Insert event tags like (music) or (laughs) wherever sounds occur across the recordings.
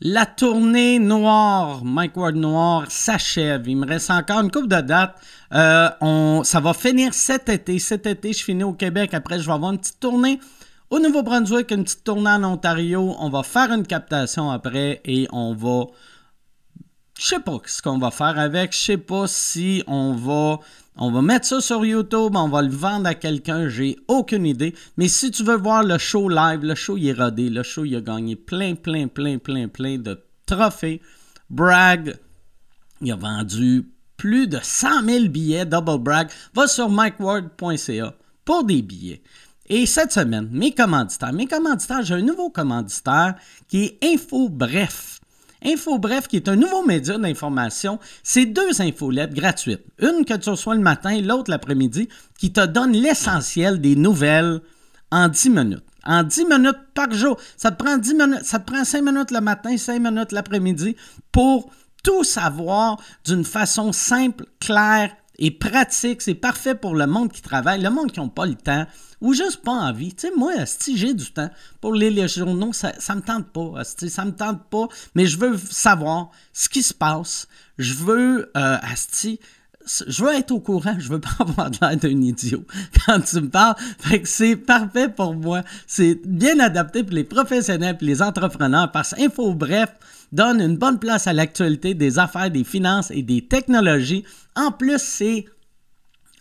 La tournée noire, Mike Ward Noir, s'achève. Il me reste encore une coupe de dates. Euh, ça va finir cet été. Cet été, je finis au Québec. Après, je vais avoir une petite tournée au Nouveau-Brunswick, une petite tournée en Ontario. On va faire une captation après et on va. Je sais pas ce qu'on va faire avec. Je sais pas si on va on va mettre ça sur YouTube, on va le vendre à quelqu'un, j'ai aucune idée. Mais si tu veux voir le show live, le show il est rodé, le show il a gagné plein, plein, plein, plein, plein de trophées. Bragg, il a vendu plus de 100 000 billets, Double Bragg. Va sur mikeward.ca pour des billets. Et cette semaine, mes commanditaires, mes commanditaires, j'ai un nouveau commanditaire qui est Info Bref. Info Bref, qui est un nouveau média d'information, c'est deux infolettes gratuites. Une que tu reçois le matin, l'autre l'après-midi, qui te donne l'essentiel des nouvelles en 10 minutes. En 10 minutes par jour. Ça te prend 10 minutes, ça te prend 5 minutes le matin, 5 minutes l'après-midi pour tout savoir d'une façon simple, claire et pratique. C'est parfait pour le monde qui travaille, le monde qui n'a pas le temps ou juste pas envie. Tu sais, moi, si j'ai du temps pour lire les journaux, ça, ça me tente pas. Ça me tente pas, mais je veux savoir ce qui se passe. Je veux, euh, Asti, je veux être au courant, je veux pas (laughs) avoir l'air d'un idiot quand tu me parles. Fait que c'est parfait pour moi. C'est bien adapté pour les professionnels et les entrepreneurs parce qu'Info Bref donne une bonne place à l'actualité des affaires, des finances et des technologies. En plus, c'est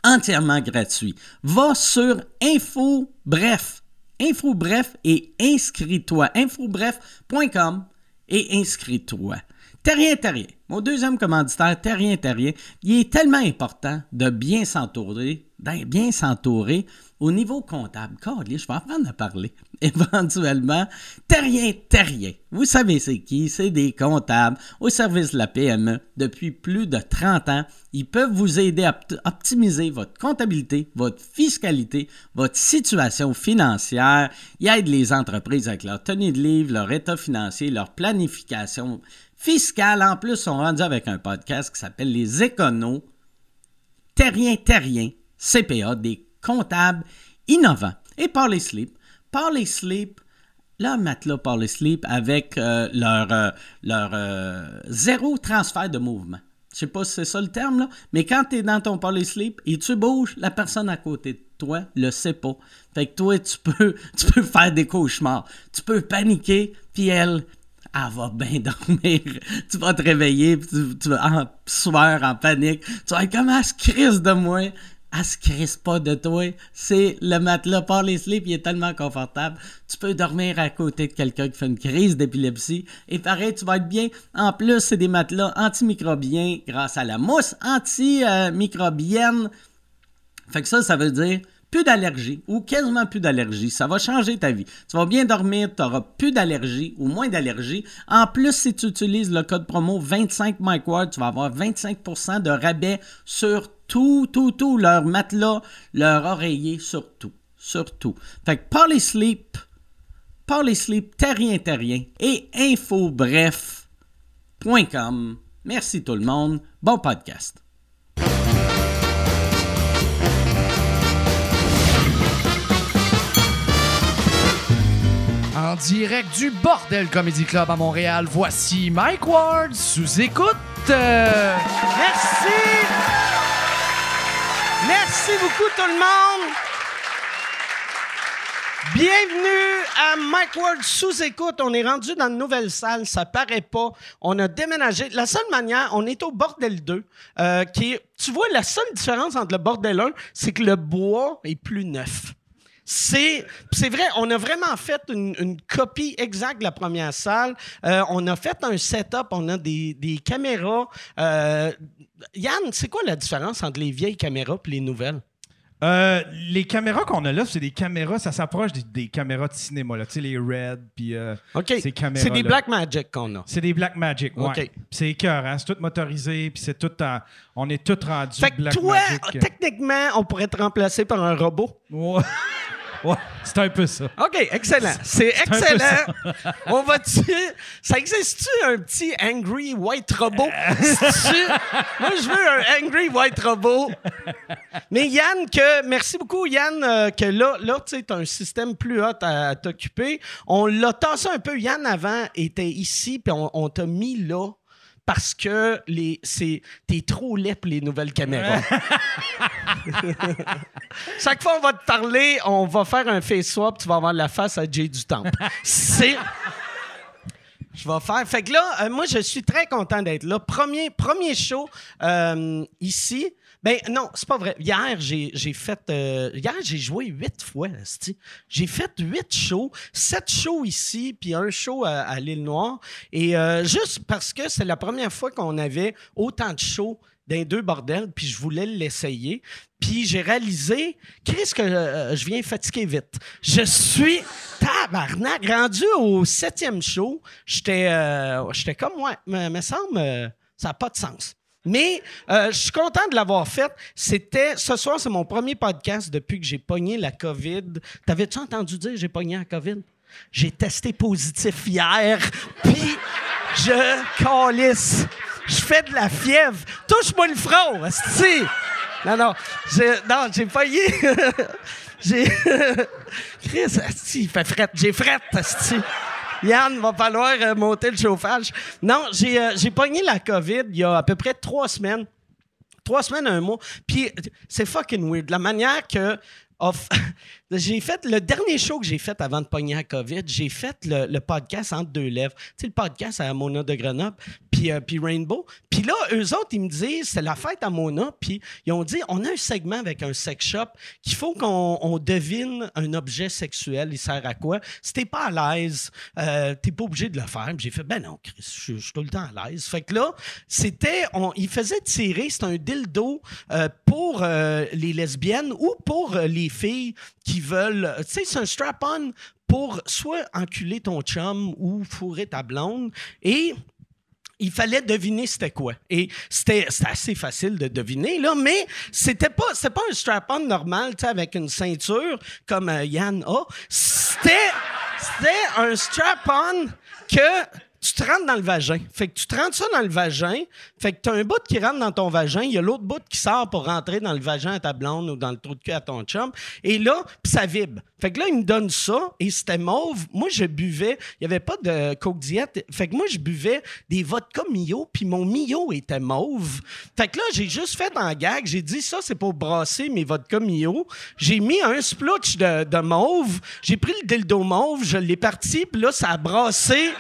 entièrement gratuit. Va sur Info Bref. Info Bref et inscris-toi. Infobref.com et inscris-toi. Terrien Terrien, mon deuxième commanditaire, Terrien Terrien, il est tellement important de bien s'entourer, bien s'entourer au niveau comptable. Carly, je vais apprendre à parler (laughs) éventuellement. Terrien Terrien, vous savez c'est qui? C'est des comptables au service de la PME depuis plus de 30 ans. Ils peuvent vous aider à optimiser votre comptabilité, votre fiscalité, votre situation financière. Ils aident les entreprises avec leur tenue de livre, leur état financier, leur planification fiscale. En plus, sont rendus avec un podcast qui s'appelle Les Éconos. Terrien, terrien, CPA, des comptables innovants. Et Parley Sleep. Parley Sleep, leur matelas Parley Sleep avec euh, leur, euh, euh, zéro transfert de mouvement. Je sais pas si c'est ça le terme, là, mais quand tu es dans ton Parley Sleep et tu bouges, la personne à côté de toi le sait pas. Fait que toi, tu peux, (laughs) tu peux faire des cauchemars. Tu peux paniquer, puis elle, elle va bien (laughs) dormir. tu vas te réveiller, tu, tu vas en sueur, en panique. Tu vas être comme, elle se crise de moi. Elle se pas de toi. C'est le matelas par les sleep, il est tellement confortable. Tu peux dormir à côté de quelqu'un qui fait une crise d'épilepsie. Et pareil, tu vas être bien. En plus, c'est des matelas antimicrobiens grâce à la mousse antimicrobienne. Fait que ça, ça veut dire plus d'allergie ou quasiment plus d'allergie. Ça va changer ta vie. Tu vas bien dormir, tu n'auras plus d'allergie ou moins d'allergie. En plus, si tu utilises le code promo 25 MikeWard, tu vas avoir 25% de rabais sur tout, tout, tout, leur matelas, leur oreiller, surtout. Surtout. Fait que Parley Sleep, Sleep, terrien, terrien et infobref.com. Merci tout le monde. Bon podcast. Direct du Bordel Comedy Club à Montréal, voici Mike Ward sous écoute. Merci! Merci beaucoup tout le monde! Bienvenue à Mike Ward sous écoute. On est rendu dans une nouvelle salle, ça paraît pas. On a déménagé. La seule manière, on est au Bordel 2, euh, qui tu vois, la seule différence entre le Bordel 1, c'est que le bois est plus neuf. C'est, c'est vrai, on a vraiment fait une, une copie exacte de la première salle. Euh, on a fait un setup, on a des, des caméras. Euh, Yann, c'est quoi la différence entre les vieilles caméras et les nouvelles? Euh, les caméras qu'on a là, c'est des caméras, ça s'approche des, des caméras de cinéma, là, tu sais, les Red, puis euh, ces caméras. C'est des Blackmagic qu'on a. C'est des Blackmagic, ouais. OK. Puis C'est écœurant, c'est tout motorisé, puis c'est tout en- On est tout rendu Fait que toi, Blackmagic. techniquement, on pourrait te remplacer par un robot. Ouais. (laughs) Ouais, c'est un peu ça. OK, excellent. C'est excellent. On va dire. Ça existe-tu un petit Angry White Robot? Moi, je veux un Angry White Robot. Mais Yann, que, merci beaucoup, Yann, euh, que là, là tu sais, un système plus hot à, à t'occuper. On l'a tassé un peu. Yann, avant, était ici, puis on, on t'a mis là. Parce que les, c'est, t'es trop laid pour les nouvelles caméras. Chaque fois qu'on va te parler, on va faire un face swap, tu vas avoir la face à Jay du Temple. C'est. Je vais faire. Fait que là, euh, moi, je suis très content d'être là. Premier, premier show euh, ici. Ben non, c'est pas vrai. Hier, j'ai fait. euh, hier, j'ai joué huit fois. J'ai fait huit shows, sept shows ici, puis un show à, à l'île Noire. Et euh, juste parce que c'est la première fois qu'on avait autant de shows dans les deux bordels, puis je voulais l'essayer. Puis j'ai réalisé, Chris, que euh, je viens fatiguer vite. Je suis tabarnak. Rendu au septième show, j'étais euh, comme, ouais, me, me semble, euh, ça n'a pas de sens. Mais euh, je suis content de l'avoir fait. C'était ce soir, c'est mon premier podcast depuis que j'ai pogné la COVID. T'avais-tu entendu dire j'ai pogné la COVID? J'ai testé positif hier, puis je calisse. Je fais de la fièvre. Touche-moi le front, esti. Non, non, non, j'ai pogné. (laughs) j'ai. (laughs) Chris, esti, il fait frette. J'ai frette, esti. Yann, va falloir euh, monter le chauffage. Non, j'ai, euh, pogné la COVID il y a à peu près trois semaines. Trois semaines, un mois. Puis c'est fucking weird. La manière que. (laughs) j'ai fait le dernier show que j'ai fait avant de pogner la COVID, j'ai fait le, le podcast entre deux lèvres. Tu sais, le podcast à Mona de Grenoble, puis, euh, Rainbow. Puis là, eux autres, ils me disent, c'est la fête à Mona, puis ils ont dit, on a un segment avec un sex shop qu'il faut qu'on on devine un objet sexuel, il sert à quoi. Si t'es pas à l'aise, euh, t'es pas obligé de le faire. J'ai fait, ben non, Chris, je suis tout le temps à l'aise. Fait que là, c'était, on, il faisait tirer, c'est un dildo euh, pour les lesbiennes ou pour les filles qui veulent, tu sais, c'est un strap-on pour soit enculer ton chum ou fourrer ta blonde. Et il fallait deviner c'était quoi. Et c'était assez facile de deviner, là, mais c'était pas, pas un strap-on normal, tu sais, avec une ceinture comme euh, Yann a. C'était un strap-on que tu te rentres dans le vagin. Fait que tu te rentres ça dans le vagin. Fait que tu as un bout qui rentre dans ton vagin. Il y a l'autre bout qui sort pour rentrer dans le vagin à ta blonde ou dans le trou de cul à ton chum. Et là, puis ça vibre. Fait que là, il me donne ça et c'était mauve. Moi, je buvais. Il n'y avait pas de Coke. Fait que moi, je buvais des vodka Mio puis mon Mio était mauve. Fait que là, j'ai juste fait en gag. J'ai dit ça, c'est pour brasser mes vodka Mio. J'ai mis un splotch de, de mauve. J'ai pris le dildo mauve, je l'ai parti, puis là, ça a brassé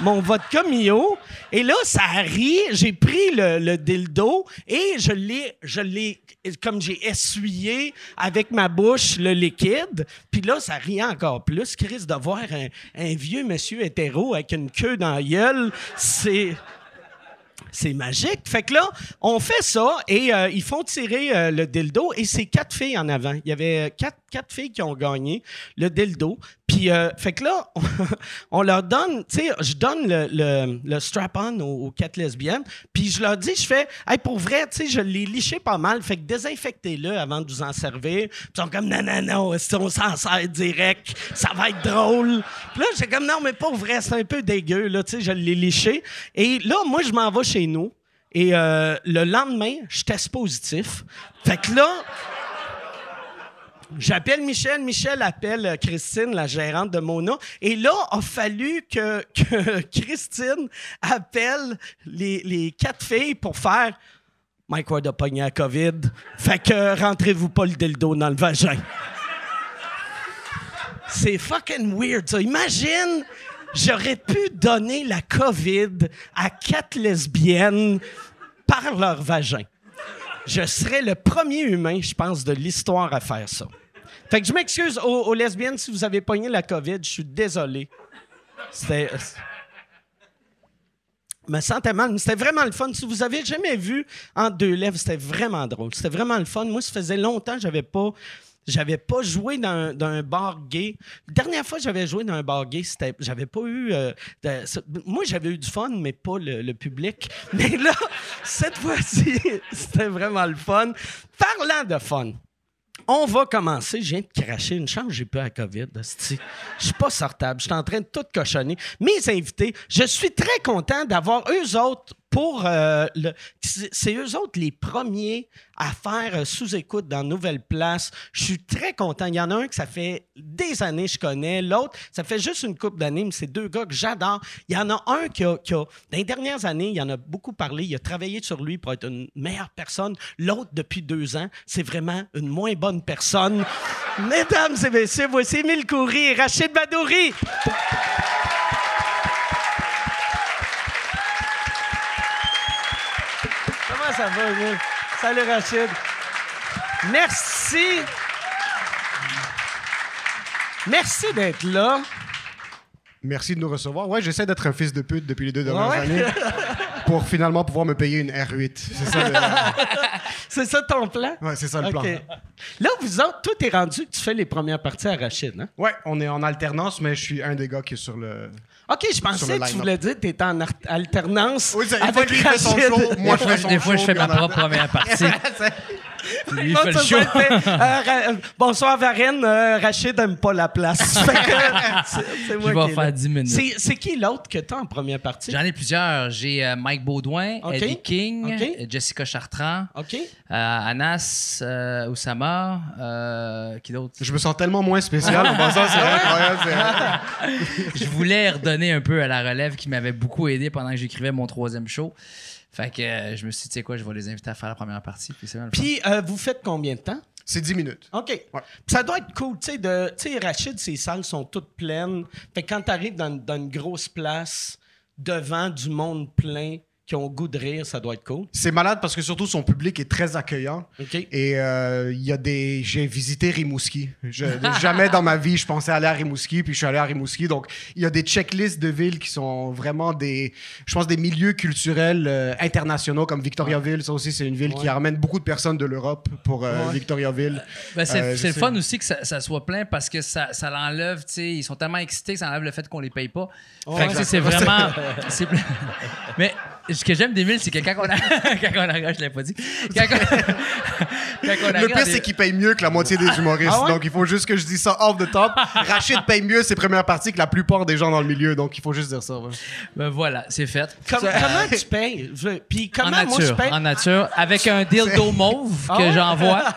mon vodka Mio. Et là, ça a ri. J'ai pris le, le dildo et je l'ai, je l'ai, comme j'ai essuyé avec ma bouche le liquide. Puis là, ça riait encore plus. Chris, de voir un, un vieux monsieur hétéro avec une queue dans la gueule, c'est... C'est magique. Fait que là, on fait ça et euh, ils font tirer euh, le dildo et c'est quatre filles en avant. Il y avait quatre, quatre filles qui ont gagné le dildo. Puis, euh, fait que là, (laughs) on leur donne, tu sais, je donne le, le, strap-on aux, aux quatre lesbiennes. Puis je leur dis, je fais, hey, pour vrai, tu sais, je l'ai liché pas mal. Fait que désinfectez-le avant de vous en servir. Puis ils sont comme, non, non, non, si on s'en sert direct, ça va être drôle. Puis là, j'ai comme, non, mais pour vrai, c'est un peu dégueu, là, tu sais, je l'ai liché. Et là, moi, je m'en vais chez nous. Et euh, le lendemain, je teste positif. Fait que là, J'appelle Michel, Michel appelle euh, Christine, la gérante de Mona. Et là, a fallu que, (laughs) Christine appelle les, quatre filles pour faire Mike Ward a pogné COVID. Fait que rentrez-vous pas le dildo dans le vagin. C'est fucking weird. Imagine, j'aurais pu donner la COVID à quatre lesbiennes par leur vagin je serais le premier humain, je pense, de l'histoire à faire ça. Fait que je m'excuse aux, lesbiennes si vous avez pogné la COVID, je suis désolé. C'était. Je me sentais mal, mais c'était vraiment le fun. Si vous avez jamais vu en deux lèvres, c'était vraiment drôle. C'était vraiment le fun. Moi, ça faisait longtemps que j'avais pas. J'avais pas joué dans, un- bar gay. Dernière fois que j'avais joué dans un bar gay, c'était, j'avais pas eu. euh, moi, j'avais eu du fun, mais pas le, public. (laughs) Mais là, cette fois-ci, (laughs) c'était vraiment le fun. Parlant de fun, On va commencer. Je viens de cracher une chance, j'ai pas la COVID. Je suis pas sortable. Je suis en train de tout cochonner. Mes invités, je suis très content d'avoir eux autres pour euh, le. C'est eux autres les premiers à faire euh, sous-écoute dans Nouvelle Place. Je suis très content. Il y en a un que ça fait des années que je connais. L'autre, ça fait juste une couple d'années, mais c'est deux gars que j'adore. Il y en a un qui a, dans les dernières années, il en a beaucoup parlé. Il a travaillé sur lui pour être une meilleure personne. L'autre, depuis deux ans, c'est vraiment une moins bonne personne. (laughs) Mesdames et messieurs, voici Émile Coury et Rachid Badouri. Comment ça va, Émile? Salut, Rachid. Merci. Merci d'être là. Merci de nous recevoir. Ouais, j'essaie d'être un fils de pute depuis les deux dernières Ouais. années pour finalement pouvoir me payer une R8. C'est ça, le- (laughs) C'est ça ton plan? ouais, c'est ça le plan. Là, vous autres, tout est rendu que tu fais les premières parties à Rachid, hein? Ouais, on est en alternance, mais je suis un des gars qui est sur le. OK, je pensais que tu voulais dire que tu étais en alternance Oui, fois avec qu'il fait son Rachid. show, moi je fais son Des fois, je fais ma propre première (laughs) partie. (laughs) Lui, il fait le show. Euh, (laughs) bonsoir, Varenne. Euh, Rachid n'aime pas la place. (laughs) C'est- moi Je vais faire là. 10 minutes. C'est, c'est qui l'autre que tu as en première partie? J'en ai plusieurs. J'ai euh, Mike Baudouin. Eddie King, euh, Jessica Chartrand, euh, Anas euh, Oussama, euh, qui d'autre? Je me sens tellement moins spécial en passant, c'est incroyable. c'est- Je voulais redonner un peu à la relève qui m'avait beaucoup aidé pendant que j'écrivais mon troisième show. Fait que euh, je me suis dit, tu sais quoi, je vais les inviter à faire la première partie. Puis c'est bien le fun. Puis, euh, vous faites combien de temps? C'est 10 minutes. OK. Puis Ça doit être cool, tu sais, de, tu sais, Rachid, ses salles sont toutes pleines. Fait que quand tu arrives dans, dans une grosse place, devant du monde plein qui ont goût de rire, ça doit être cool. C'est malade parce que surtout son public est très accueillant. OK? Et euh, il y a des. J'ai visité Rimouski. Je- jamais dans ma vie je pensais aller à Rimouski, puis je suis allé à Rimouski. Donc il y a des checklists de villes qui sont vraiment des. Je pense des milieux culturels euh, internationaux comme Victoriaville. Ça aussi c'est une ville qui ramène beaucoup de personnes de l'Europe pour euh, Ouais. Victoriaville. Ben, c'est Euh, c'est le fun aussi que ça, ça soit plein parce que ça, ça l'enlève, tu sais, ils sont tellement excités que ça enlève le fait qu'on les paye pas. fait que tu sais, c'est vraiment... (laughs) (laughs) Mais ce que j'aime d'Emile, c'est que quand on a... (laughs) quand on a... Je l'ai pas dit. Quand on, (laughs) quand on Le pire, c'est qu'il paye mieux que la moitié des humoristes. Ah ouais? Donc, il faut juste que je dise ça off the top. Rachid paye mieux ses premières parties que la plupart des gens dans le milieu. Donc, il faut juste dire ça. ouais. Ben voilà, c'est fait. Com- Ça, comment tu payes? Je- Puis en comment moi je nature, paye? en nature, avec un dildo mauve Ah que ouais? j'envoie. (laughs)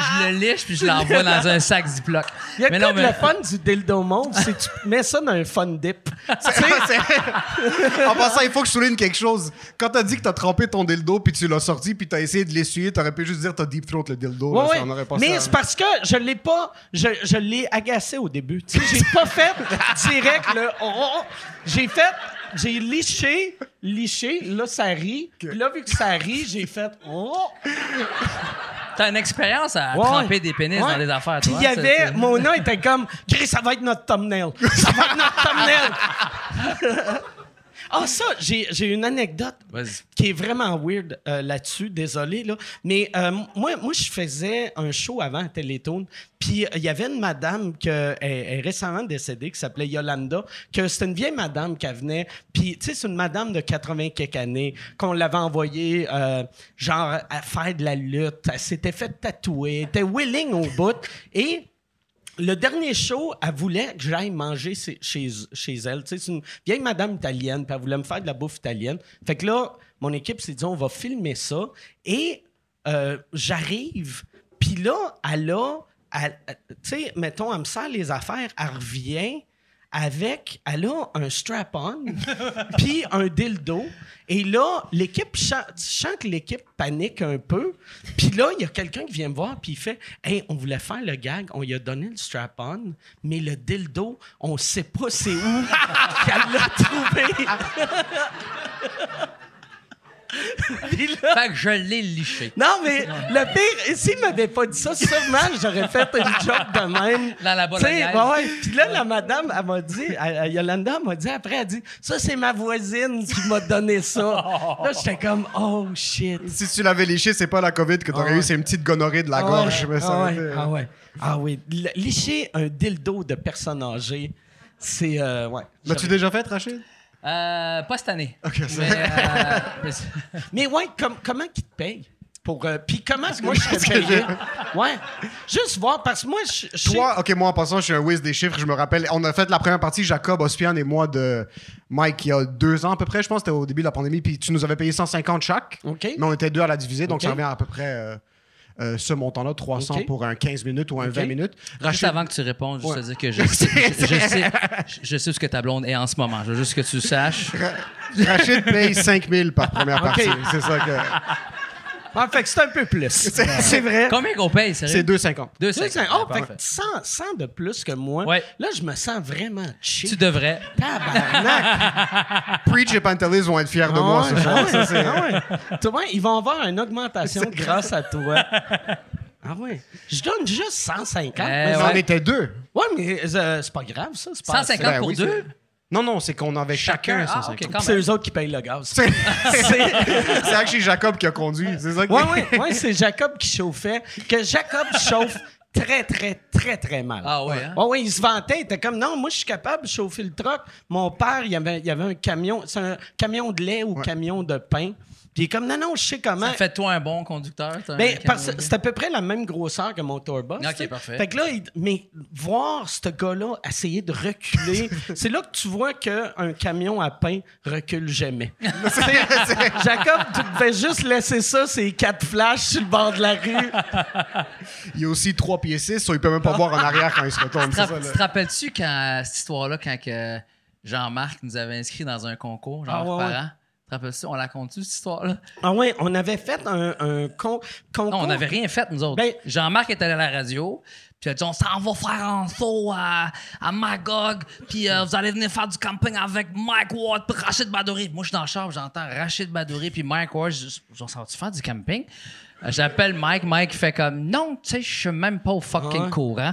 je le liche puis je l'envoie dans un sac Ziploc. Il y a Mais non, le fun du dildo mauve, c'est que tu mets ça dans un fun dip. (laughs) En passant, il faut que je souligne quelque chose. Quand t'as dit que t'as trempé ton dildo puis tu l'as sorti puis t'as essayé de l'essuyer, t'aurais pu juste dire t'as deep throat le dildo. là, Ouais, ça, ouais. on aurait pas Mais ça. c'est parce que je l'ai pas. Je, je l'ai agacé au début. J'ai pas fait direct le. oh, oh, oh. J'ai fait. J'ai liché, liché, là ça rit. Puis là, vu que ça rit, j'ai fait. Oh! T'as une expérience à Ouais. tremper des pénis Ouais. dans des affaires, Puis il y avait. c'est- Mon nom était comme. Chris, ça va être notre thumbnail. Ça va être notre thumbnail. (laughs) Ah, ça, j'ai j'ai une anecdote qui est vraiment weird euh, là-dessus, désolé, là. Mais euh, moi, moi, je faisais un show avant à Télétoon, puis euh, il y avait une madame qui est, est récemment décédée, qui s'appelait Yolanda, que c'était une vieille madame qui venait, puis tu sais, c'est une madame de 80 quelques années, qu'on l'avait envoyée, euh, genre, à faire de la lutte. Elle s'était fait tatouer, elle était willing au bout, et le dernier show, elle voulait que j'aille manger chez, chez, elle. C'est une vieille madame italienne, puis elle voulait me faire de la bouffe italienne. Fait que là, mon équipe s'est dit, on va filmer ça. Et euh, j'arrive, puis là, elle a, tu sais, mettons, elle me sert les affaires, elle revient avec, elle a un strap-on, (laughs) puis un dildo. Et là, l'équipe, je sens que l'équipe panique un peu. Puis là, il y a quelqu'un qui vient me voir, puis il fait Hey, on voulait faire le gag, on lui a donné le strap-on, mais le dildo, on sait pas c'est où (laughs) qu'elle l'a trouvé. (laughs) Puis là- Fait que je l'ai liché. non, mais le pire, s'il m'avait pas dit ça, sûrement j'aurais fait une joke de même. (laughs) Dans la Tu sais, bolognaise. ouais, ouais. Puis là, la madame, elle m'a dit, elle- elle- Yolanda m'a dit après, elle dit, ça, c'est ma voisine qui m'a donné ça. (laughs) Là, j'étais comme, oh shit. Si tu l'avais léché, c'est pas la COVID que t'aurais Ah ouais. eu, c'est une petite gonorrhée de la Ah gorge. ouais, mais ça ah, aurait ouais, été- ah ouais. Ah oui. L- Licher un dildo de personne âgée, c'est. euh, ouais. L'as-tu déjà fait, Rachid? Euh, pas cette année. Mais, euh, mais (laughs) ouais, com- comment qu'ils te payent? Pour, euh, puis comment moi je serais payé? Ouais. Juste voir, parce que moi, je. je sais- Toi, ok, moi en passant, je suis un whiz des chiffres. Je me rappelle, on a fait la première partie, Jacob, Ospian et moi, de Mike, il y a deux ans à peu près, je pense, c'était au début de la pandémie. Puis tu nous avais payé 150 chaque. OK. Mais on était deux à la diviser, donc ça revient à peu près euh, ce montant-là, 300 Ok. pour un 15 minutes ou un Ok. 20 minutes. Juste Rachid, avant que tu répondes, juste Ouais. te dire que je (laughs) sais, je, je sais, je, (laughs) je sais où ce que ta blonde est en ce moment. Je veux juste que tu saches. Rachid paye 5000 par première (laughs) partie. C'est ça que. Ah, fait que c'est un peu plus. (laughs) C'est vrai. Combien qu'on paye, sérieux? C'est 2,50. Deux Tu sais, cinq. c'est- oh, Parfait. fait que 100, 100 de plus que moi. Ouais. Là, je me sens vraiment cheap. Tu devrais. Tabarnak! (laughs) Preach et Pantelis vont être fiers de moi ce soir. Tu vois, ils vont avoir une augmentation grâce à toi. (laughs) Ah ouais. Je donne juste 150. Eh mais ouais. on était deux. Ouais, mais euh, c'est pas grave, ça. C'est pas 150 Ben pour oui, deux? Non, non, c'est qu'on avait chacun, Ah, 150. ok, quand C'est eux autres qui payent le gaz. (laughs) C'est c'est actually Jacob qui a conduit. C'est ça qui... Ouais, ouais, ouais, c'est Jacob qui chauffait. Que Jacob chauffe très, très, très, très mal. Ah ouais, hein? Ouais, ouais, il se vantait. Il était comme, non, moi, je suis capable de chauffer le truck. Mon père, il y avait, il y avait un camion. C'est un camion de lait ou camion de pain. Puis il est comme, non, non, je sais comment. Ça fait toi un bon conducteur. Ben, c'est à peu près la même grosseur que mon tourbus. Ok, parfait. Fait que là, il- mais voir ce gars-là essayer de reculer, (laughs) c'est là que tu vois qu'un camion à pain recule jamais. (laughs) (laughs) Jacob, tu devais juste laisser ça, ces quatre flashs sur le bord de la rue. Il y a aussi 3 pieds 6, so il peut même pas voir en arrière quand il se retourne. Tu te ça, rapp- là. tu te rappelles-tu quand cette histoire-là, quand que Jean-Marc nous avait inscrit dans un concours, genre Ah, ouais, parents? Rappelles-tu? On l'a compté cette histoire-là? Ah ouais, on avait fait un, un con- concours. Non, on n'avait rien fait, nous autres. Ben- Jean-Marc était allé à la radio, puis il a dit on s'en va faire un saut à, à Magog, puis euh, vous allez venir faire du camping avec Mike Ward puis Rachid Badouri. Moi, je suis dans le char, j'entends Rachid Badouri puis Mike Ward. Je dis, on s'en va faire du camping? Euh, J'appelle Mike, Mike fait comme non, tu sais, je suis même pas au fucking Ouais. courant.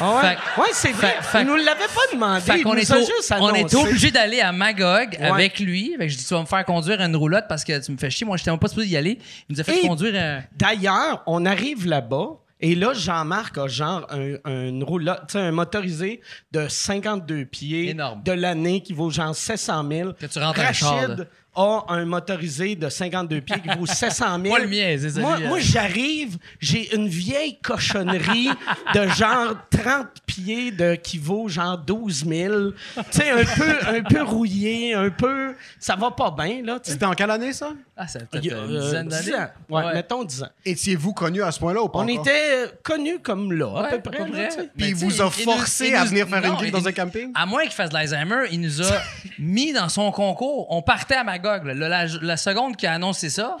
Ah ouais, ouais c'est vrai. fait- il nous l'avait pas demandé. Fait nous est, au- juste on est obligé d'aller à Magog Ouais. avec lui. Fait que je dis, tu vas me faire conduire une roulotte parce que tu me fais chier. Moi, j'étais même pas supposé y aller. Il nous a fait Et- conduire un. D'ailleurs, on arrive là-bas et là, Jean-Marc a genre un, un roulotte, tu sais, un motorisé de 52 pieds Énorme. de l'année qui vaut genre 700 000. Que tu rentres un char, Rachid a un motorisé de 52 pieds qui vaut 700 000. Pas le mien, c'est ça, Moi, moi, euh. j'arrive, j'ai une vieille cochonnerie (laughs) de genre 30 pieds de, qui vaut genre 12 000. Tu sais, un peu, un peu rouillé, un peu... Ça va pas bien, là. C'était en quelle année, ça? Ah, ça peut-être une euh, dizaine 10 d'années. ans. Ouais, mettons 10 ans. Étiez-vous connu à ce point-là ou pas On encore? était connus comme là, à Ouais, peu près. là. Puis il vous a nous- forcé à nous- venir faire une gig dans nous- un camping? À moins qu'il fasse de l'Alzheimer, il nous a (laughs) mis dans son concours. On partait à La seconde qui a annoncé ça,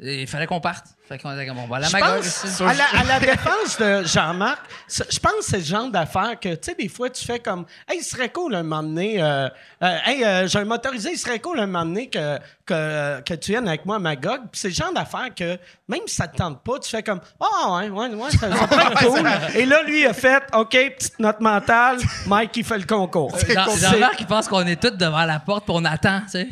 il fallait qu'on parte. Fait qu'on était comme, on va aller à Je Magog. pense, ici. à la, à la (laughs) défense de Jean-Marc, je pense que c'est le genre d'affaire que, tu sais, des fois, tu fais comme, hey, il serait cool un moment donné, euh, euh, hey, euh, j'ai un motorisé, il serait cool un moment donné que, que, que tu viennes avec moi à Magog. Puis c'est le genre d'affaire que, même si ça te tente pas, tu fais comme, ah, ouais, ouais, ouais, ça, ça (laughs) être cool. Et là, lui, il a fait, OK, petite note mentale, Mike, il fait le concours. (laughs) Jean-Marc, il pense qu'on est tous devant la porte puis on attend, tu sais,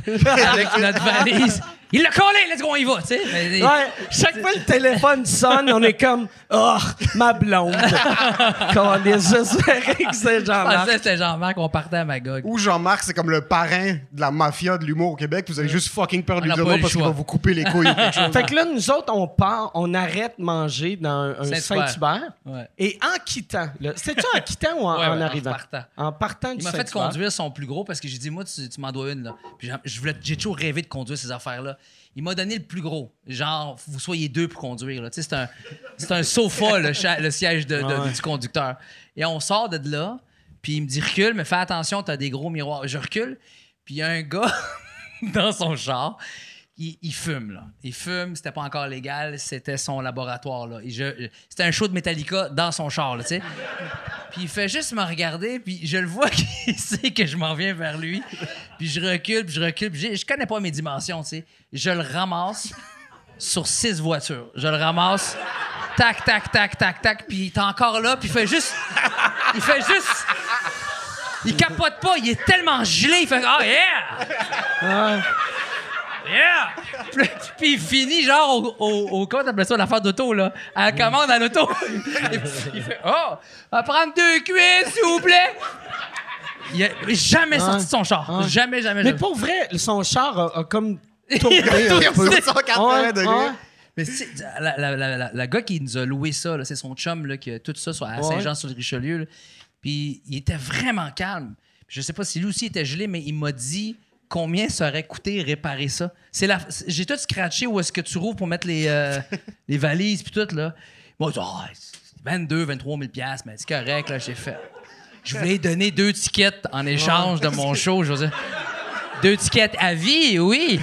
avec notre valise. Il l'a collé, let's go, on y va, tu sais. Ouais, chaque fois le téléphone sonne, on est comme Oh, ma blonde. (laughs) Quand on est j'espérais que c'est Je Jean-Marc. c'était Jean-Marc, on partait à Magog. Ou Jean-Marc, c'est comme le parrain de la mafia de l'humour au Québec. Vous avez juste fucking peur de On lui parce qu'il va vous couper les couilles ou quelque chose. (laughs) Fait que là, nous autres, on part, on arrête de manger dans un Saint-Hubert. Ouais. Et en quittant, c'était-tu en quittant ou en, (laughs) Ouais, en arrivant? partant. En partant du Il m'a fait conduire son plus gros parce que j'ai dit, moi, tu, tu m'en dois une. Là. Puis j'ai toujours rêvé de conduire ces affaires-là. Il m'a donné le plus gros. Genre, vous soyez deux pour conduire. là. C'est un, c'est un sofa, le, cha- le siège de- de- ouais. du conducteur. Et on sort de là, puis il me dit, recule, mais fais attention, t'as des gros miroirs. Je recule, puis il y a un gars (laughs) dans son char. Il, fume, là. Il fume, c'était pas encore légal, c'était son laboratoire, là. Je- c'était un show de Metallica dans son char, là, tu sais. Puis il fait juste me regarder, puis je le vois (laughs) qu'il sait que je m'en viens vers lui. Puis je recule, puis je recule, puis j'ai- je connais pas mes dimensions, tu sais. Je le ramasse sur six voitures. Je le ramasse, tac, tac, tac, tac, tac, puis il est encore là, puis il fait juste... Il fait juste... Il capote pas, il est tellement gelé, il fait « Oh yeah! Yeah! Puis, puis il finit genre au, au, au comment t'appelles ça, l'affaire d'auto, là? À la commande à l'auto. (laughs) il, il fait Oh! Va prendre deux cuisses, s'il vous plaît! Il a jamais sorti de son char. Jamais, jamais, Mais jamais. pour vrai, son char a, a comme tourné (laughs) Il a un peu. 180 Ouais, degrés. Mais c'est la, la, la, la- la gars qui nous a loué ça, là, c'est son chum là, qui a tout ça sur, à là. Puis il était vraiment calme. Je sais pas si lui aussi était gelé, mais il m'a dit combien ça aurait coûté réparer ça? C'est la, j'ai tout scratché où est-ce que tu rouvres pour mettre les, euh, (laughs) les valises puis tout là. Moi, je dis, Ah, c'est 22, 23 000 piastres, mais c'est correct là, j'ai fait. Je voulais donner deux tickets en échange de mon show, je veux dire. Deux tickets à vie, oui.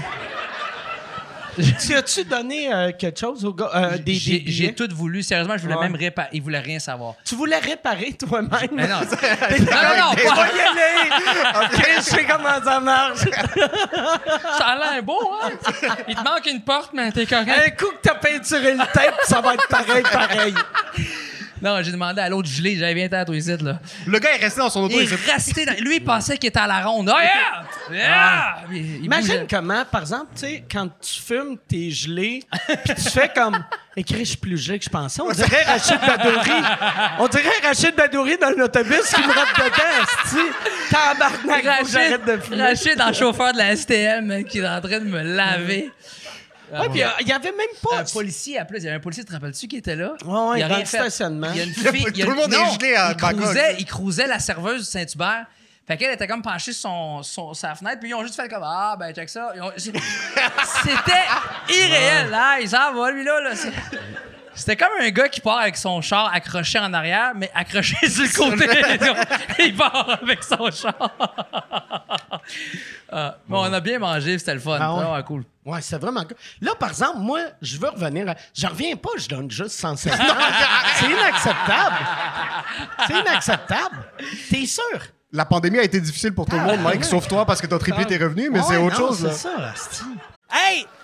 (laughs) Tu as-tu donné euh, quelque chose au gars? euh, des, J'ai tout voulu. Sérieusement, je voulais Ouais. même réparer. Il voulait rien savoir. Tu voulais réparer toi-même? Mais non, (laughs) non, non, On va pas. y aller! (laughs) OK, je sais comment ça marche. Ça a l'air beau, hein? Il te manque une porte, mais t'es correct. Un coup que t'as peinturé le tape, ça va être pareil, pareil. Non, j'ai demandé à l'autre gelé. J'avais bien à toi ici, là. Le gars est resté dans son auto. Il est resté dans... Lui, il pensait qu'il était à la ronde. Oh, yeah! (laughs) Yeah! Il- il Imagine bougeait. comment, par exemple, tu sais, quand tu fumes, t'es gelé, puis tu fais comme. Écrit, je suis plus gelé que je pensais. On dirait Rachid Badouri. On dirait Rachid Badouri dans l'autobus qui me rentre dedans, esti. Tabarnak, j'arrête de fumer. Rachid, dans le chauffeur de la STM, qui est en train de me laver. Ouais, puis euh, il y avait même pas. Un policier, après, il y avait un policier, te rappelles-tu, qui était là? Ouais, ouais, il a dans rien le fait. stationnement. Il y a une (laughs) y fille. il y a tout le monde est non, gelé à il Bangkok. cruisait, il cruisait la serveuse du Saint-Hubert. Fait qu'elle était comme penchée sur son, son- sa fenêtre, puis ils ont juste fait comme Ah, ben, check ça. Ils ont- C'était (laughs) irréel, là. Il s'en va, lui, là. là. C'est- C'était comme un gars qui part avec son char accroché en arrière, mais accroché (laughs) sur le côté. (laughs) (laughs) il part avec son char. Ah, mais on a bien mangé, c'était le fun. Ah ouais? Cool. Ouais, c'est vraiment cool. Là, par exemple, moi, je veux revenir à... Je reviens pas, je donne juste 150. c'est inacceptable. C'est inacceptable. T'es sûr? La pandémie a été difficile pour tout le monde, Mike, sauf toi parce que t'as triplé tes revenus, mais c'est autre non, chose. là. C'est ça, asti. Hey,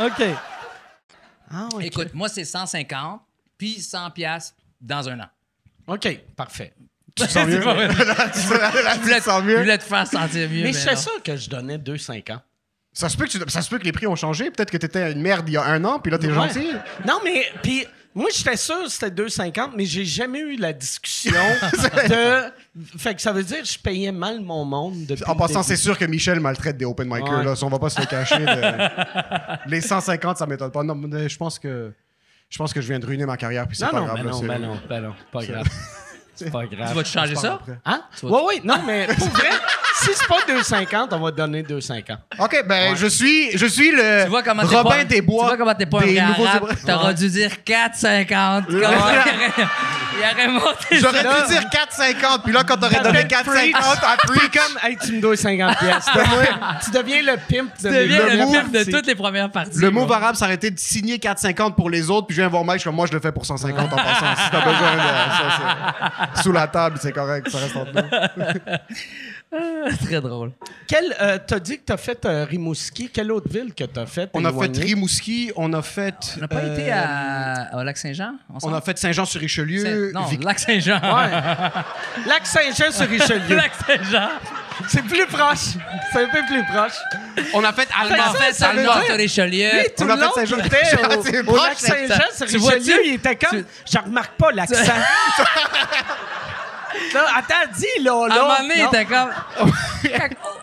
OK. Ah, OK. Écoute, moi, c'est 150, puis 100 piastres dans un an. OK, parfait. (laughs) Tu te sens mieux? pas tu Je (laughs) tu voulais, te sens je mieux? voulais te faire sentir mieux. Mais non. sûr que je donnais 2,50. Ça se, peut que tu- ça se peut que les prix ont changé. Peut-être que t'étais une merde il y a un an, puis là, t'es Ouais. gentil. Non, mais puis moi, j'étais sûr que c'était 2,50, mais j'ai jamais eu la discussion (laughs) de. Fait que ça veut dire que je payais mal mon monde depuis. En passant, c'est sûr que Michel maltraite des open micers. Ouais. Là, si on va pas se le cacher. de- (laughs) Les 150, ça m'étonne pas. Non, mais je pense que je pense que je viens de ruiner ma carrière, puis c'est Non, pas non, grave. ben là, non, c'est- ben non, ben non, pas grave. C'est pas grave. Tu vas te changer ça? après. Hein? Oui, oui, non, mais pour vrai, (laughs) si c'est pas 2,50, on va te donner 2,50. Ok, ben je suis, je suis le Tu vois comment t'es Robin pas, des Bois. Tu vois comment t'es pas un des nouveaux. T'aurais dû dire 4,50. Comme ça, il aurait- monté J'aurais dû dire 4,50, puis là, quand t'aurais donné 4,50 à Preach, comme, hey, tu me dois 50 pièces. (laughs) Tu deviens le pimp de Tu deviens le pimp de toutes les premières parties. le move arabe, ça aurait été de signer 4,50 pour les autres, puis je viens voir Mike, je moi, je le fais pour 150 en passant. Si t'as besoin de ça, sous la table, c'est correct, ça reste entre nous. (laughs) (laughs) Très drôle. Quel, euh, t'as dit que t'as fait euh, Rimouski. Quelle autre ville que t'as fait? On a fait? Rimouski, on a fait. On n'a pas euh, été à, au Lac-Saint-Jean? On a fait Saint-Jean-sur-Richelieu. Non, Vic- Lac-Saint-Jean. Ouais. Lac (laughs) Saint-Jean sur Richelieu. Lac-Saint-Jean. C'est plus proche. C'est un peu plus proche. On a fait On Allemand. a fait ça veut Salmon dire- sur Richelieu. Lui, tout On le a fait Saint-Jean- il était C'est au, au proche, lac c'est Saint-Jean sur Tu vois-tu? Richelieu. Il était comme... Tu- Je remarque pas l'accent. (laughs) Là, attends, dis là, À un là. moment donné, il Non. était comme.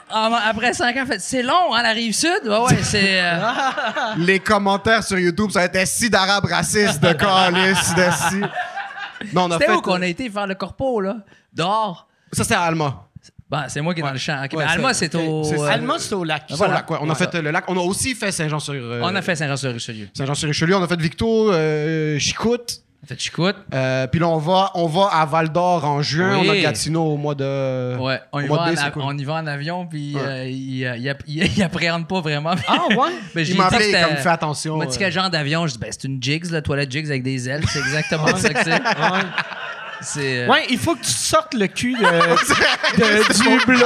Après 5 ans, fait C'est long, hein, la rive sud? Ouais, ouais, c'est. euh, (laughs) Les commentaires sur YouTube, ça a été si d'arabes racistes, de calices, de si. Non, on a C'était fait. où qu'on a été faire le corpo, là? Dehors? Ça, c'est à Alma. Ben, c'est moi qui est dans le champ. Ok, Ouais, mais Alma, c'est- c'est au. c'est- euh, Alma, c'est au lac. Ça, Voilà. au lac, ouais. On a fait euh, le lac. On a aussi fait Saint-Jean-sur. euh, On a fait Saint-Jean-sur-Richelieu. Saint-Jean-sur-Richelieu. On a fait Victo, euh, Chicoute. Fait Chicoute. Euh, puis là, on va, on va à Val d'Or en juin. Oui. On a Gatineau au mois de. Ouais, on y, au mois va de en, cool. on y va en avion, puis Ouais. euh, il, euh, il, (laughs) il- il appréhende pas vraiment. Ah, ouais? (laughs) Ben, j'ai Il m'a dit que appelé c'était- comme fais attention. Il m'a dit quel genre d'avion? Je dis, ben, c'est une Jigs, la toilette Jigs avec des ailes. C'est exactement ça que c'est. C'est. euh, Ouais, il faut que tu sortes le cul de, de- (laughs) du blot.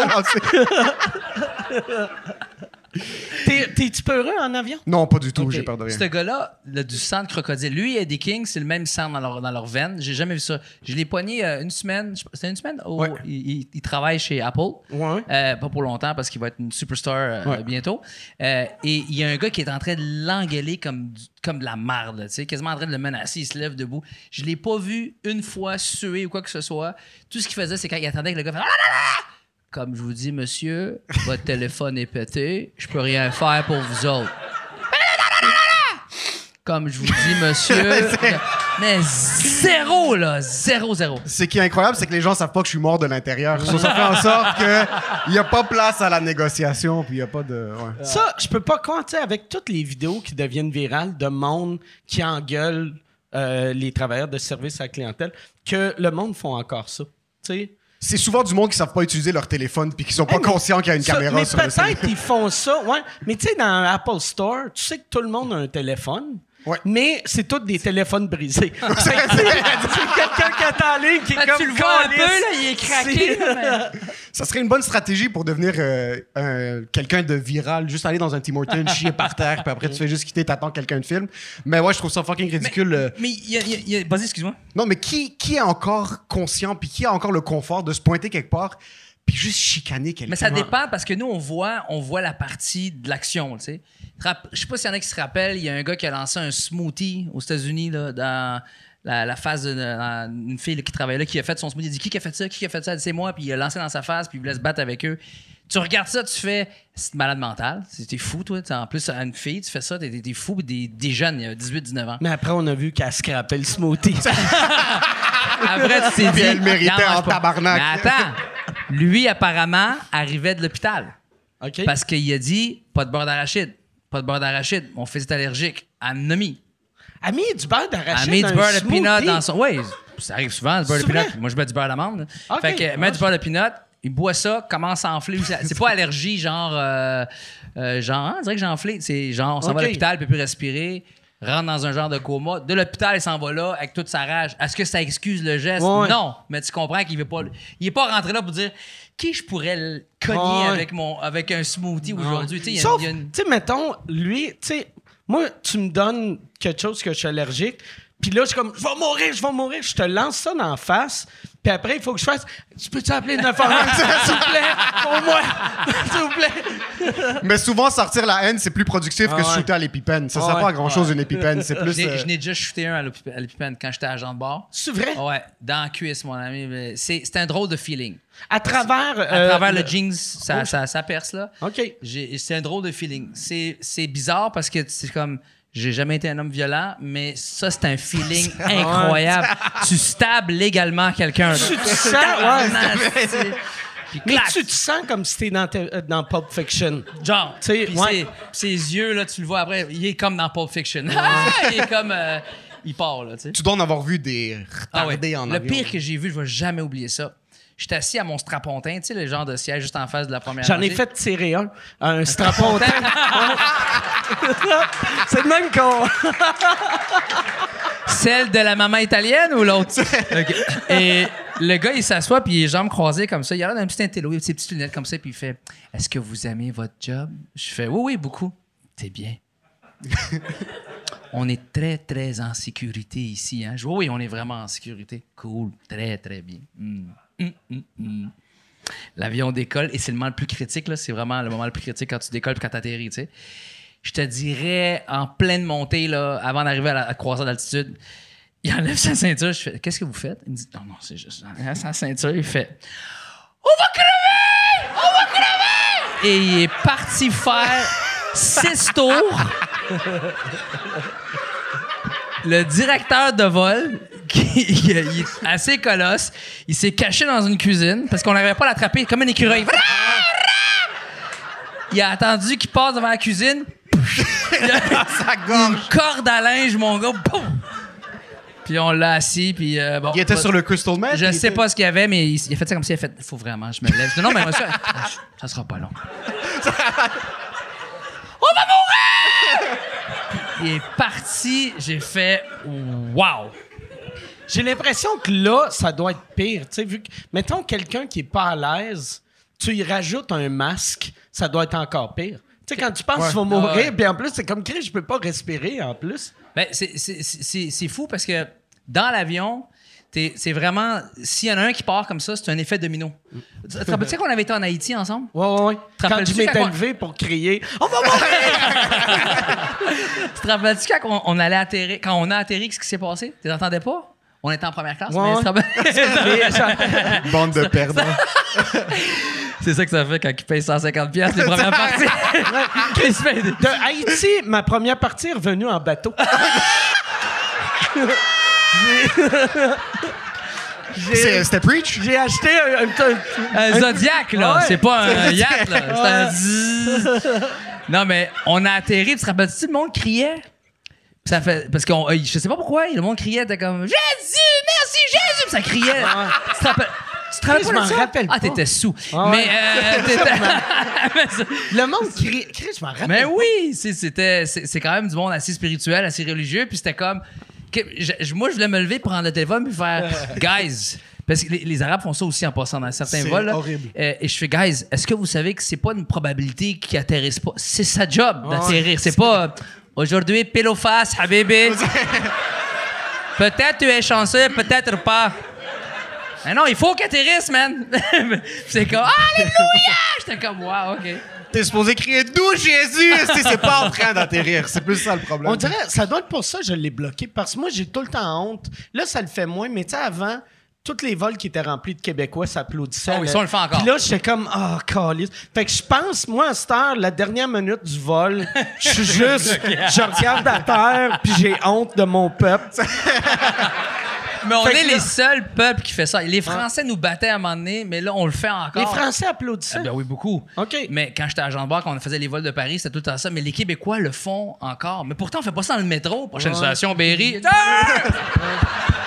T'es- T'es-tu peureux en avion? Non, pas du tout, j'ai peur de rien. Ce gars-là, le- du sang de crocodile, lui et Eddie King, c'est le même sang dans leur, dans leur veine. J'ai jamais vu ça. Je l'ai poigné euh, une semaine. je- C'était une semaine? où Ouais. il, il- il travaille chez Apple. Ouais. Euh, pas pour longtemps parce qu'il va être une superstar euh, Ouais. bientôt. Euh, et il y a un gars qui est en train de l'engueuler comme, comme de la marde, tu sais, quasiment en train de le menacer. Il se lève debout. Je l'ai pas vu une fois suer ou quoi que ce soit. Tout ce qu'il faisait, c'est quand il attendait que le gars fasse Ah, là, là, là! Comme je vous dis, monsieur, votre téléphone est pété. Je peux rien faire pour vous autres. Comme je vous dis, monsieur. (laughs) mais zéro, là. Zéro, zéro. Ce qui est incroyable, c'est que les gens savent pas que je suis mort de l'intérieur. So, ça fait en sorte qu'il n'y a pas place à la négociation, puis il n'y a pas de... ouais. Ça, je peux pas croire, tu sais, avec toutes les vidéos qui deviennent virales de monde qui engueule euh, les travailleurs de service à la clientèle, que le monde font encore ça. Tu sais. C'est souvent du monde qui savent pas utiliser leur téléphone, puis qui sont pas Hey, mais conscients qu'il y a une Ça, caméra mais sur le téléphone. peut-être ils font ça, ouais. Mais tu sais, dans Apple Store, tu sais que tout le monde a un téléphone. Ouais. Mais c'est tous des téléphones brisés. (laughs) (laughs) C'est quelqu'un qui est en ligne qui est Ben, comme tu le vois un peu, là, il est craqué. Mais- Ça serait une bonne stratégie pour devenir euh, un- quelqu'un de viral, juste aller dans un Tim Hortons, chier par terre, puis après tu fais juste quitter, t'attends que quelqu'un te filme. Mais ouais, je trouve ça fucking ridicule. euh. Mais il y a. il y a- il y a- Vas-y, excuse-moi. Non, mais qui, qui est encore conscient, puis qui a encore le confort de se pointer quelque part, puis juste chicaner quelqu'un? Mais ça dépend parce que nous, on voit, on voit la partie de l'action, tu sais. Je sais pas s'il y en a qui se rappellent, il y a un gars qui a lancé un smoothie aux États-Unis, là, dans la, la face d'une fille qui travaillait là, qui a fait son smoothie. Il dit Qui a fait ça? Qui a fait ça? Elle dit, C'est moi. Puis il a lancé dans sa face, puis il voulait se battre avec eux. Tu regardes ça, tu fais C'est malade mental. T'es fou, toi. T'es En plus, à une fille, tu fais ça, t'es t'es fou. Puis Des, des jeunes, il y a 18-19 ans. Mais après, on a vu qu'elle scrapait le smoothie. (laughs) Après, (laughs) tu t'es dit. Puis elle méritait en tabarnak. Mais attends, lui, apparemment, arrivait de l'hôpital. OK? Parce qu'il a dit pas de beurre d'arachide. Pas de beurre d'arachide. Mon fils est allergique. Elle a mis. Elle a mis du beurre d'arachide a mis dans du beurre de peanut dans son. Oui, ça arrive souvent, le beurre de peanut. Moi, je mets du beurre d'amande. Ok. Fait que, met du beurre de peanut. Il boit ça, commence à enfler. C'est pas allergie, genre. euh, euh, genre, hein, on dirait que j'ai enflé. C'est genre, on s'en va à l'hôpital, il peut plus respirer. Rentre dans un genre de coma. De l'hôpital, il s'en va là avec toute sa rage. Est-ce que ça excuse le geste? Ouais. Non. Mais tu comprends qu'il veut pas. Il est pas rentré là pour dire qui je pourrais le cogner Ouais. avec, mon, avec un smoothie aujourd'hui? Tu sais, une- mettons, lui, tu sais, moi, tu me donnes quelque chose que je suis allergique, puis là, je suis comme, je vais mourir, je vais mourir, je te lance ça dans la face, puis après, il faut que je fasse, tu peux-tu appeler 911, (laughs) s'il vous plaît, au moins, (laughs) s'il vous plaît. Mais souvent, sortir la haine, c'est plus productif Ah que ouais. shooter à l'épipène. Ça Ah sert ouais. pas à grand-chose, une épipène. C'est Je (laughs) plus... n'ai euh, je n'ai déjà shooté un à l'épip- à l'épipène quand j'étais agent de bar. C'est vrai? Ouais, dans la cuisse, mon ami. C'est c'est un drôle de feeling. À travers... À euh, travers le, jeans, ça, Oh. ça, ça perce, là. OK. C'est un drôle de feeling. C'est c'est bizarre parce que c'est comme. J'ai jamais été un homme violent, mais ça, c'est un feeling (laughs) incroyable. tu stabs légalement quelqu'un. Tu te sens, ouais. Mais tu te sens comme si t'es dans, dans Pulp Fiction. Genre, Tu ouais. ses, ses yeux, là, tu le vois après, il est comme dans Pulp Fiction. (laughs) Il est comme. euh, il part, là, tu sais. Tu dois en avoir vu des Ah ouais. retardés en Le avion. pire que j'ai vu, je vais jamais oublier ça. J'étais assis à mon strapontin, tu sais, le genre de siège juste en face de la première J'en ai fait tirer un, un strapontin. (laughs) C'est le même qu'on... (laughs) Celle de la maman italienne ou l'autre? (laughs) Et le gars, il s'assoit, puis les jambes croisées comme ça. Il a l'air d'un petit intello, il a ses petites lunettes comme ça, puis il fait Est-ce que vous aimez votre job? Je fais Oui, oui, beaucoup. C'est bien. (laughs) on est très, très en sécurité ici. Hein? Je dis, oui, on est vraiment en sécurité. Cool, très, très bien. Hum, hum, hum. L'avion décolle et c'est le moment le plus critique. là. C'est vraiment le moment le plus critique quand tu décolles et quand tu atterris. Tu sais. Je te dirais, en pleine montée, là, avant d'arriver à la croisade d'altitude, il enlève sa ceinture. Je fais Qu'est-ce que vous faites? Il me dit Non, non, c'est juste sa ceinture. Il fait On va crever On va crever Et il est parti faire six tours. Le directeur de vol, qui il est assez colosse, il s'est caché dans une cuisine parce qu'on n'arrivait pas à l'attraper comme un écureuil. Il a attendu qu'il passe devant la cuisine. Il a- Sa une corde à linge, mon gars. Boum! Puis on l'a assis, puis euh, bon. Il était pas- sur le Crystal Meth. Je sais était- pas ce qu'il y avait, mais il, il a fait ça comme s'il a fait. Faut vraiment, je me lève. Je dis, non, mais moi, ça, (laughs) ça sera pas long. (laughs) On va mourir! Il est parti, j'ai fait wow! J'ai l'impression que là, ça doit être pire. Tu sais, vu que, mettons, quelqu'un qui est pas à l'aise, tu y rajoutes un masque, ça doit être encore pire. Tu sais, quand tu penses Ouais. qu'il va mourir, Ouais. puis en plus, c'est comme Chris, je peux pas respirer en plus. Ben, c'est- fou parce que dans l'avion, c'est vraiment. S'il y en a un qui part comme ça, c'est un effet domino. Tu te rappelles-tu qu'on avait été en Haïti ensemble? Ouais, ouais. Te Quand je m'étais levé pour crier, on va mourir! (laughs) Tu te rappelles-tu quand on, on allait atterrir, quand on a atterri, qu'est-ce qui s'est passé? Tu t'entendais pas? On était en première classe, Ouais, mais ouais. (laughs) Bande de perdants. C'est ça que ça fait quand il paye 150 pièces les premières (laughs) parties. De Haïti, ma première partie est revenue en bateau. C'était Preach? J'ai acheté un, un- un- Un Zodiac, là. Ouais. C'est pas un yacht, là. C'est un. Non, mais on a atterri, tu te rappelles-tu, le monde criait? Ça fait, parce qu'on, euh, je sais pas pourquoi, le monde criait, t'es comme Jésus, merci Jésus, ça criait. Tu te rappelles? Tu te Je m'en ça? rappelle Ah, t'étais sous. Ah mais euh, (laughs) t'étais- ça- (laughs) Le monde crie. Chris, je m'en rappelle. Mais oui, c'était, c'est quand même du monde assez spirituel, assez religieux, puis c'était comme, que- je- moi je voulais me lever, prendre le téléphone, puis faire, (laughs) guys, parce que les, les Arabes font ça aussi en passant dans certains vols. là. horrible. Euh, et je fais, guys, est-ce que vous savez que c'est pas une probabilité qu'ils atterrissent pas, c'est sa job d'atterrir, c'est pas aujourd'hui pile au face, habibi. (laughs) peut-être tu es chanceux, peut-être pas. Mais non, il faut qu'ils atterrissent, man. (laughs) c'est comme, alléluia! J'étais comme, wow, ok. T'es supposé crier d'où Jésus? Si c'est pas en train d'atterrir. C'est plus ça le problème. On dirait, ça doit être pour ça que je l'ai bloqué. Parce que moi, j'ai tout le temps honte. Là, ça le fait moins. Mais tu sais, avant, tous les vols qui étaient remplis de Québécois s'applaudissaient. Oh oui, ça, on le fait encore. Puis là, j'étais comme, ah, calice. Fait que je pense, moi, à cette heure, la dernière minute du vol, (laughs) je suis juste, je regarde à terre, puis j'ai honte de mon peuple. (laughs) Mais on Fait est les là- seuls peuples qui fait ça. Les Français nous battaient à un moment donné, mais là, on le fait encore. Les Français applaudissaient. Ah, ben oui, beaucoup. OK. Mais quand j'étais à Jean Barre, quand on faisait les vols de Paris, c'était tout le temps ça. Mais les Québécois le font encore. Mais pourtant, on fait pas ça dans le métro. Prochaine station, Berry. (laughs)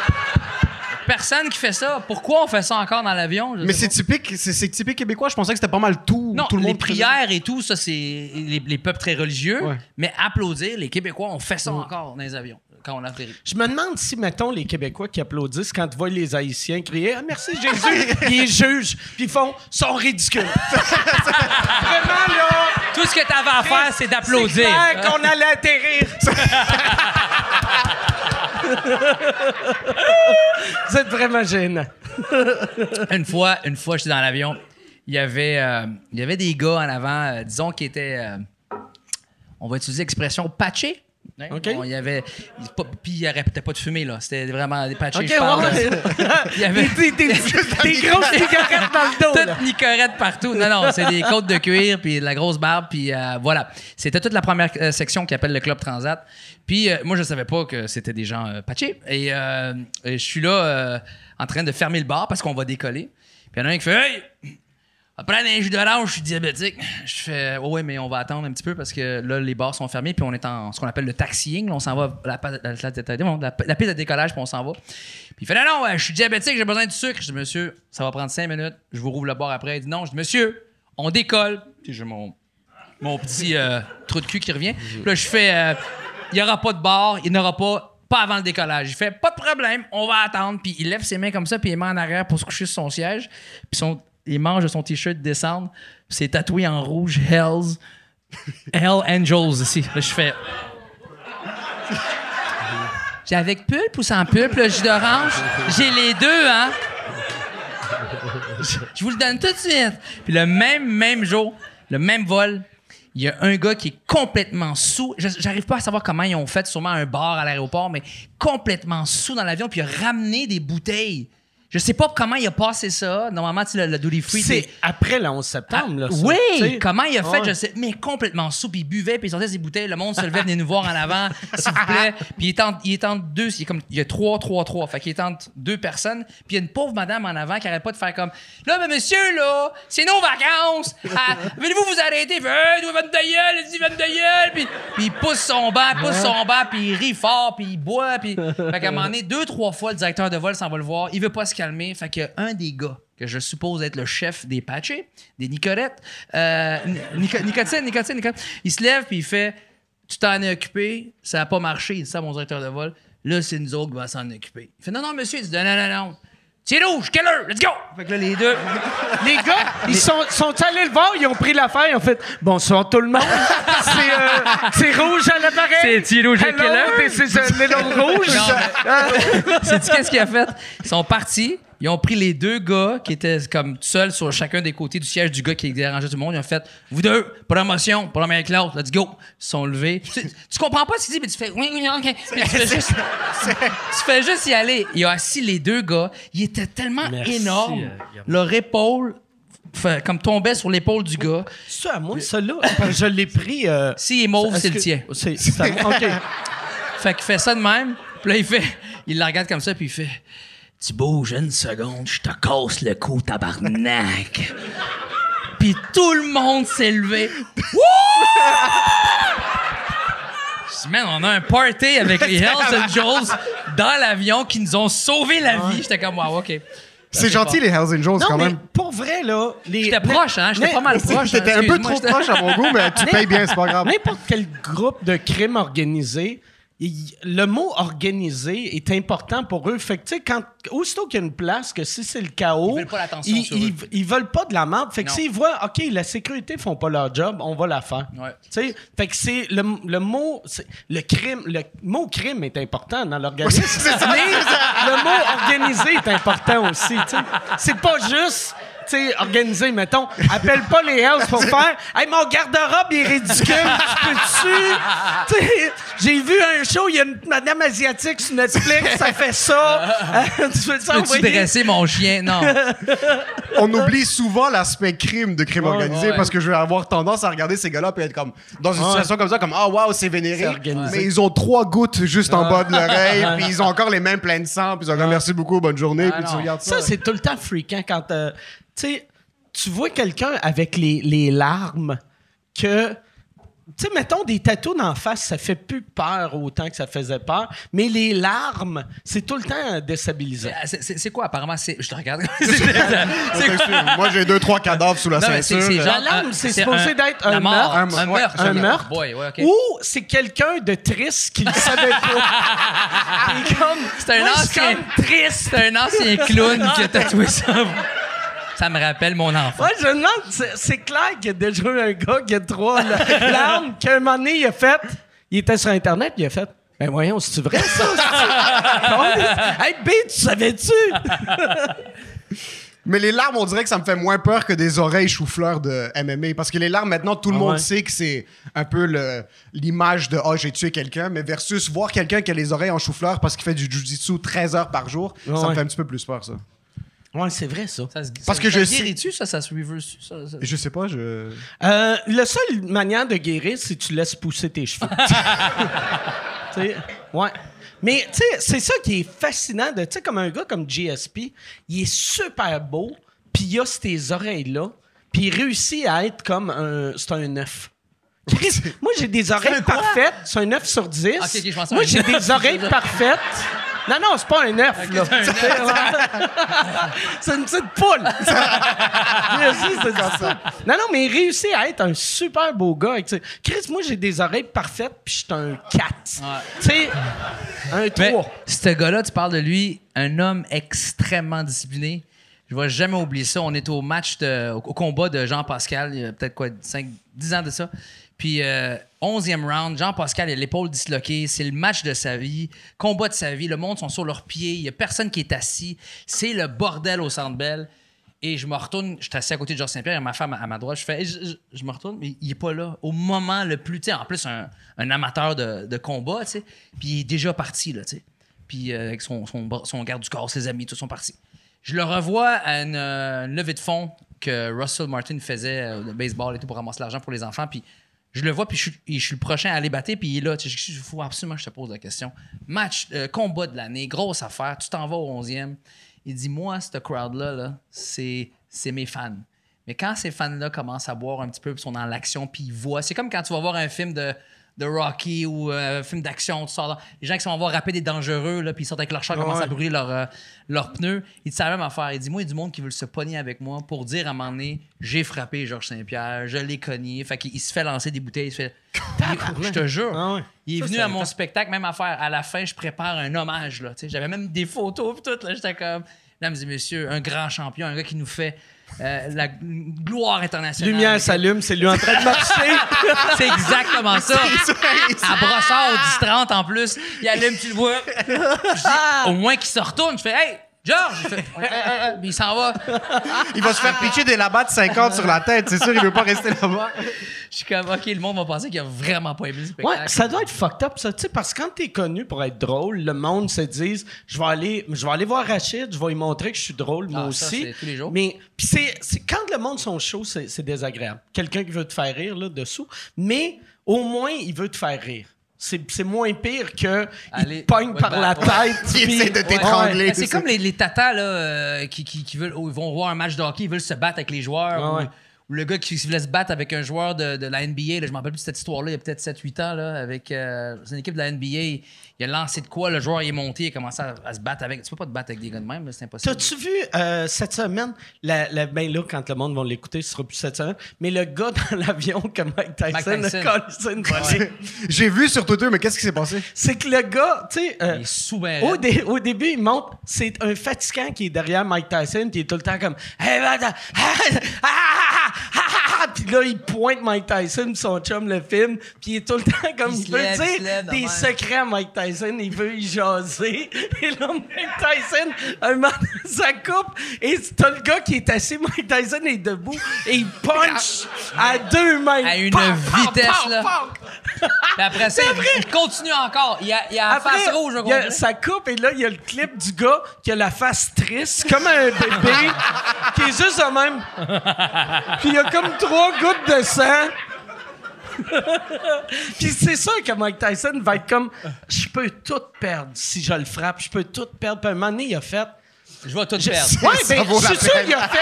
Personne qui fait ça. Pourquoi on fait ça encore dans l'avion? Mais c'est typique, c'est typique québécois. Je pensais que c'était pas mal tout. Non, tout le les monde prières et tout, ça, c'est les, les peuples très religieux. Ouais. Mais applaudir, les Québécois, on fait ça encore dans les avions quand on atterrit. Je me demande si, mettons, les Québécois qui applaudissent quand ils voient les Haïtiens crier Ah, merci Jésus, (laughs) ils jugent, puis ils font sont ridicules. (laughs) Vraiment, là. Tout ce que tu avais à faire, c'est d'applaudir. qu'on allait atterrir. (laughs) C'est vraiment gênant. une fois, une fois, j'étais dans l'avion. Il y avait, euh, il y avait des gars en avant, euh, disons, qui étaient. euh, on va utiliser l'expression patché. Bon, il y avait. il- arrêtait pas de fumer, là. C'était vraiment des patchés. OK, je parle, ouais, là. ouais. (laughs) Il y avait Des, des- des grosses (laughs) cigarettes dans le dos. là. toute nicorette partout. Non, non, c'est des côtes de cuir, puis de la grosse barbe, puis euh, voilà. C'était toute la première euh, section qui appelle le Club Transat. Puis euh, moi, je savais pas que c'était des gens patchés. Et, et je suis là en train de fermer le bar parce qu'on va décoller. Puis il y en a un qui fait Hey! Après un jus d'orange, je suis diabétique. Je fais oh ouais, mais on va attendre un petit peu parce que là, les bars sont fermés, puis on est en ce qu'on appelle le taxiing. Là, on s'en va la- la piste de décollage, puis on s'en va. Puis il fait non, non, ouais, je suis diabétique, j'ai besoin de sucre. Je dis monsieur, ça va prendre cinq minutes. Je vous rouvre le bar après. Il dit non. Je dis monsieur, on décolle. Puis j'ai mon, mon petit euh, trou de cul qui revient. Puis là, je fais euh, il n'y aura pas de bar, il n'y aura pas. Pas avant le décollage. Il fait pas de problème, on va attendre. Puis il lève ses mains comme ça, puis il met en arrière pour se coucher sur son siège. Puis son, manches de son t-shirt descendent. Puis c'est tatoué en rouge Hells. Hell Angels ici. Je fais. J'ai avec pulpe ou sans pulpe, le jus d'orange? J'ai les deux, hein? Je vous le donne tout de suite. Puis le même, même jour, le même vol, il y a un gars qui est complètement sous. J'arrive pas à savoir comment ils ont fait, sûrement un bar à l'aéroport, mais complètement sous dans l'avion, puis il a ramené des bouteilles. Je sais pas comment il a passé ça. Normalement, tu sais, le, le duty free. C'est t'es- après le 11 septembre, là. ça. oui, comment il a fait, Ouais. je sais, mais complètement sous, puis il buvait, puis il sortait ses bouteilles, le monde se levait, venait nous voir en avant, s'il vous plaît. Puis il est entre, il est deux, il, est comme, il y a trois, trois, trois, fait qu'il est entre deux personnes, puis il y a une pauvre madame en avant qui arrête pas de faire comme, là, mais monsieur, là, c'est nos vacances, Ah, voulez-vous vous arrêter? Il fait, hey, toi, vanne de gueule, dis vanne de gueule, puis, puis il pousse son banc, pousse son banc, puis il rit fort, puis il boit, puis, fait qu'à un moment donné, deux, trois fois, le directeur de vol s'en va le voir, il veut pas se calmer, fait que un des gars, que je suppose être le chef des patchés, des Nicolettes, euh, Nico- Nicotine, Nicotine, Nicotine, il se lève puis il fait Tu t'en es occupé, ça n'a pas marché, il dit ça mon directeur de vol. Là, c'est nous autres qui va s'en occuper. Il fait Non, non, monsieur, il dit Non, non, non, non. C'est rouge, killer, let's go! Fait que là, les deux. (laughs) Les gars, ils sont, sont allés le voir, ils ont pris l'affaire, ils ont fait Bonsoir tout le monde. (laughs) c'est, euh, c'est rouge à l'appareil. C'est T Rouge le Hello, killer. this is a little rouge. (laughs) Sais-tu qu'est-ce qu'il a fait? Ils sont partis, ils ont pris les deux gars qui étaient comme seuls sur chacun des côtés du siège du gars qui dérangeait tout le monde. Ils ont fait, vous deux, promotion, avec l'autre, let's go. Ils se sont levés. Tu, tu comprends pas ce qu'il dit, mais tu fais, oui, oui, ok. (laughs) Tu, fais juste, tu fais juste y aller. Il a assis les deux gars. Il était tellement Merci, énorme. euh. Leur épaule, fait- comme tombait sur l'épaule du gars. C'est à moi, ça là. Je l'ai pris. euh, S'il est mauve, c'est le que- tien. C'est, c'est à moi. OK. (laughs) Fait qu'il fait ça de même. Puis là, il fait. Il la regarde comme ça, puis il fait. Tu bouges une seconde, je te casse le cou, tabarnak. puis tout le monde s'est levé. Wouh! Je dis, man, on a un party avec les (laughs) Hells Angels dans l'avion qui nous ont sauvé la vie. J'étais comme, wow, OK. C'est gentil, les Hells Angels, Non, quand mais même. pour vrai, là. les- J'étais proche, hein? J'étais pas mal proche. T'étais hein, un peu trop proche à mon goût, mais tu payes bien, c'est pas grave. N'importe quel groupe de crime organisé, il- le mot organisé est important pour eux. Fait que, tu sais, quand, aussitôt qu'il y a une place, que si c'est le chaos. Ils veulent pas ils, ils- ils veulent pas de la merde. Fait que s'ils voient, OK, la sécurité font pas leur job, on va la faire. Ouais. Tu sais, fait que c'est le, le mot, le crime, le mot crime est important dans l'organisme. Mais (laughs) le mot organisé est important aussi, tu sais. C'est pas juste, tu sais, organisé, mettons. Appelle pas les Hells pour (laughs) faire, hey, mon garde-robe est ridicule, tu peux-tu? J'ai vu un show, il y a une madame asiatique sur Netflix, ça fait ça. (laughs) (laughs) tu veux ça Peux-tu dresser mon chien? Non. On oublie souvent l'aspect crime de crime organisé ouais. parce que je vais avoir tendance à regarder ces gars-là et être comme dans une situation comme ça comme ah waouh c'est vénéré mais ils ont trois gouttes juste en bas de l'oreille puis ils ont encore les mêmes pleins de sang puis ils ont comme merci beaucoup bonne journée Ah, puis tu regardes ça, Ça, c'est tout le temps fréquent quand euh, sais, tu vois quelqu'un avec les, les larmes que. Tu sais, mettons des tatous d'en face, ça fait plus peur autant que ça faisait peur, mais les larmes, c'est tout le temps déstabilisant. Ah, C'est- quoi, apparemment? c'est- Je te regarde. (laughs) Moi j'ai deux trois cadavres sous la Non, ceinture c'est genre- La larme, c'est supposé d'être un meurtre. Un, meurtre. Un meurtre. Boy, ouais, OK. Ou c'est quelqu'un de triste qui ne savait pas. (laughs) C'est un ancien- comme triste. C'est un ancien clown qui a tatoué ça. (laughs) Ça me rappelle mon enfant. Ouais, je me demande, c'est- c'est clair qu'il y a déjà eu un gars qui a trois (laughs) la- larmes, qu'à un moment donné, il a fait. Il était sur Internet, il a fait. Ben voyons, c'est vrai ça? (laughs) c'est-tu? hey, B, tu savais-tu? (laughs) mais les larmes on dirait que ça me fait moins peur que des oreilles chou-fleurs de MMA parce que les larmes maintenant tout le Ah monde sait que c'est un peu le- l'image de ah j'ai tué quelqu'un mais versus voir quelqu'un qui a les oreilles en chou-fleur parce qu'il fait du jujitsu 13 heures par jour ça Ouais. me fait un petit peu plus peur ça Ouais, c'est vrai ça. Ça se- Parce ça- que ça je guérit-tu, ça, ça se reverse ça, ça- je sais pas je Euh, la seule manière de guérir, c'est que tu laisses pousser tes cheveux. (laughs) Ouais. Mais tu sais, c'est ça qui est fascinant de, tu sais, comme un gars comme GSP, il est super beau, puis il a ces oreilles-là, puis il réussit à être comme un, c'est un œuf. (laughs) Moi j'ai des oreilles parfaites, c'est un 9 sur 10. Ok, ok, je pensais moi j'ai des (laughs) oreilles parfaites. Non, non, c'est pas un œuf, là. c'est une petite poule. Merci, c'est ça. Non, non, mais il réussit à être un super beau gars. avec ça. Chris, moi, j'ai des oreilles parfaites, puis je suis un 4. Tu sais, un 3. Mais ce gars-là, tu parles de lui, un homme extrêmement discipliné. Je vais jamais oublier ça. On est au match, de, au, au combat de Jean-Pascal, il y a peut-être quoi, 5, 10 ans de ça. Puis, euh, 11e round, Jean-Pascal, a l'épaule disloquée. C'est le match de sa vie, combat de sa vie. Le monde sont sur leurs pieds. Il y a personne qui est assis. C'est le bordel au Centre Bell. Et je me retourne, je suis assis à côté de Georges Saint-Pierre et ma femme à ma droite. Je fais, je, me retourne, mais il est pas là. Au moment le plus, tu en plus, un, un amateur de, combat, tu sais. Puis il est déjà parti, là, tu sais. Puis euh, avec son, son, son garde du corps, ses amis, tous sont partis. Je le revois à une, euh, levée de fonds que Russell Martin faisait euh, de baseball et tout pour ramasser l'argent pour les enfants. Puis je le vois, puis je suis, le prochain à aller battre, puis il est là. Il faut absolument que je te pose la question. Match, euh, combat de l'année, grosse affaire. Tu t'en vas au 11e. Il dit Moi, cette crowd-là, là, c'est c'est mes fans. Mais quand ces fans-là commencent à boire un petit peu, puis sont dans l'action, puis ils voient. C'est comme quand tu vas voir un film de, de Rocky ou euh, un film d'action, tu sors dans- les gens qui sont voir rapper des dangereux, là, puis ils sortent avec leur char, commencent à brûler leurs euh, leurs pneus. Il dit c'est la même affaire. Il dit Moi, il y a du monde qui veut se pogner avec moi pour dire à un moment donné J'ai frappé Georges Saint-Pierre, je l'ai cogné. Fait qu'il il se fait lancer des bouteilles. Il se fait. (laughs) Il- je te jure. Ah ouais. Il est Ça, venu à mon spectacle, même affaire. À la fin, je prépare un hommage. là, tu sais. J'avais même des photos, puis tout. là, J'étais comme. mesdames et messieurs, un grand champion, un gars qui nous fait euh, la gloire internationale. Lumière s'allume, c'est lui en train de marcher. (laughs) C'est exactement ça. À brossard au 10-30 en plus, il allume, tu le vois. Dis, Au moins qu'il se retourne, je fais Hey, Georges! Il fait, (laughs) Ouais, ouais, ouais, puis il s'en va. Il va se faire pitcher des labats de 50 sur la tête. C'est sûr, il veut pas rester là-bas. (laughs) Je suis comme, OK, le monde va penser qu'il a vraiment pas aimé le spectacle. Ouais, ça doit être fucked up, ça, tu sais, parce que quand t'es connu pour être drôle, le monde se dit, je vais aller, je vais aller voir Rachid, je vais lui montrer que je suis drôle, moi Ah, ça, aussi. c'est tous les jours. Mais puis c'est, c'est quand le monde sont chauds, c'est, c'est désagréable. Quelqu'un qui veut te faire rire là dessous, mais au moins il veut te faire rire. C'est, c'est moins pire que Aller- il te pogne ouais, par la ouais. tête. (laughs) Il puis- essaie de Ouais. t'étrangler. Ben, c'est comme les, les tatas là, euh, qui, qui, qui veulent, ils vont voir un match de hockey, ils veulent se battre avec les joueurs. Ou, ouais. ou le gars qui voulait se battre avec un joueur de, de la NBA. Là, je me rappelle plus de cette histoire-là, il y a peut-être 7-8 ans, là, avec euh, c'est une équipe de la NBA. Il a lancé de quoi, le joueur il est monté, il a commencé à, à se battre avec. Tu peux pas te battre avec des gars de même, c'est impossible. T'as-tu vu euh, cette semaine, la, la- ben là, quand le monde va l'écouter, ce sera plus cette semaine, mais le gars dans (laughs) l'avion que Mike Tyson, Mike Tyson. a collé une volée. J'ai vu sur Twitter, mais qu'est-ce qui s'est passé? C'est que le gars, tu sais, euh, Il est sous au, dé- au début, il monte, c'est un fatigant qui est derrière Mike Tyson, puis il est tout le temps comme Hey, (laughs) ah, ah, ah, ah, ah, ah, ah. Puis là, il pointe Mike Tyson, son chum le film, puis il est tout le temps comme Il il, se dire des même. secrets à Mike Tyson, il veut y jaser. (laughs) Et là, Mike Tyson, un moment, ça coupe, et t'as le gars qui est assis, Mike Tyson est debout, et il punch (laughs) à deux mains. À une vitesse, là. Puis après ça, il, continue encore. Il a, il a la face rouge y a- complet. ça coupe et là, il y a le clip du gars qui a la face triste, comme un bébé, (laughs) qui est juste de même. Puis il y a comme trois gouttes de sang. (laughs) Puis c'est sûr que Mike Tyson va être comme je peux tout perdre si je le frappe, je peux tout perdre. Puis à un moment donné, il a fait. Je vais tout Je- perdre. Ouais, Ça ben, je suis sûr qu'il a fait.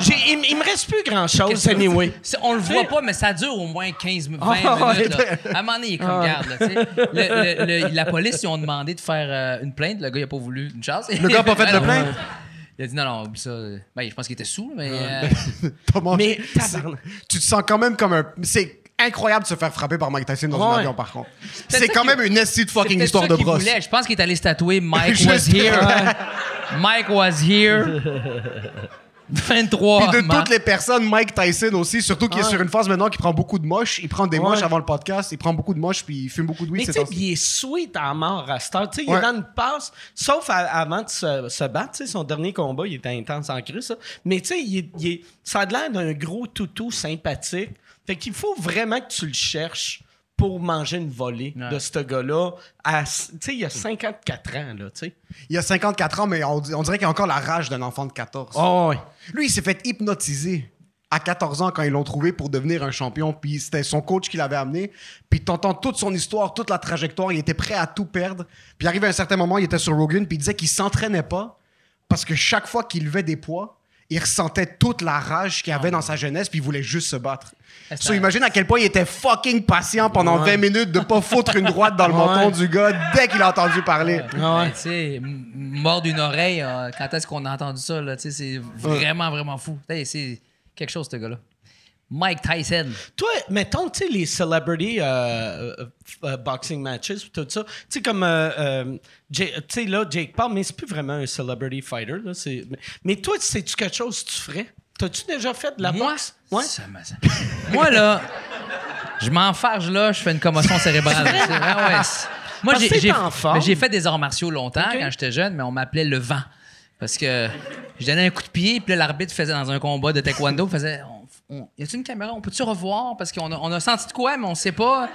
J'ai- il, il me reste plus grand chose anyway. C'est- On le voit pas, mais ça dure au moins 15, 20 Ah, minutes. là. À un moment donné, il est comme, garde, là, tu sais. Le- le- le- la police, ils ont demandé de faire euh, une plainte. Le gars, il a pas voulu une chance. Le gars a pas fait de (laughs) plainte? Il a dit non, non, oublie ça. Ben, je pense qu'il était sous, mais. euh, (laughs) Mais tu te sens quand même comme un. C'est incroyable de se faire frapper par Mike Tyson dans un Ouais. avion, par contre. C'est quand même une estie de fucking histoire de brosse. voulait. Je pense qu'il est allé se tatouer (laughs) (laughs) Mike was here. Mike was here. 23 Puis de toutes les personnes, Mike Tyson aussi, surtout qu'il est Ouais. sur une phase maintenant qui prend beaucoup de moches. Il prend des Ouais. moches avant le podcast, il prend beaucoup de moches, puis il fume beaucoup de weed. Mais tu il est sweet en mort à cette heure. Tu sais, il Ouais. est dans une passe, sauf à- avant de se, se battre. Tu sais, son dernier combat, il était intense en cru, ça. Mais tu sais, il est- il ça a l'air d'un gros toutou sympathique. Fait qu'il faut vraiment que tu le cherches pour manger une volée Ouais. de ce gars-là. à- Tu sais, il a 54 ans, là, tu sais. Il a 54 ans, mais on, on dirait qu'il a encore la rage d'un enfant de 14. Oh, ouais. Lui, il s'est fait hypnotiser à 14 ans quand ils l'ont trouvé pour devenir un champion. Puis c'était son coach qui l'avait amené. Puis t'entends toute son histoire, toute la trajectoire. Il était prêt à tout perdre. Puis arrivé à un certain moment, il était sur Rogan, puis il disait qu'il s'entraînait pas parce que chaque fois qu'il levait des poids, il ressentait toute la rage qu'il avait dans sa jeunesse, puis il voulait juste se battre. Ah, So, imagine à quel point il était fucking patient pendant 20 minutes de pas foutre une droite dans le menton du gars dès qu'il a entendu parler. Tu sais, mort d'une oreille, euh, quand est-ce qu'on a entendu ça, là? Tu sais, c'est vraiment, vraiment fou. C'est quelque chose, ce gars-là. Mike Tyson. Toi, mettons, tu sais, les celebrity euh, euh, euh, boxing matches, tout ça. Tu sais, comme, euh, tu sais, là, Jake Paul, mais c'est plus vraiment un celebrity fighter, là. mais- Mais toi, sais-tu quelque chose que tu ferais? T'as-tu déjà fait de la Moi, boxe? Ouais? ça Moi, là, je m'enfarge là, je fais une commotion cérébrale. Ah ouais, Moi, j'ai fait des arts martiaux longtemps quand j'étais jeune, mais on m'appelait le vent. Parce que je donnais un coup de pied, puis l'arbitre faisait dans un combat de taekwondo, faisait on, Y a-tu une caméra? On peut-tu revoir? Parce qu'on a, on a senti de quoi, mais on sait pas.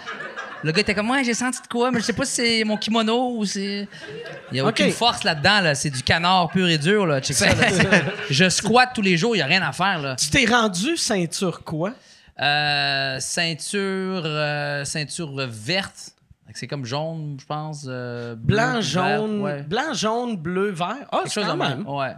Le gars était comme Ouais, j'ai senti de quoi, mais je sais pas si c'est mon kimono ou c'est. Il y a aucune force là-dedans, là. C'est du canard pur et dur, là. Check ça, là. (laughs) Je squatte tous les jours, il y a rien à faire, là. Tu t'es rendu ceinture quoi? Euh, ceinture, euh, ceinture verte. C'est comme jaune, je pense. euh, bleu, Blanc, vert, jaune, ouais. blanc, jaune, bleu, vert. Ah, Quelque c'est quand même. même. Ouais.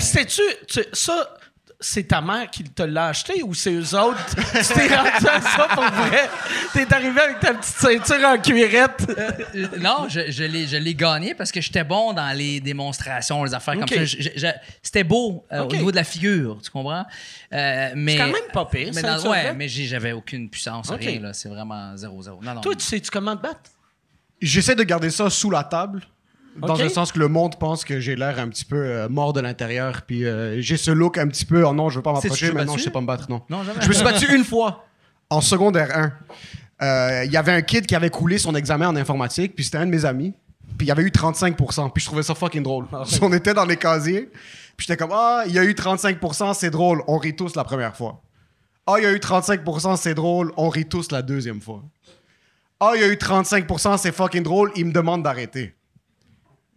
Sais-tu, tu- ça, c'est ta mère qui te l'a acheté ou c'est eux autres? tu t'es (laughs) rendu à ça pour vrai? T'es arrivé avec ta petite ceinture en cuirette. Euh, non, je, je l'ai, je l'ai gagné parce que j'étais bon dans les démonstrations, les affaires comme ça. Je- je- je- c'était beau euh, au niveau de la figure, tu comprends? Euh, mais, C'est quand même pas pire, Mais dans- ouais, mais j'avais aucune puissance, Ok. rien. Là, c'est vraiment 0-0. Non, non. Toi, tu sais-tu comment te battre? J'essaie de garder ça sous la table. Dans Ok. un sens que le monde pense que j'ai l'air un petit peu euh, mort de l'intérieur. Puis euh, j'ai ce look un petit peu. Oh non, je veux pas m'approcher, mais non, je sais pas me battre, non. Non. Je me suis battu une (laughs) fois en secondaire 1. Euh, Il y avait un kid qui avait coulé son examen en informatique, puis c'était un de mes amis. Puis il y avait eu 35%, puis je trouvais ça fucking drôle. Si (laughs) on était dans les casiers, puis j'étais comme Ah, il y a eu 35%, c'est drôle, on rit tous la première fois. Ah, il y a eu 35%, c'est drôle, on rit tous la deuxième fois. Ah, il y a eu 35%, c'est fucking drôle, il me demande d'arrêter.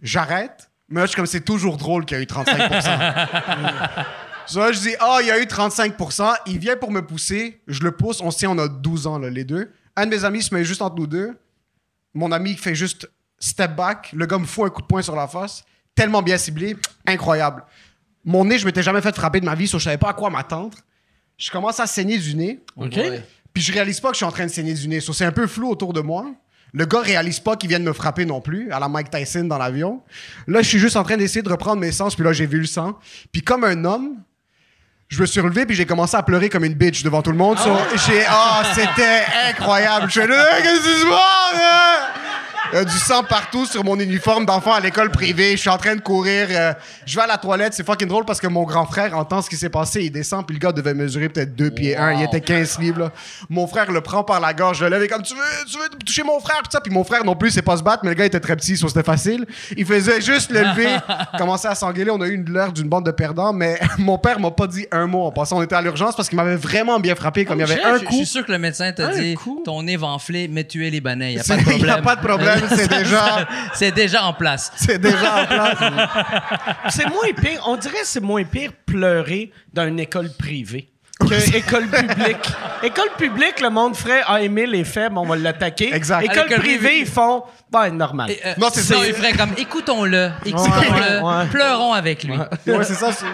J'arrête, mais là, je suis comme c'est toujours drôle qu'il y a eu 35%. So là, je dis, ah, il y a eu 35%. Il vient pour me pousser. Je le pousse. On se tient, on a 12 ans, là, les deux. Un de mes amis se met juste entre nous deux. Mon ami fait juste step back. Le gars me fout un coup de poing sur la face. Tellement bien ciblé. Incroyable. Mon nez, je m'étais jamais fait frapper de ma vie, so je savais pas à quoi m'attendre. Je commence à saigner du nez. OK? Puis je réalise pas que je suis en train de saigner du nez. So, c'est un peu flou autour de moi. Le gars réalise pas qu'il vient de me frapper non plus, à la Mike Tyson dans l'avion. Là, je suis juste en train d'essayer de reprendre mes sens, puis là, j'ai vu le sang. Puis comme un homme, je me suis relevé, puis j'ai commencé à pleurer comme une bitch devant tout le monde. So, j'ai... Ah, c'était incroyable. Je suis là, qu'est-ce qui se passe? Il y a du sang partout sur mon uniforme d'enfant à l'école privée. Je suis en train de courir. euh, je vais à la toilette. C'est fucking drôle parce que mon grand frère entend ce qui s'est passé. Il descend, puis le gars devait mesurer peut-être 2 pieds 1. Il était 15 livres. là. Mon frère le prend par la gorge, je le lève et comme tu veux, tu veux toucher mon frère, tout ça. Puis mon frère non plus, c'est pas se battre, mais le gars était très petit, so c'était facile. Il faisait juste le lever, (laughs) commencer à s'engueuler. On a eu une l'heure d'une bande de perdants, mais (laughs) mon père m'a pas dit un mot en passant. On était à l'urgence parce qu'il m'avait vraiment bien frappé. Comme il y avait un Je- Je coup. suis sûr que le médecin t'a dit coup? ton nez va enfler, mais tu es libanais. Il n'y a pas de Il (laughs) n'y a pas de problème, (laughs) c'est déjà, C'est déjà en place. c'est déjà en place. (laughs) C'est moins pire. On dirait que c'est moins pire pleurer dans une école privée que (laughs) école publique. école publique, le monde ferait Ah, Émile est faible, on va l'attaquer. Exact. École privée, privée, ils font Ben, normal. Et, euh, Non, c'est ça. il ferait comme écoutons-le, écoutons-le, Ouais, ouais. pleurons avec lui. Ouais, c'est ça. c'est-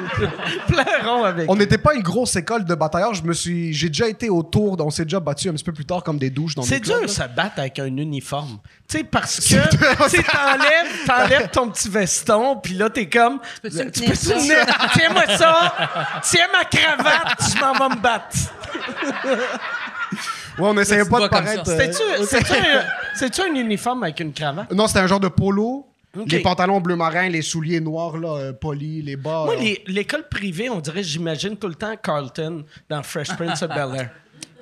Pleurons avec. On n'était pas une grosse école de batailleurs. Je me suis, j'ai déjà été autour. On s'est déjà battu un petit peu plus tard comme des douches dans C'est des clubs, dur là. se battre avec un uniforme. Tu sais, parce que tu t'enlèves, t'enlèves ton petit veston, puis là, t'es comme. peux-tu me Tu tenir peux-tu tenir- Tiens-moi ça! Tiens ma cravate, je m'en vais me battre. Ouais, on essayait tu pas de paraître. euh, C'est-tu c'est-tu un, un uniforme avec une cravate? Non, c'était un genre de polo. Les pantalons bleu marin, les souliers noirs là, euh, polis, les bas. Moi, euh, l'école privée, on dirait, j'imagine tout le temps Carlton dans Fresh Prince of Bel-Air.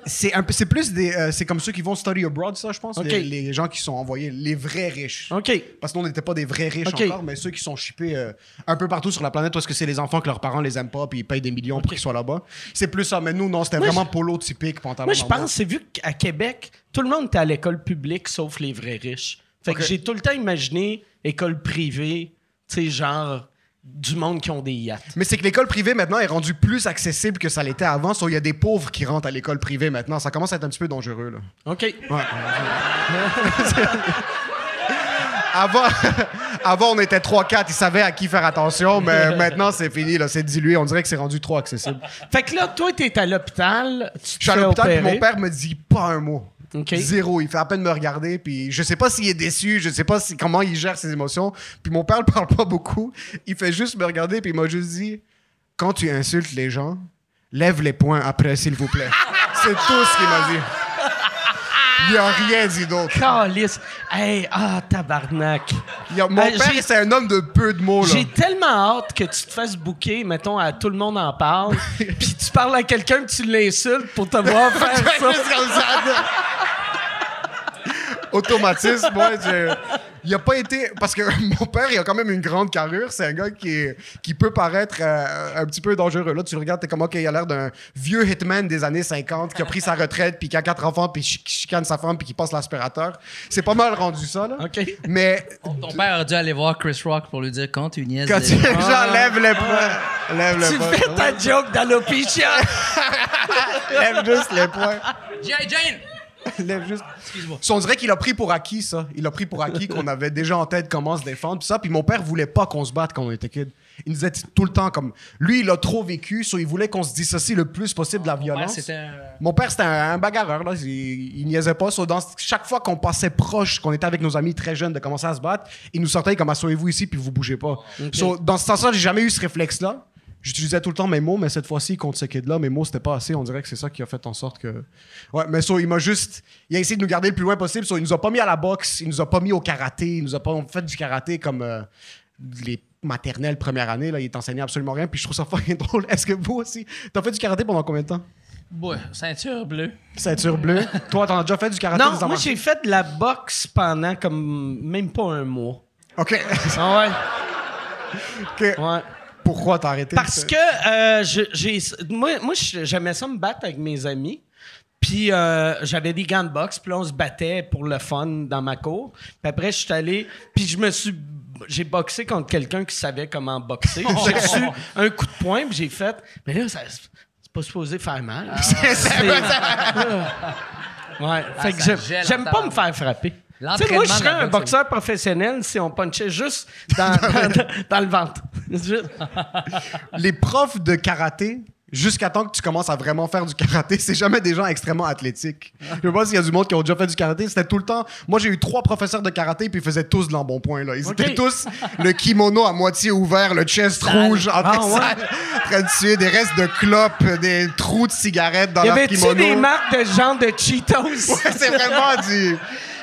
C'est un peu, c'est plus des, euh, c'est comme ceux qui vont study abroad, ça, je pense. Les, les gens qui sont envoyés, les vrais riches. OK. Parce que nous, on n'était pas des vrais riches encore, mais ceux qui sont shippés euh, un peu partout sur la planète parce que c'est les enfants que leurs parents les aiment pas puis ils payent des millions pour qu'ils soient là-bas. C'est plus ça. Mais nous, non, c'était vraiment je- polo typique, pantalon. Moi, je pense, c'est vu qu'à Québec, tout le monde était à l'école publique sauf les vrais riches. Fait que j'ai tout le temps imaginé école privée, tu sais, genre du monde qui ont des yachts. Mais c'est que l'école privée maintenant est rendue plus accessible que ça l'était avant. Il y a des pauvres qui rentrent à l'école privée maintenant. Ça commence à être un petit peu dangereux. Là. OK. (laughs) Avant, (laughs) avant, on était 3-4, ils savaient à qui faire attention, mais (laughs) maintenant, c'est fini, là, c'est dilué. On dirait que c'est rendu trop accessible. Fait que là, toi, t'es à l'hôpital. Je suis à l'hôpital, mon père me dit pas un mot. Zéro. Il fait à peine me regarder, puis je sais pas s'il est déçu, je sais pas si, comment il gère ses émotions. Puis mon père ne (laughs) parle pas beaucoup. Il fait juste me regarder, puis il m'a juste dit Quand tu insultes les gens, lève les poings après, s'il vous plaît. (laughs) c'est tout ce qu'il m'a dit. Il a rien dit d'autre. Calice. Hey, ah, tabarnak. Il a- mon Euh, père, c'est un homme de peu de mots. J'ai tellement hâte que tu te fasses bouquer, mettons, à tout le monde en parle, (laughs) puis tu parles à quelqu'un que tu l'insultes pour te voir (laughs) faire ça. (laughs) Automatisme, moi, je- il a pas été. Parce que (laughs) mon père, il a quand même une grande carrure. C'est un gars qui, est- qui peut paraître euh, un petit peu dangereux. Là, tu le regardes, t'es comme, OK, il a l'air d'un vieux hitman des années 50 qui a pris sa retraite, puis qui a quatre enfants, puis qui chicane sa femme, puis qui passe l'aspirateur. C'est pas mal rendu ça, là. OK. Mais Ton père a dû aller voir Chris Rock pour lui dire quand tu niaises. quand les tu genre, lève le poing. Lève le Tu poing. fais ta joke d'alopecia. (laughs) Lève juste les poings. G.I. Jane! (laughs) Lève juste. So, on dirait qu'il a pris pour acquis ça. Il a pris pour acquis (laughs) qu'on avait déjà en tête comment se défendre puis ça. Puis mon père voulait pas qu'on se batte quand on était kid. Il nous disait tout le temps comme lui, il a trop vécu, so il voulait qu'on se dissocie le plus possible de la Ouais, violence. c'était un- Mon père, c'était un, un bagarreur. Là. Il, il niaisait pas. So, dans, chaque fois qu'on passait proche, qu'on était avec nos amis très jeunes de commencer à se battre, il nous sortait comme asseyez-vous ici puis vous bougez pas. So, dans ce sens-là, j'ai jamais eu ce réflexe-là. J'utilisais tout le temps mes mots, mais cette fois-ci, contre ce kid-là, mes mots, c'était pas assez. On dirait que c'est ça qui a fait en sorte que. Ouais, mais ça, il m'a juste. Il a essayé de nous garder le plus loin possible. So, il nous a pas mis à la boxe, il nous a pas mis au karaté, il nous a pas fait du karaté comme euh, les maternelles première année. Là, il t'enseignait absolument rien. Puis je trouve ça (laughs) fucking drôle. Est-ce que vous aussi, t'as fait du karaté pendant combien de temps? Ouais, ceinture bleue. Ceinture bleue. (laughs) Toi, t'en as déjà fait du karaté? Non, moi, j'ai fait de la boxe pendant comme même pas un mois. OK. Ah ouais? (laughs) OK. Ouais. Pourquoi t'as arrêté? Parce que euh, je- j'ai. Moi, moi j'aimais ça me battre avec mes amis. Puis euh, j'avais des gants de boxe, puis là, on se battait pour le fun dans ma cour. Puis après, je suis allé, puis je me suis. J'ai boxé contre quelqu'un qui savait comment boxer. (laughs) J'ai reçu un coup de poing, puis j'ai fait. Mais là, ça- c'est pas supposé faire mal. (laughs) C'est- ouais. fait que ça j'aime- pas me faire frapper. Tu sais, moi, je de serais un boxe, boxeur professionnel si on punchait juste dans, (laughs) dans- dans le ventre. (laughs) Les profs de karaté, jusqu'à temps que tu commences à vraiment faire du karaté, (laughs) c'est jamais des gens extrêmement athlétiques. Je sais pas s'il y a du monde qui ont déjà fait du karaté. C'était tout le temps. Moi, j'ai eu trois professeurs de karaté, puis ils faisaient tous de l'embonpoint. Là. Ils étaient tous le kimono à moitié ouvert, le chest rouge, en train, Ah, ouais? en train de tuer des restes de clopes, des trous de cigarettes dans Y leur avait-tu kimono. des marques de genre de Cheetos? Ouais, c'est vraiment du.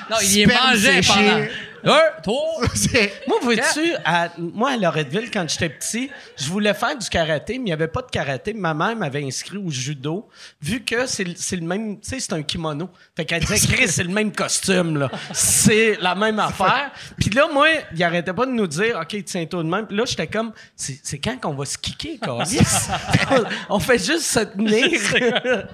Non, il y mangeait séché. pendant. Un, trois. C'est- Moi, vois-tu, à, moi, à Loretteville, quand j'étais petit, je voulais faire du karaté, mais il n'y avait pas de karaté. Ma mère m'avait inscrit au judo, vu que c'est le- c'est le même, tu sais, c'est un kimono. Fait qu'elle disait, Chris, c'est le même costume, là. C'est la même affaire. Puis là, moi, il arrêtait pas de nous dire, OK, tiens-toi de même. Puis là, j'étais comme, c'est quand qu'on va se kicker, câlisse? (laughs) On fait juste se tenir. (laughs)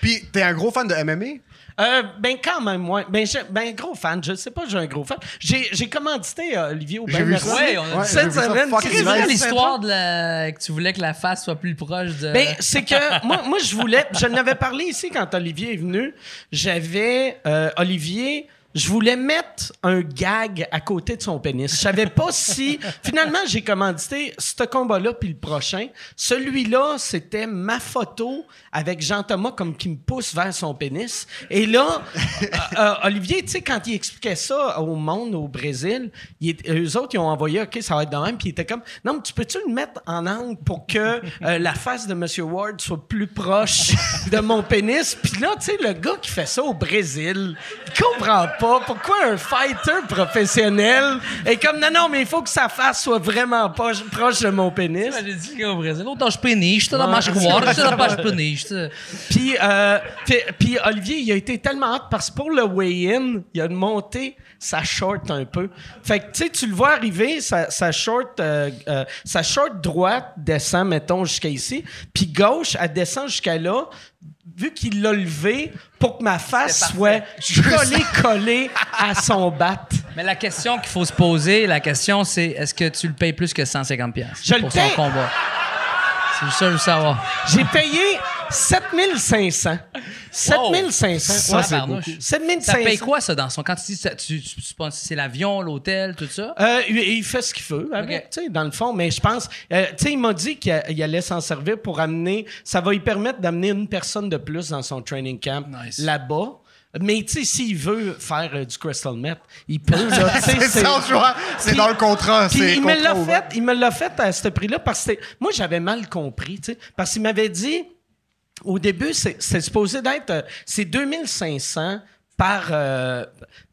Puis, t'es un gros fan de MMA? Euh, ben quand même, moi. Ben, je- ben gros fan. Je sais pas, j'ai un gros fan. J'ai, j'ai commandité euh, Olivier Aubin. J'ai vu merci. ça. Ouais, on a- Cette j'ai vu ça semaine, fucking Chris, nice. C'est Ouais, l'histoire de la... que tu voulais que la face soit plus proche de. Ben, c'est que moi, moi, je voulais. Je n'avais parlé ici quand Olivier est venu. J'avais. euh, Olivier. Je voulais mettre un gag à côté de son pénis. Je savais pas si. Finalement, j'ai commandité ce combat-là puis le prochain. Celui-là, c'était ma photo avec Jean-Thomas comme qui me pousse vers son pénis. Et là, euh, euh, Olivier, tu sais, quand il expliquait ça au monde au Brésil, il est- eux autres, ils ont envoyé, OK, ça va être de même. Puis il était comme, non, mais tu peux-tu le mettre en angle pour que euh, la face de M. Ward soit plus proche de mon pénis? Puis là, tu sais, le gars qui fait ça au Brésil, il comprend pas pourquoi un fighter professionnel est comme, non, non, mais il faut que sa face soit vraiment pas proche de mon pénis. J'ai dit que Brasil, mais agora, tu não estás penista. Puis, euh, puis, puis Olivier, il a été tellement hâte parce que pour le weigh-in, il a monté sa short un peu. Fait que, tu sais, tu le vois arriver, sa, sa short, euh, euh, sa short droite descend, mettons, jusqu'à ici, puis gauche, elle descend jusqu'à là, vu qu'il l'a levé pour que ma face soit (laughs) collée, collée à son bat. Mais la question qu'il faut se poser, la question c'est est-ce que tu le payes plus que 150 pièces pour paye. son combat? C'est je veux savoir. J'ai payé 7500. 7500. Ça, Ouais. c'est Tabarnouche. beaucoup. 7500. Ça paye quoi, ça, dans son... Quand tu dis, ça, tu, c'est l'avion, l'hôtel, tout ça? Euh, il, il fait ce qu'il veut, avec, tu sais, dans le fond. Mais je pense, euh, tu sais, il m'a dit qu'il il allait s'en servir pour amener. Ça va lui permettre d'amener une personne de plus dans son training camp Nice. là-bas. Mais tu sais, s'il veut faire euh, du crystal meth, il peut. là, (laughs) C'est ça, tu vois. C'est dans le contrat. puis c'est il me l'a fait, il me l'a fait à ce prix-là parce que moi j'avais mal compris, tu sais, parce qu'il m'avait dit au début c'est c'est supposé d'être euh, c'est 2500 par, euh,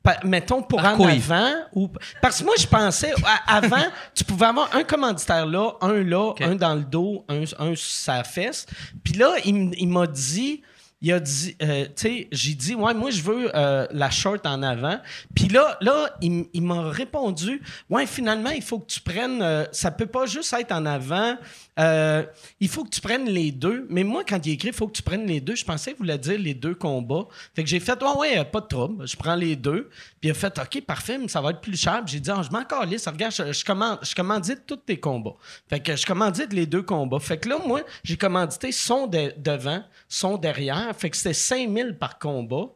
par- mettons pour Par en couille. avant ou parce que moi je pensais à- avant tu pouvais avoir un commanditaire là, un là, un dans le dos, un, un sur sa fesse. Puis là il, il m'a dit il a dit, euh, tu sais, j'ai dit, ouais, moi, je veux euh, la short en avant. Puis là, là, il, m'a répondu, ouais, finalement, il faut que tu prennes, euh, ça peut pas juste être en avant, euh, il faut que tu prennes les deux. Mais moi, quand il écrit, il faut que tu prennes les deux, je pensais qu'il voulait dire les deux combats. Fait que j'ai fait, ouais, ouais, pas de trouble, je prends les deux. Puis il a fait, OK, parfait, mais ça va être plus cher. J'ai dit, ah, je m'en calisse, regarde, je, commande, je commandite tous tes combats. Fait que je commandite les deux combats. Fait que là, moi, j'ai commandité son de- devant, son derrière. Fait que c'était 5000 par combat.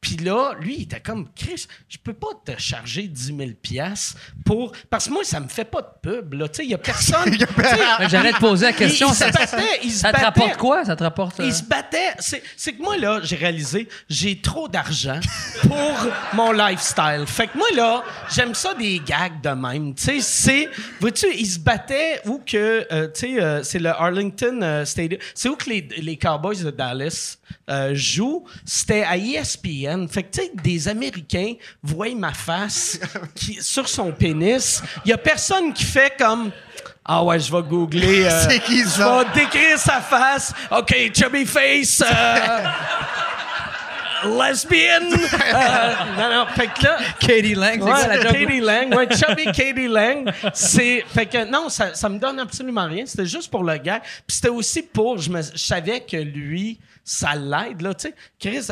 Puis là, lui, il était comme, Chris, je peux pas te charger 10 000 piastres pour... Parce que moi, ça me fait pas de pub, là. Tu sais, il y a personne... (laughs) J'allais te poser la question. il ça, battait, il se ça te battait. rapporte quoi? Ça te rapporte. euh, Il se battait. C'est, que moi, là, j'ai réalisé, j'ai trop d'argent pour mon lifestyle. Fait que moi, là, j'aime ça des gags de même. Tu sais, c'est. Vois-tu, il se battait où que. euh, tu sais, euh, c'est le Arlington euh, Stadium. C'est où que les, les Cowboys de Dallas euh, jouent? C'était à E Fait que, tu sais, des Américains voient ma face qui, sur son pénis. Il y a personne qui fait comme. Ah ouais, je vais googler. euh, (laughs) C'est qui je ça? vais décrire sa face. OK, chubby face. euh, (laughs) lesbian. Euh, non, non, fait que là. Katie Lang, quoi la? Katie Lang, ouais, chubby Katie Lang. C'est, fait que non, ça, ça me donne absolument rien. C'était juste pour le gars. Puis c'était aussi pour, je, me, je savais que lui, ça l'aide, là, tu sais. Chris,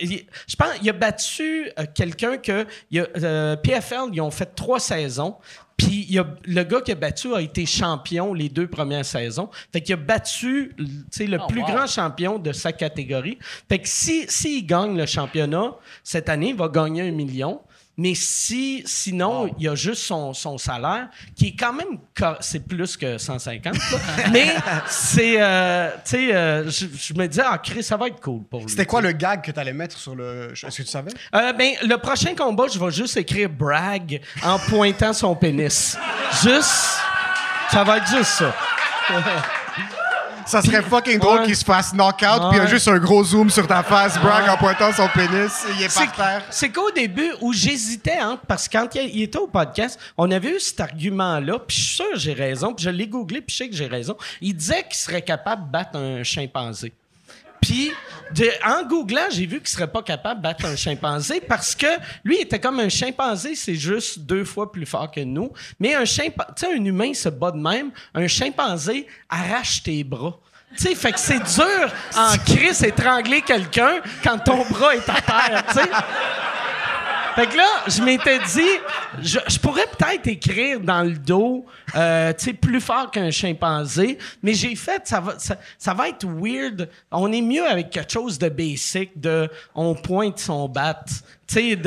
il- je pense, il a battu euh, quelqu'un que, il a, euh, PFL, ils ont fait trois saisons. Puis il y a- le gars qui a battu a été champion les deux premières saisons. Fait qu'il a battu tu sais, le Oh, plus wow. grand champion de sa catégorie. Fait que si, s'il gagne le championnat cette année, il va gagner un million. Mais si, sinon, il y a juste son, son salaire, qui est quand même, c'est plus que 150. là. (laughs) Mais c'est, euh, tu sais, euh, je, je me disais, ah, Chris, ça va être cool pour lui. C'était quoi le gag que t'allais mettre sur le. Est-ce que tu savais? Euh, ben, le prochain combat, je vais juste écrire brag en pointant son pénis. Juste. Ça va être juste ça. (laughs) Ça serait fucking drôle Ouais. qu'il se fasse knock-out, puis il y a juste un gros zoom sur ta face, brag en pointant son pénis, il est par terre. c'est qu'au début, où j'hésitais, hein, parce que quand il, il était au podcast, on avait eu cet argument-là, puis je suis sûr que j'ai raison, puis je l'ai googlé, puis je sais que j'ai raison. Il disait qu'il serait capable de battre un chimpanzé. Puis, de- en googlant, j'ai vu qu'il serait pas capable de battre un chimpanzé parce que lui il était comme un chimpanzé, c'est juste deux fois plus fort que nous. Mais un chimpanzé, tu sais, un humain se bat de même. Un chimpanzé arrache tes bras. Tu sais, fait que c'est dur en (laughs) crise étrangler quelqu'un quand ton bras est à terre, tu sais. Fait que là, je m'étais dit, je, je pourrais peut-être écrire dans le dos, euh, tu sais, plus fort qu'un chimpanzé, mais j'ai fait, ça va, ça, ça va être weird. On est mieux avec quelque chose de basic, de on pointe son bat. Tu sais,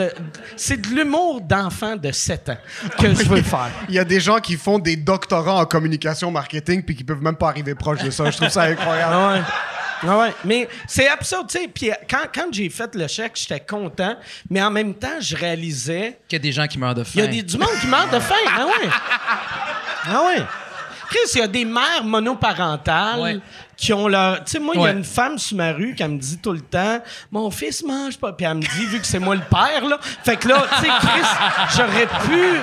c'est de l'humour d'enfant de 7 ans que je veux faire. (laughs) Il y a des gens qui font des doctorats en communication marketing, puis qui peuvent même pas arriver proche de ça. Je trouve ça incroyable. Ouais. Ah ouais. Mais c'est absurde, tu sais. Puis quand, quand j'ai fait le chèque, j'étais content, mais en même temps, je réalisais Qu'il y a des gens qui meurent de faim. Il y a des, du monde qui meurt de faim. Ah ouais. Ah ouais. Chris, il y a des mères monoparentales Ouais. qui ont leur. Tu sais, moi, il y a une femme sur ma rue qui me dit tout le temps Mon fils mange pas. Puis elle me dit, vu que c'est moi le père, là. Fait que là, tu sais, Chris, j'aurais pu.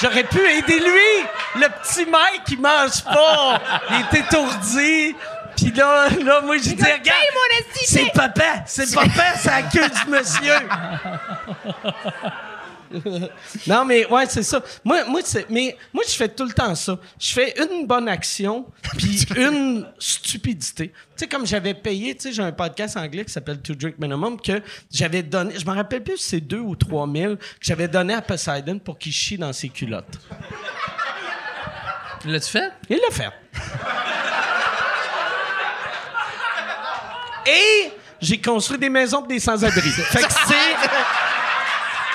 J'aurais pu aider lui, le petit mec qui mange pas. Il est étourdi. Puis là, là, moi, je dis, regarde, c'est papa, c'est (laughs) papa, c'est la queue du monsieur. Non, mais ouais, c'est ça. Moi, moi, c'est- mais, moi, je fais tout le temps ça. Je fais une bonne action, (laughs) puis une stupidité. Tu sais, comme j'avais payé, tu sais, j'ai un podcast anglais qui s'appelle To Drink Minimum, que j'avais donné, je me rappelle plus si c'est deux ou trois mille, que j'avais donné à Poseidon pour qu'il chie dans ses culottes. L'as-tu fait? Il l'a fait. Et j'ai construit des maisons pour des sans-abri. (laughs) fait que c'est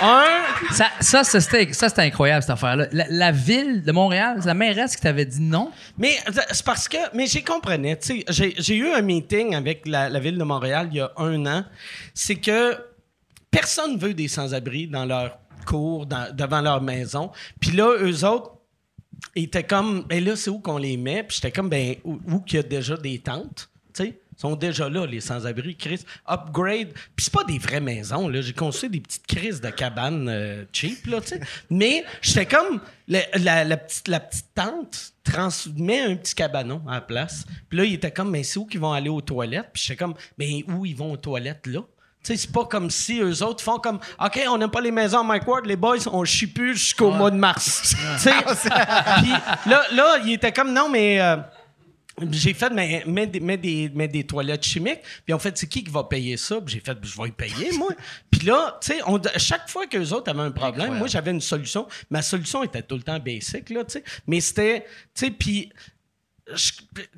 un. Ça, ça, ça, c'était ça, c'était incroyable, cette affaire-là. La, la ville de Montréal, c'est la mairesse qui t'avait dit non? Mais euh, c'est parce que. Mais j'ai comprenais. Tu sais, j'ai, j'ai eu un meeting avec la, la ville de Montréal il y a un an. C'est que personne veut des sans-abri dans leur cours, dans- devant leur maison. Puis là, eux autres. ils étaient comme, ben là, c'est où qu'on les met? Puis j'étais comme, ben, où, où qu'il y a déjà des tentes, tu sais? Ils sont déjà là, les sans-abri. Chris, upgrade. Puis c'est pas des vraies maisons, là. J'ai construit des petites crises de cabanes euh, cheap, là, tu sais. Mais j'étais comme, la, la- la petite, la petite tente transmet un petit cabanon à la place. Puis là, il était comme, mais c'est où qu'ils vont aller aux toilettes? Puis j'étais comme, mais où ils vont aux toilettes, là? Tu sais, c'est pas comme si eux autres font comme OK, on n'aime pas les maisons à Mike Ward, les boys, on chie plus jusqu'au mois de mars. (laughs) (laughs) Puis là, là, il était comme non, mais. euh, j'ai fait, mais des, mets des, mets des toilettes chimiques. Puis en fait, c'est qui qui va payer ça? Puis j'ai fait, je vais y payer, moi. (laughs) Puis là, tu sais, on- chaque fois qu'eux autres avaient un problème, moi, j'avais une solution. Ma solution était tout le temps basic, là, tu sais. Mais c'était, tu sais, puis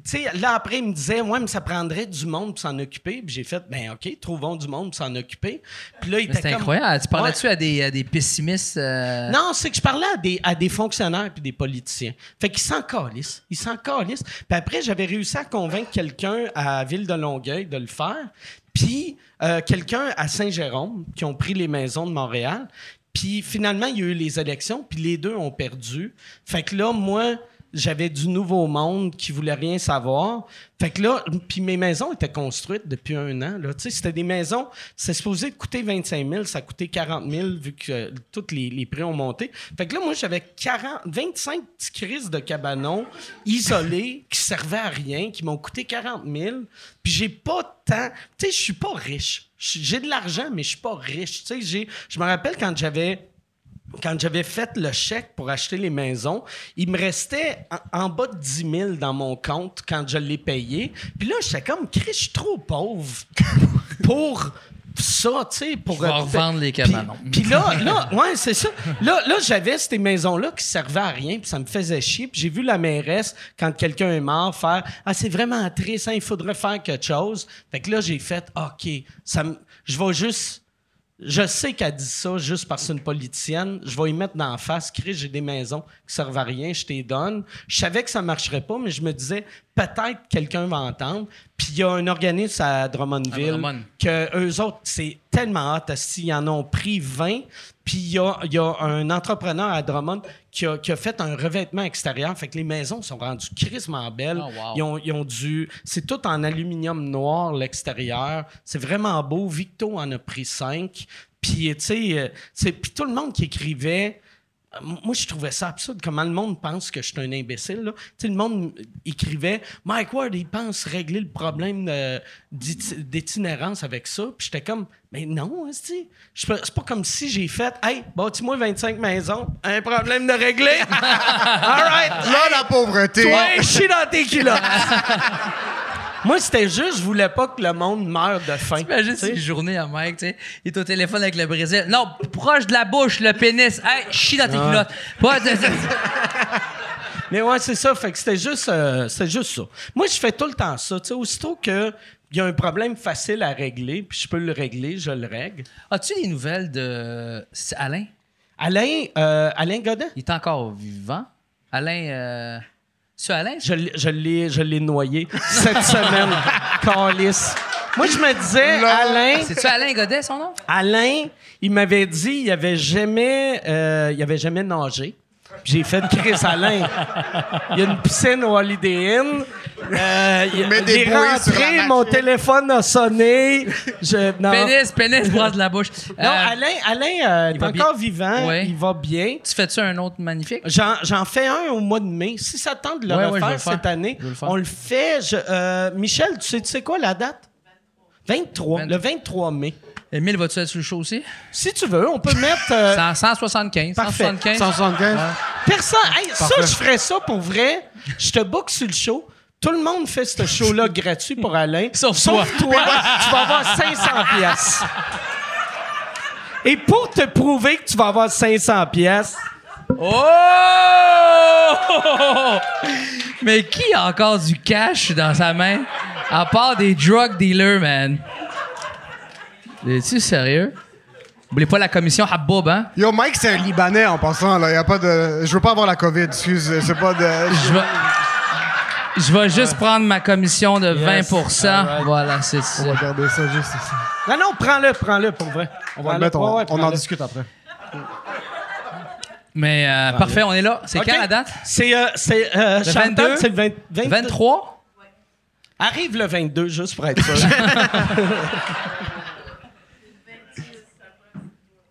sais, là, après, il me disait, ouais, mais ça prendrait du monde pour s'en occuper. Puis j'ai fait, ben, OK, trouvons du monde pour s'en occuper. Puis là, il était C'est comme. incroyable. Tu Ouais. parlais-tu à des, à des pessimistes? euh, Non, c'est que je parlais à des, à des fonctionnaires puis des politiciens. Fait qu'ils s'en calissent. Ils s'en calissent. Puis après, j'avais réussi à convaincre quelqu'un à Ville de Longueuil de le faire. Puis euh, quelqu'un à Saint-Jérôme qui ont pris les maisons de Montréal. Puis finalement, il y a eu les élections, puis les deux ont perdu. Fait que là, moi, j'avais du nouveau monde qui voulait rien savoir. Fait que là, puis mes maisons étaient construites depuis un an. Là. C'était des maisons, c'est supposé coûter 25 000, ça coûté 40 000 vu que euh, tous les, prix ont monté. Fait que là, moi, j'avais 40, 25 petits crises de cabanons isolés (laughs) qui servaient à rien, qui m'ont coûté 40 000. Puis j'ai pas temps. Tu sais, je suis pas riche. J'ai de l'argent, mais je suis pas riche. Tu sais, je me rappelle quand j'avais quand j'avais fait le chèque pour acheter les maisons, il me restait en, en bas de 10 000 dans mon compte quand je l'ai payé. Puis là, j'étais comme, Chris, je suis trop pauvre (laughs) pour ça, tu sais. Pour revendre les cabanons. Puis là, là, ouais, c'est ça. Là, là j'avais ces maisons-là qui servaient à rien, puis ça me faisait chier. Puis j'ai vu la mairesse, quand quelqu'un est mort, faire Ah, c'est vraiment triste, hein, il faudrait faire quelque chose. Fait que là, j'ai fait OK, ça je vais juste. Je sais qu'elle dit ça juste parce que c'est une politicienne. Je vais y mettre dans la face. Chris, j'ai des maisons qui servent à rien, je t'les donne. Je savais que ça marcherait pas, mais je me disais, peut-être quelqu'un va entendre. Puis il y a un organisme à Drummondville À Drummond. que eux autres, c'est tellement hot. S'ils en ont pris 20, puis il y a, y a un entrepreneur à Drummond qui a, qui a fait un revêtement extérieur. Fait que les maisons sont rendues crissement belles. Oh, wow. Ils ont, ils ont du... C'est tout en aluminium noir, l'extérieur. C'est vraiment beau. Victo en a pris 5. Puis, tu sais, euh, tout le monde qui écrivait... Moi, je trouvais ça absurde. Comment le monde pense que je suis un imbécile. Là. Tu sais, le monde écrivait Mike Ward, il pense régler le problème d'itinérance avec ça. Puis j'étais comme Mais non, c'est pas comme si j'ai fait Hey, bâtis-moi 25 maisons, un problème de régler. (laughs) All right. Là, la pauvreté. Toi, je suis dans tes culottes. (laughs) Moi, c'était juste, je voulais pas que le monde meure de faim. Imagine Tu sais. une journée à Mike, tu sais. Il est au téléphone avec le Brésil. Non, proche de la bouche, le pénis. Hey, chie dans tes culottes. Pas de- Mais ouais, c'est ça. Fait que c'était juste, euh, c'était juste ça. Moi, je fais tout le temps ça. Tu sais, aussitôt que il y a un problème facile à régler, puis je peux le régler, je le règle. As-tu des nouvelles de Alain? Alain, euh, Alain Godin, Il est encore vivant? Alain. Euh... C'est Alain? je, l'ai- je l'ai, je l'ai noyé cette (laughs) semaine. Calice. Moi, je me disais, Alain, C'est-tu Alain Godet, son nom? Alain, il m'avait dit, il avait jamais, euh, il avait jamais nagé. J'ai fait Chris Alain. Il y a une piscine au Holiday Inn. Euh, il- met des j'ai rentré, mon téléphone a sonné. Je, non, Pénis, pénis, brosse de la bouche. non Euh, Alain, Alain euh, est encore bien. vivant. Ouais. Il va bien. Tu fais-tu un autre magnifique? J'en, j'en fais un au mois de mai. Si ça tente de le Ouais, ouais, refaire le cette année, le on le fait. Je- euh, Michel, tu sais, tu sais quoi la date? 23. 23. Le 23 mai. Émile, vas-tu être sur le show aussi? Si tu veux, on peut mettre. euh, 100 175. Parfait. 175. 175. Personne. Hey, ça, je ferais ça pour vrai. Je te book sur le show. Tout le monde fait ce show-là (laughs) gratuit pour Alain. (laughs) Sauf toi. tu vas avoir 500 pièces. Et pour te prouver que tu vas avoir 500 pièces, Oh! (laughs) Mais qui a encore du cash dans sa main? À part des drug dealers, man. Es-tu sérieux? Oubliez pas la commission Habbob, hein? Yo, Mike, c'est un Libanais en passant. Là. Y a pas de... Je veux pas avoir la COVID, excuse. C'est pas de. Je vais, je vais juste prendre ma commission de 20% Voilà, c'est ça. On va garder ça juste ici. non, non, prends-le, prends-le pour vrai. On va le mettre, on, Ouais, ouais, on en discute après. Mais euh, parfait, on est là. C'est OK. quand la date? C'est, euh, c'est, euh, Chantal, 22? c'est le 20 22. 23? Arrive le 22, juste pour être sûr. (laughs) (laughs)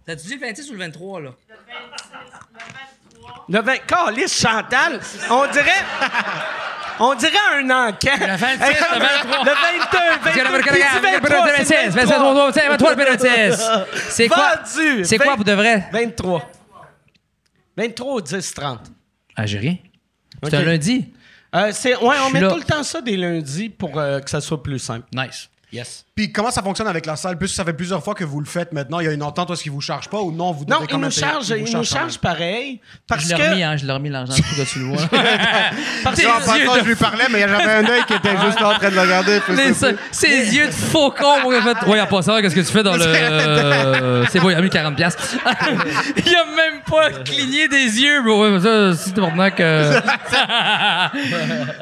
T'as-tu dit le 26 ou le 23, là? Le 20. Calice, Chantal, on dirait. (laughs) On dirait un encan. Le 26, le 23. (laughs) Le 22, Parce que 22. le qui dit 23, c'est 26, 23. 23, 26. C'est quoi? C'est quoi pour de vrai? 23. 23 au 10, 30. Ah, j'ai rien. C'est un lundi? Euh, c'est, ouais, on met là. tout le temps ça des lundis pour euh, que ça soit plus simple. Nice. Yes. Puis comment ça fonctionne avec la salle? Plus ça fait plusieurs fois que vous le faites maintenant, il y a une entente, est-ce qu'ils vous chargent pas ou non? Vous Non, ils nous chargent, ils nous chargent pareil. Parce Je l'ai que. remis, hein, je l'ai remis l'argent pour (laughs) que tu le vois. parce que- je lui parlais, mais j'avais un œil qui était juste là en train de le regarder. c'est- ses yeux de faucon. Moi, fait, ouais, à pas ça, qu'est-ce que tu fais dans le. (laughs) euh, c'est bon, il a mis 40$. piastres. (laughs) il a même pas cligné des yeux, bro. Ça, si t'es maintenant que.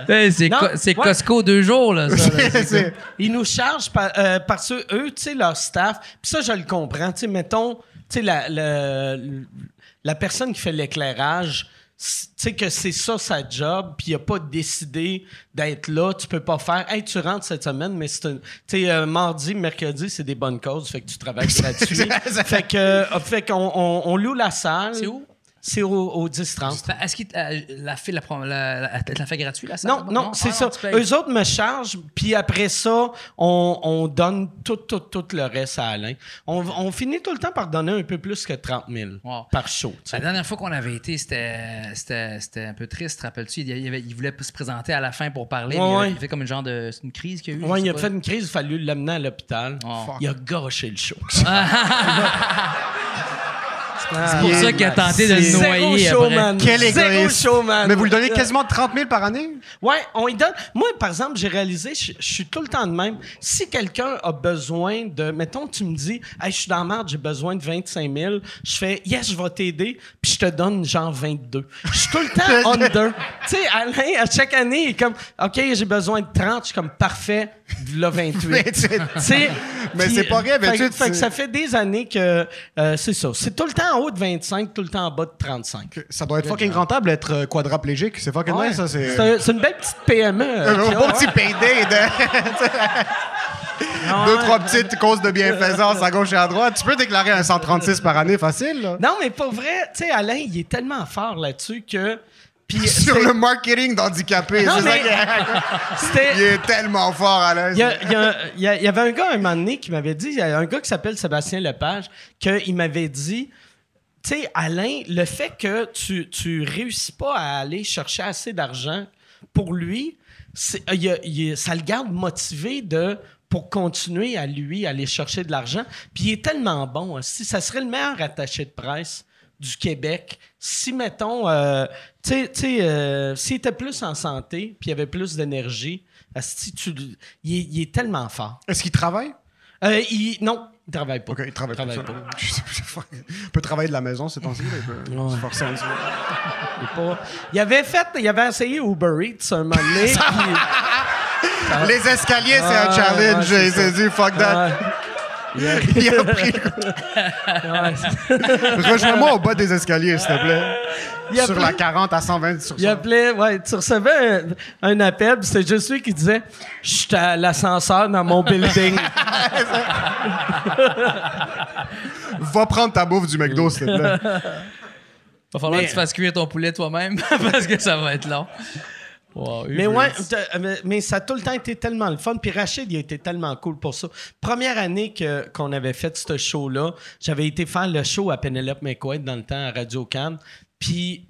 Hey, c'est c'est. Costco deux jours, là. ça, là. c'est- c'est- Ils nous chargent par- euh, parce que eux, tu sais, leur staff, puis ça, je le comprends. Tu sais, mettons, tu sais, la, la, la personne qui fait l'éclairage, tu sais que c'est ça sa job, puis il a pas décidé d'être là, tu peux pas faire, hey, tu rentres cette semaine, mais c'est un, tu sais, euh, mardi, mercredi, c'est des bonnes causes, fait que tu travailles (laughs) gratuit. fait que, euh, fait qu'on on, on loue la salle. C'est où? C'est au, au 10-30. Fait, Est-ce qu'il euh, la fait, la, la, fait gratuit, la salle? Non, non, c'est Ah, ça. payes. Eux autres me chargent, puis après ça, on, on donne tout, tout, tout le reste à Alain. On, on finit tout le temps par donner un peu plus que 30 000 Wow. par show. La dernière fois qu'on avait été, c'était, un peu triste, te rappelles-tu? Il, il voulait se présenter à la fin pour parler. Ouais, mais il, fait comme une genre de. Une crise qu'il y a eu? sais il a pas. fait une crise, il a fallu l'amener à l'hôpital. Oh. Il a gâché le show. (laughs) (laughs) C'est pour ça qu'il a tenté de le Zéro noyer après. Quel Zéro égoïste. showman. Mais vous lui donnez quasiment 30 000 par année? Ouais, on y donne. Moi, par exemple, j'ai réalisé, je, je suis tout le temps de même. Si quelqu'un a besoin de. Mettons, tu me dis, hey, je suis dans la merde, j'ai besoin de 25 000. Je fais, yes, je vais t'aider, puis je te donne genre 22. Je suis tout le temps (laughs) under. tu sais, Alain, à chaque année, il est comme, OK, j'ai besoin de 30. Je suis comme, parfait, là 28. 28. (laughs) Tu sais, Mais c'est pas rien, fait, 28, fait que c'est- ça fait des années que euh, c'est ça. C'est tout le temps en haut de 25, tout le temps en bas de 35. Ça doit être fucking rentable d'être euh, quadraplégique. C'est fucking Ouais. nice, ça. C'est C'est un- c'est une belle petite PME. (laughs) euh, un qui a- bon petit payday de (laughs) (laughs) deux, trois petites causes de bienfaisance à gauche et à droite. Tu peux déclarer un 136 par année facile, là. Non, mais pas vrai. Tu sais, Alain, il est tellement fort là-dessus que. Sur le marketing d'handicapé. Non, c'est ça mais- Il est tellement fort, Alain. Il y, y avait un gars un moment donné qui m'avait dit, il y a un gars qui s'appelle Sébastien Lepage, qu'il m'avait dit, tu sais, Alain, le fait que tu, tu réussis pas à aller chercher assez d'argent, pour lui, il a- il a- ça le garde motivé de pour continuer à lui aller chercher de l'argent. Puis il est tellement bon. hein. Si ça serait le meilleur attaché de presse du Québec, si mettons, euh, tu sais, euh, s'il était plus en santé, puis il avait plus d'énergie, tu il, est, il est tellement fort. Est-ce qu'il travaille? Euh, il, non, il travaille pas. Ok, il travaille, Travaille pas. pas. (laughs) Il peut travailler de la maison ces temps-ci. il peut se forcer. (laughs) Il, est pas- il avait fait, il avait essayé Uber Eats un moment donné. puis- Les escaliers, c'est un challenge. ouais, c'est Il s'est dit, fuck that. (laughs) Il a pris. Rejoins-moi au bas des escaliers, s'il te plaît. Il Sur appelait- la 40 à 120 sur Il appelait, ouais, tu recevais un, un appel, puis c'était juste lui qui disait Je suis à l'ascenseur dans mon building. (laughs) Va prendre ta bouffe du McDo, s'il te plaît. Va falloir Mais- que tu fasses cuire ton poulet toi-même (laughs) parce que ça va être long. Wow, mais ouais, mais ça a tout le temps été tellement le fun. Puis Rachid, il a été tellement cool pour ça. Première année que, qu'on avait fait ce show-là, j'avais été faire le show à Penelope McQuaid dans le temps à Radio Cannes. Puis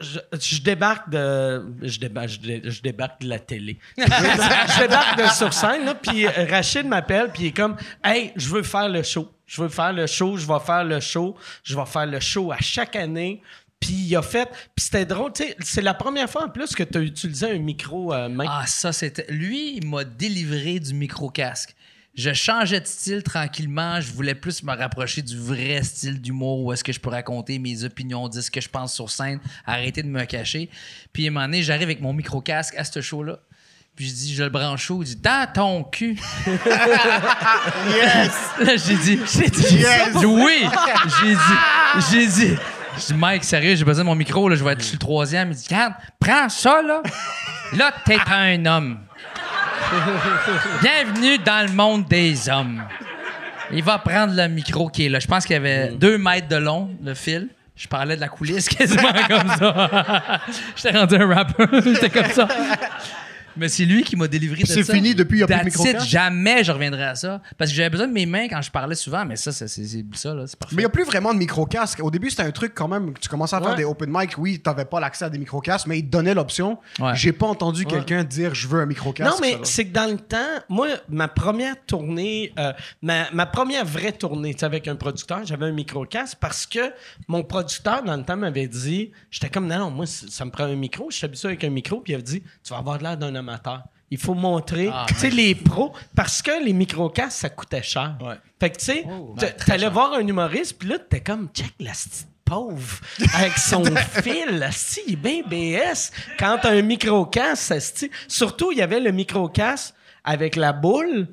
je, je débarque de je débarque, je, dé- je débarque de la télé. (laughs) je débarque de sur scène là, puis Rachid m'appelle puis il est comme "Hey, je veux faire le show. Je veux faire le show, je vais faire le show, je vais faire le show à chaque année." Puis il a fait, puis c'était drôle, tu sais, c'est la première fois en plus que tu as utilisé un micro euh, main. Ah, ça, c'était. Lui, il m'a délivré du micro-casque. Je changeais de style tranquillement. Je voulais plus me rapprocher du vrai style d'humour où est-ce que je peux raconter mes opinions, dire ce que je pense sur scène, arrêter de me cacher. Puis à un moment donné, j'arrive avec mon micro-casque à ce show-là. Puis je dis, je le branche où? Il dit, dans ton cul. (laughs) Yes! (laughs) Là, j'ai dit, j'ai dit, Yes! j'ai dit, oui. J'ai dit, j'ai dit, je dis, Mike, sérieux, j'ai besoin de mon micro, là, je vais être sur le troisième. Il dit, regarde, prends ça, là. Là, t'es un homme. Bienvenue dans le monde des hommes. Il va prendre le micro qui est là. Je pense qu'il y avait deux mètres de long, le fil. Je parlais de la coulisse (laughs) quasiment comme ça. J'étais rendu un rappeur. (laughs) J'étais comme ça. Mais c'est lui qui m'a délivré de C'est ça. fini depuis, il y a plus de micro-casque? Jamais je reviendrai à ça. Parce que j'avais besoin de mes mains quand je parlais souvent, mais ça, c'est c'est- c'est ça, là. C'est parfait. Mais il n'y a plus vraiment de micro-casque. Au début, c'était un truc quand même. Tu commençais à faire Ouais. des open mic. Oui, tu n'avais pas l'accès à des micro-casques, mais ils te donnaient l'option. Ouais. J'ai pas entendu quelqu'un dire je veux un micro-casque. Non, mais c'est que dans le temps, moi, ma première tournée, euh, ma, ma première vraie tournée tu sais, avec un producteur, j'avais un micro-casque parce que mon producteur, dans le temps, m'avait dit, j'étais comme, non, non, moi, ça me prend un micro, je suis habitué avec un micro, puis il avait dit, tu vas avoir l'air d'un amateur. Il faut montrer, Ah, tu sais, les pros, parce que les micro-casques, ça coûtait cher. Ouais. Fait que, tu sais, Oh, t- t'allais voir un humoriste, puis là, t'es comme, check la pauvre avec son (laughs) fil, asti, il est bien BS. Quand t'as un micro-casque, asti, surtout, il y avait le micro-casque avec la boule,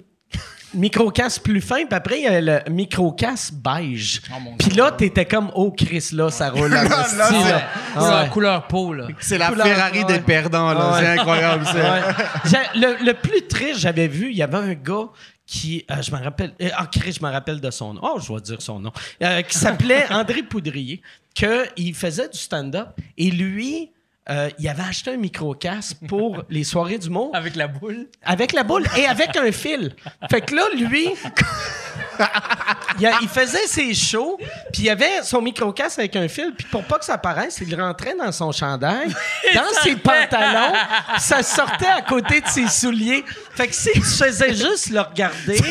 micro-casque plus fin, puis après, il y avait le micro-casque beige. Oh, Puis là, t'étais comme, oh, Chris, là, ça roule. (laughs) là, là. Couleur, Ah ouais. couleur peau, là. C'est la Couleur- Ferrari ouais. des perdants, là. Ouais. C'est incroyable, ça. Le, le plus triste, j'avais vu, il y avait un gars qui, euh, je me rappelle, euh, ah, Chris, je me rappelle de son nom. Oh, je vais dire son nom. Euh, qui s'appelait (laughs) André Poudrier, qu'il faisait du stand-up et lui, euh, il avait acheté un micro-casque pour (laughs) les soirées du monde Avec la boule. avec la boule et avec un fil. Fait que là, lui, (laughs) il, a- il faisait ses shows, puis il avait son micro-casque avec un fil, puis pour pas que ça paraisse, il rentrait dans son chandail, (laughs) dans ses pantalons, ça sortait à côté de ses souliers. Fait que si tu faisais juste le regarder,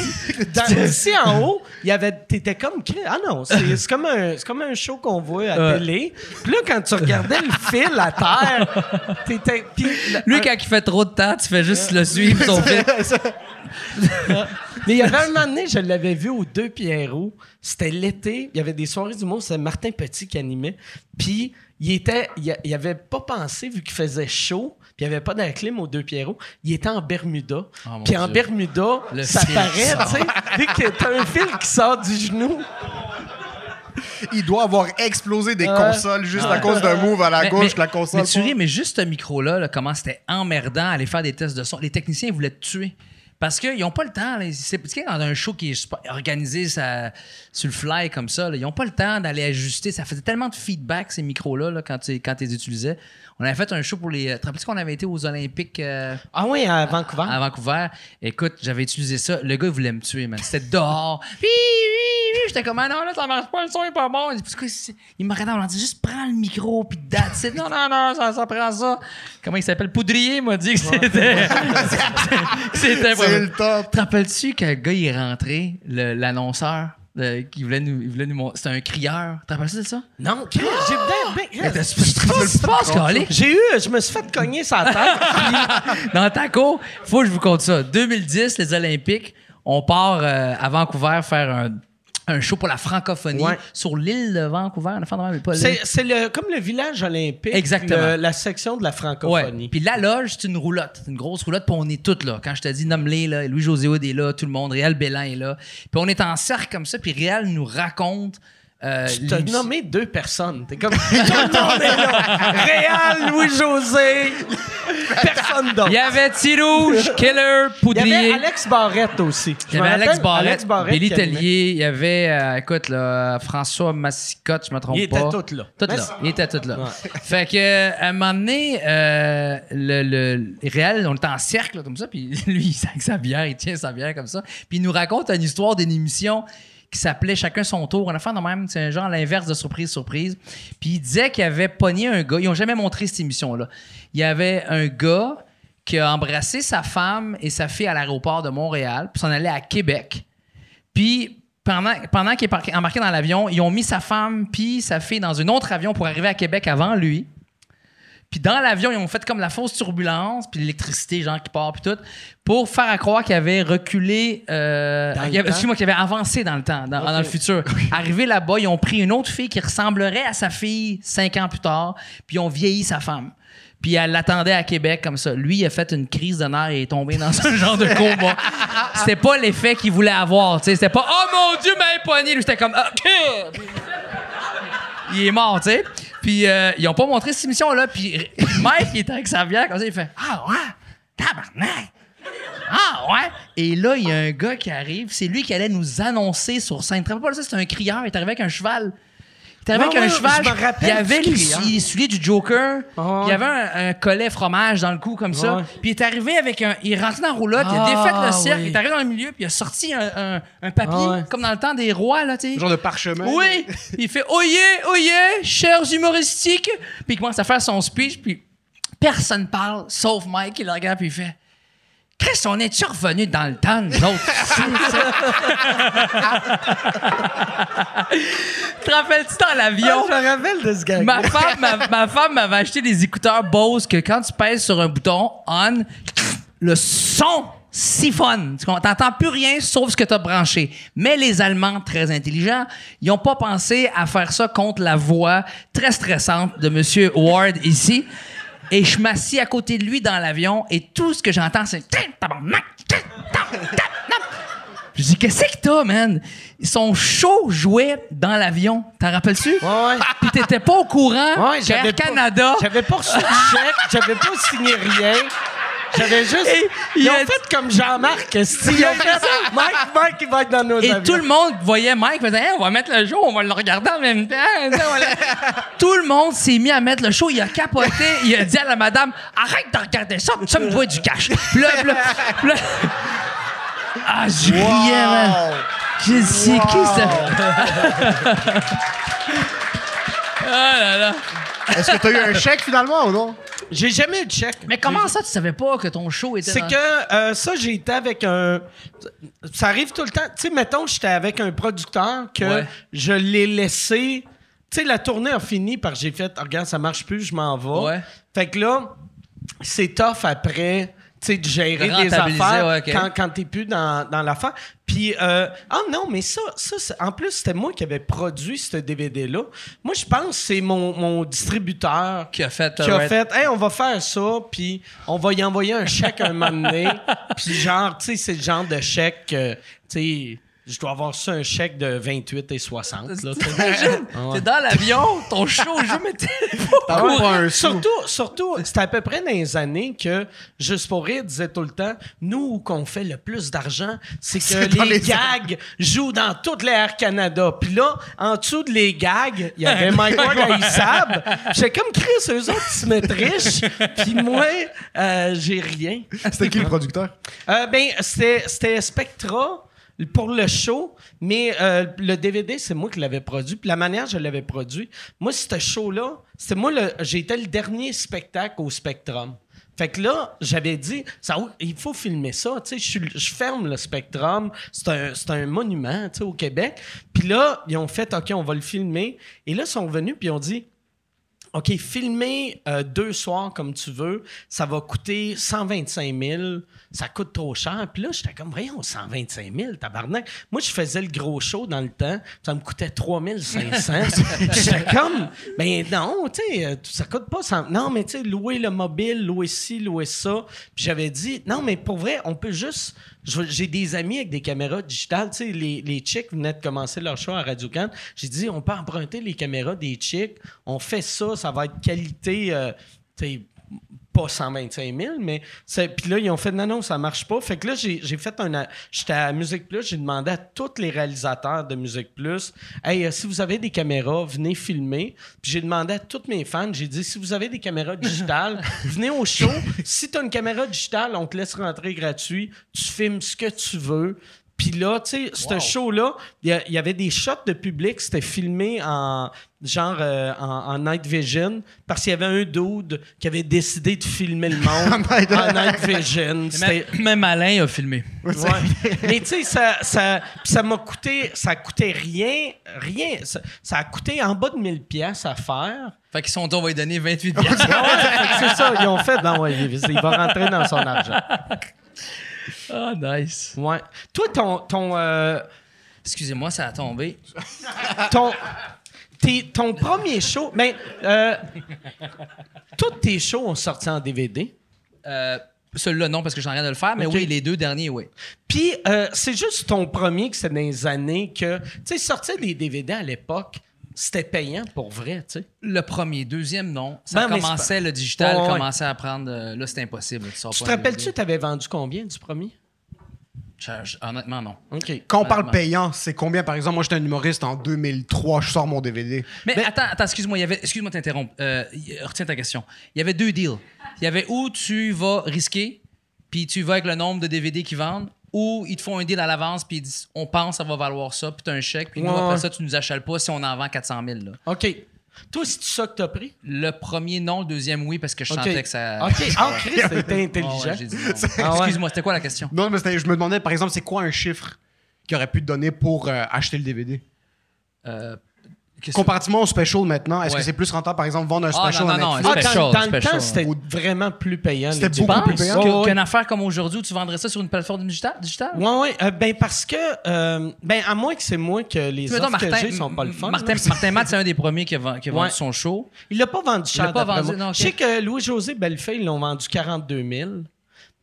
dans- (laughs) ici en haut, il y avait, t'étais comme, ah non, c'est comme un, comme un show qu'on voit à télé. Puis là, quand tu regardais le fil à terre, t'étais, Lui, quand il fait trop de temps, tu fais juste le suivre, (laughs) son fil. (laughs) Mais il y avait un moment donné, je l'avais vu aux deux Pierrot. C'était l'été. Il y avait des soirées du monde. C'était Martin Petit qui animait. Puis il était, il, il avait pas pensé, vu qu'il faisait chaud, puis il n'y avait pas d'air clim aux deux Pierrot. Il était en Bermuda. Oh, puis en Dieu. Bermuda, Le ça paraît, tu sais. Que t'as un fil qui sort du genou. Il doit avoir explosé des Ouais. consoles juste à cause d'un move à la Mais- gauche mais- que la console. Mais tu ris, mais juste ce micro-là, là, comment c'était emmerdant aller faire des tests de son. Les techniciens ils voulaient te tuer. Parce qu'ils n'ont pas le temps. C'est- dans un show qui est organisé sur le fly comme ça, ils n'ont pas le temps d'aller ajuster. Ça faisait tellement de feedback, ces micros-là, là, quand tu quand les utilisais. On avait fait un show pour les. Tu te rappelles qu'on avait été aux Olympiques euh, Ah oui, à Vancouver. à Vancouver? Écoute, j'avais utilisé ça. Le gars, il voulait me tuer, man. C'était dehors. (laughs) Puis, oui, oui. J'étais comme, ah non, là, ça marche pas, le son est pas bon. Il dit, il m'a regardé, on dit, juste prends le micro, puis it. Non, non, non, ça, ça prend ça. Comment il s'appelle? Poudrier m'a dit que c'était. (laughs) c'était C'est le top. Te rappelles-tu que le gars, il est rentré, l'annonceur, qui voulait nous, il voulait nous montrer. C'était un crieur. Te rappelles-tu de ça? Non, Chris, j'ai Qu'est-ce qui se passe, Carly? J'ai eu, je me suis fait cogner sa tête. (laughs) Dans ta cour, faut que je vous conte ça. 2010, les Olympiques, on part euh, à Vancouver faire un, un show pour la francophonie Ouais. sur l'île de Vancouver. C'est le, comme le village olympique. Exactement. le- la section de la Ouais. francophonie. Puis la loge, c'est une roulotte. C'est une grosse roulotte, puis on est toutes là. Quand je te dis nomme-les, là, Louis-José est là, tout le monde, Réal Bélan est là. Puis on est en cercle comme ça, puis Réal nous raconte. Euh, Tu t'as l'émission- nommé deux personnes. T'es comme. Tout le monde est là. Réal, Louis-José. Personne d'autre. Il y avait T-Rouge, Killer, Il y avait Poudrier. Alex Barrette aussi. Il y avait Alex Barrette, Billy. Tellier, il y avait, euh, écoute, là, François Massicotte, je me trompe Il pas. était tout là. Tout là. Il était tout là. Fait que, euh, à un moment donné, euh, le, le réel, on était en cercle, là, comme ça, puis (laughs) lui, il sa bière, il tient sa bière comme ça. Puis il nous raconte une histoire d'une émission qui s'appelait Chacun son tour. On a fait de même, c'est un genre l'inverse de surprise, surprise. Puis il disait qu'il avait pogné un gars. Ils ont jamais montré cette émission-là. Il y avait un gars qui a embrassé sa femme et sa fille à l'aéroport de Montréal, puis s'en allait à Québec. Puis pendant, pendant qu'il est embarqué dans l'avion, ils ont mis sa femme puis sa fille dans un autre avion pour arriver à Québec avant lui. Puis dans l'avion, ils ont fait comme la fausse turbulence, puis l'électricité, genre, qui part, puis tout, pour faire à croire qu'il avait reculé, euh, excuse-moi, qu'il avait avancé dans le temps, dans, dans le futur. Arrivé là-bas, ils ont pris une autre fille qui ressemblerait à sa fille cinq ans plus tard, puis ils ont vieilli sa femme. Puis elle l'attendait à Québec comme ça. Lui, il a fait une crise de nerfs et est tombé dans un genre de coma. C'était pas l'effet qu'il voulait avoir. tu sais. C'était pas Oh mon Dieu, m'a pogné. Lui, c'était comme OK. Il est mort, tu sais. Puis euh, ils ont pas montré cette émission-là. Puis Mike, il était avec sa bière, comme ça, il fait Ah ouais, tabarnak. Ah ouais. Et là, il y a un gars qui arrive. C'est lui qui allait nous annoncer sur scène. Rappelles pas? C'est un crieur. Il est arrivé avec un cheval. Il T'es avec un cheval. je me rappelle Il y avait du les, souliers du Joker. Il y avait un, un collet fromage dans le cou comme ça. Puis il est arrivé avec un. Il est rentré dans la roulotte, il a Ah, défait le cercle, oui. il est arrivé dans le milieu, puis il a sorti un, un- un papier, Ah ouais. comme dans le temps des rois, là, tu sais. Genre de parchemin. Oui! il fait Oyez, oyez, chers humoristiques! Puis il commence à faire son speech, puis personne parle, sauf Mike, il le regarde, puis il fait Chris, on est-tu revenu dans le temps, nous autres? (laughs) tu? Te rappelles-tu dans l'avion? je me rappelle de ce gars. Ma femme, m'a- ma femme m'avait acheté des écouteurs Bose que quand tu pèses sur un bouton on, le son siphonne. Tu? T'entends plus rien sauf ce que t'as branché. Mais les Allemands, très intelligents, ils ont pas pensé à faire ça contre la voix très stressante de Monsieur Ward ici. Et je m'assis à côté de lui dans l'avion et tout ce que j'entends, c'est... Je dis, qu'est-ce que t'as, man? Son show jouait dans l'avion. T'en rappelles-tu? Ouais, ouais. Puis t'étais pas au courant Ouais, pas- Canada... J'avais pas reçu de chèque, j'avais pas signé rien. J'avais juste. Et ils il ont a- fait comme Jean-Marc. Ils ont fait Mike, Mike, il va être dans nos Et avions. tout le monde voyait Mike, faisait Hey, on va mettre le show, on va le regarder en même temps. Sais, (laughs) tout le monde s'est mis à mettre le show. Il a capoté. Il a dit à la madame Arrête de regarder ça, ça me doit du cash. Là, puis là- (laughs) Ah, je riais, man. Je dis C'est qui ça (laughs) Ah là là. Est-ce que t'as eu un chèque finalement ou non? J'ai jamais eu de chèque. Mais comment ça, tu savais pas que ton show était. C'est dans- que euh, ça, j'ai été avec un. Ça arrive tout le temps. Tu sais, mettons, j'étais avec un producteur que Ouais. je l'ai laissé. Tu sais, la tournée a fini parce que j'ai fait, Ah, regarde, ça marche plus, je m'en vais. Ouais. Fait que là, c'est tough après. Tu sais, de gérer De des affaires ouais, quand, quand t'es plus dans, dans l'affaire. Puis, euh, ah non, mais ça, ça en plus, c'était moi qui avais produit ce DVD-là. Moi, je pense que c'est mon, mon distributeur Qui a fait. qui a euh, fait hey, on va faire ça puis on va y envoyer un chèque un moment donné (laughs) puis genre tu sais c'est le genre de chèque que, tu sais je dois avoir ça un chèque de 28 et 60 là, tu sais. (laughs) T'imagines? T'es dans l'avion, ton show même pas (laughs) un sou. Surtout, surtout, c'était à peu près dans les années que Juste pour rire disait tout le temps, nous, où qu'on fait le plus d'argent, c'est (laughs) que les, les- gags jouent dans toutes les Air Canada. Puis là, en dessous de les gags, il y avait Mike Ward à Issab. J'étais comme Chris, eux autres, ils se mettent riches. Puis moi, euh, j'ai rien. C'était qui le producteur? Euh, ben, c'était c'était Spectra pour le show, mais euh, le DVD, c'est moi qui l'avais produit. Puis la manière je l'avais produit, moi, ce show-là, c'était moi, été le dernier spectacle au Spectrum. Fait que là, j'avais dit, ça, il faut filmer ça. Tu sais, je, ferme le Spectrum. C'est un, un monument, tu sais, au Québec. Puis là, ils ont fait, OK, on va le filmer. Et là, ils sont venus, puis ils ont dit, OK, filmer euh, deux soirs comme tu veux, ça va coûter 125 000. Ça coûte trop cher. Puis là, j'étais comme, voyons, 125 000, tabarnak. Moi, je faisais le gros show dans le temps. Ça me coûtait 3 500. (laughs) j'étais comme, ben non, tu sais, euh, ça coûte pas 100. Non, mais tu sais, louer le mobile, louer ci, louer ça. Puis j'avais dit, non, mais pour vrai, on peut juste. J'ai des amis avec des caméras digitales. Tu sais, les, les venaient de commencer leur show à Radio Can. J'ai dit, on peut emprunter les caméras des chicks. On fait ça, ça va être qualité. euh, pas 125 000, mais puis là, ils ont fait non, non, ça marche pas. Fait que là, j'ai j'ai fait un. J'étais à Musique Plus, j'ai demandé à tous les réalisateurs de Musique Plus Hey, euh, si vous avez des caméras, venez filmer. Puis j'ai demandé à tous mes fans, j'ai dit si vous avez des caméras (laughs) digitales, venez au show. Si tu as une caméra digitale, on te laisse rentrer gratuit. Tu filmes ce que tu veux. Puis là, tu sais, ce show-là, il y a- il y, avait des shots de public, c'était filmé en genre euh, en, en night vision, parce qu'il y avait un dude qui avait décidé de filmer le (laughs) monde en night (laughs) vision. Même, même Alain a filmé. Ouais. Mais tu sais, ça, ça, ça m'a coûté, ça coûtait rien, rien. Ça, ça a coûté en bas de 1000 pièces à faire. Fait qu'ils sont dit, on va lui donner (laughs) 28 piastres. Ouais, c'est ça, ils ont fait. Non, ouais, il, il va rentrer dans son argent. (laughs) Ah, nice. Ouais. Toi, ton, ton, euh, Excusez-moi, ça a tombé. (laughs) ton, tes- ton premier show, mais euh, tous tes shows ont sorti en DVD. Euh, Celui-là, non, parce que j'en rien de le faire, mais oui, les deux derniers, oui. Puis, c'est juste ton premier que c'est dans les années que, tu sais, sortir des DVD à l'époque, c'était payant pour vrai, tu sais. Le premier, deuxième, non. Ça Ben, mais commençait, le digital Ouais, ouais. commençait à prendre. euh, là, c'était impossible. Tu, Tu te rappelles-tu, tu avais vendu combien du premier? Honnêtement, non. OK. Quand on parle payant, c'est combien? Par exemple, moi j'étais un humoriste en 2003, je sors mon DVD. Mais, attends, attends, excuse-moi, il y avait, excuse-moi de t'interrompre. Euh, retiens ta question. Il y avait deux deals. Il y avait où tu vas risquer, puis tu vas avec le nombre de DVD qu'ils vendent, ou ils te font un deal à l'avance, puis ils disent on pense que ça va valoir ça, puis tu as un chèque, puis nous, Ouais, après ça, tu nous achètes pas si on en vend 400 000. là. OK. Toi, c'est ça que t'as pris? Le premier, non. Le deuxième, oui, parce que je OK. sentais que ça. OK. Ah, (laughs) Chris, t'es ouais, intelligent. dit. (laughs) Ah ouais. Excuse-moi, c'était quoi la question? Non, mais c'était- je me demandais par exemple, c'est quoi un chiffre qui aurait pu te donner pour euh, acheter le DVD Euh, Comparativement au special maintenant, est-ce Ouais. que c'est plus rentable par exemple vendre un Ah, special non, à non, non, Netflix? Ah, Special, dans, dans le special, temps, c'était vraiment plus payant. C'était beaucoup plus payant. Ouais. Qu'une affaire comme aujourd'hui, où tu vendrais ça sur une plateforme digitale? digitale? Ouais, ouais. Euh, ben, parce que, euh, ben, à moins que c'est moi que les que j'ai sont pas le fun. Martin, là. Martin Matt, c'est un des premiers qui a, ven- qui a vendu Ouais. son show. Il l'a pas vendu cher. l'a pas vendu, non. Je sais que Louis-José Bellefeuille, ils l'ont vendu 42 000.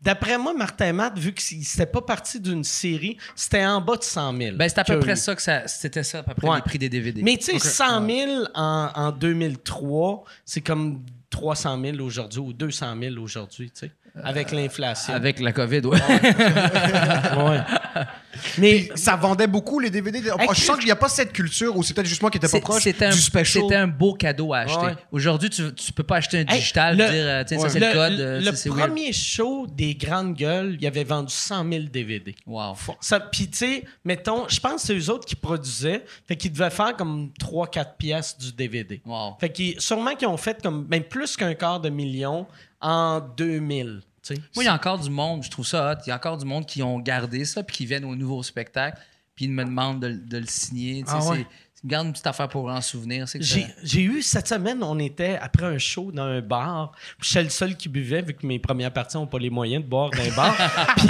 D'après moi, Martin Matt, vu que c'était pas parti d'une série, c'était en bas de 100 000. Ben, c'est à peu près ça que ça. C'était ça, à peu près Ouais. les prix des DVD. Mais tu sais, 100 000 en, en 2003, c'est comme 300 000 aujourd'hui ou 200 000 aujourd'hui, tu sais, avec l'inflation. Avec la COVID, ouais. Ouais. (laughs) Mais Ça vendait beaucoup les DVD. Oh, Hey, je sens qu'il n'y a pas cette culture, ou c'est peut-être juste moi qui n'étais pas proche C'était un, du special. c'était un beau cadeau à acheter. Ouais. Aujourd'hui, tu, tu peux pas acheter un digital le- et dire, euh, tiens, ça Ouais. c'est le, code. euh, le ça, weird. premier show des grandes gueules, il avait vendu 100 000 DVD. Wow. Ça, Puis, tu sais, mettons, je pense que c'est eux autres qui produisaient. Fait qu'ils devaient faire comme 3-4 pièces du DVD. Wow. Fait qu'ils, sûrement qu'ils ont fait comme ben, plus qu'un quart de million en 2000. tu sais. Moi, il y a encore du monde, je trouve ça hot. Il y a encore du monde qui ont gardé ça puis qui viennent au nouveau spectacle puis ils me demandent de, de le signer. Ah ouais. c'est- Ils me gardent une petite affaire pour en souvenir. J'ai, eu cette semaine, on était après un show dans un bar. J'étais le seul qui buvait, vu que mes premières parties n'ont pas les moyens de boire dans un bar. (laughs) Puis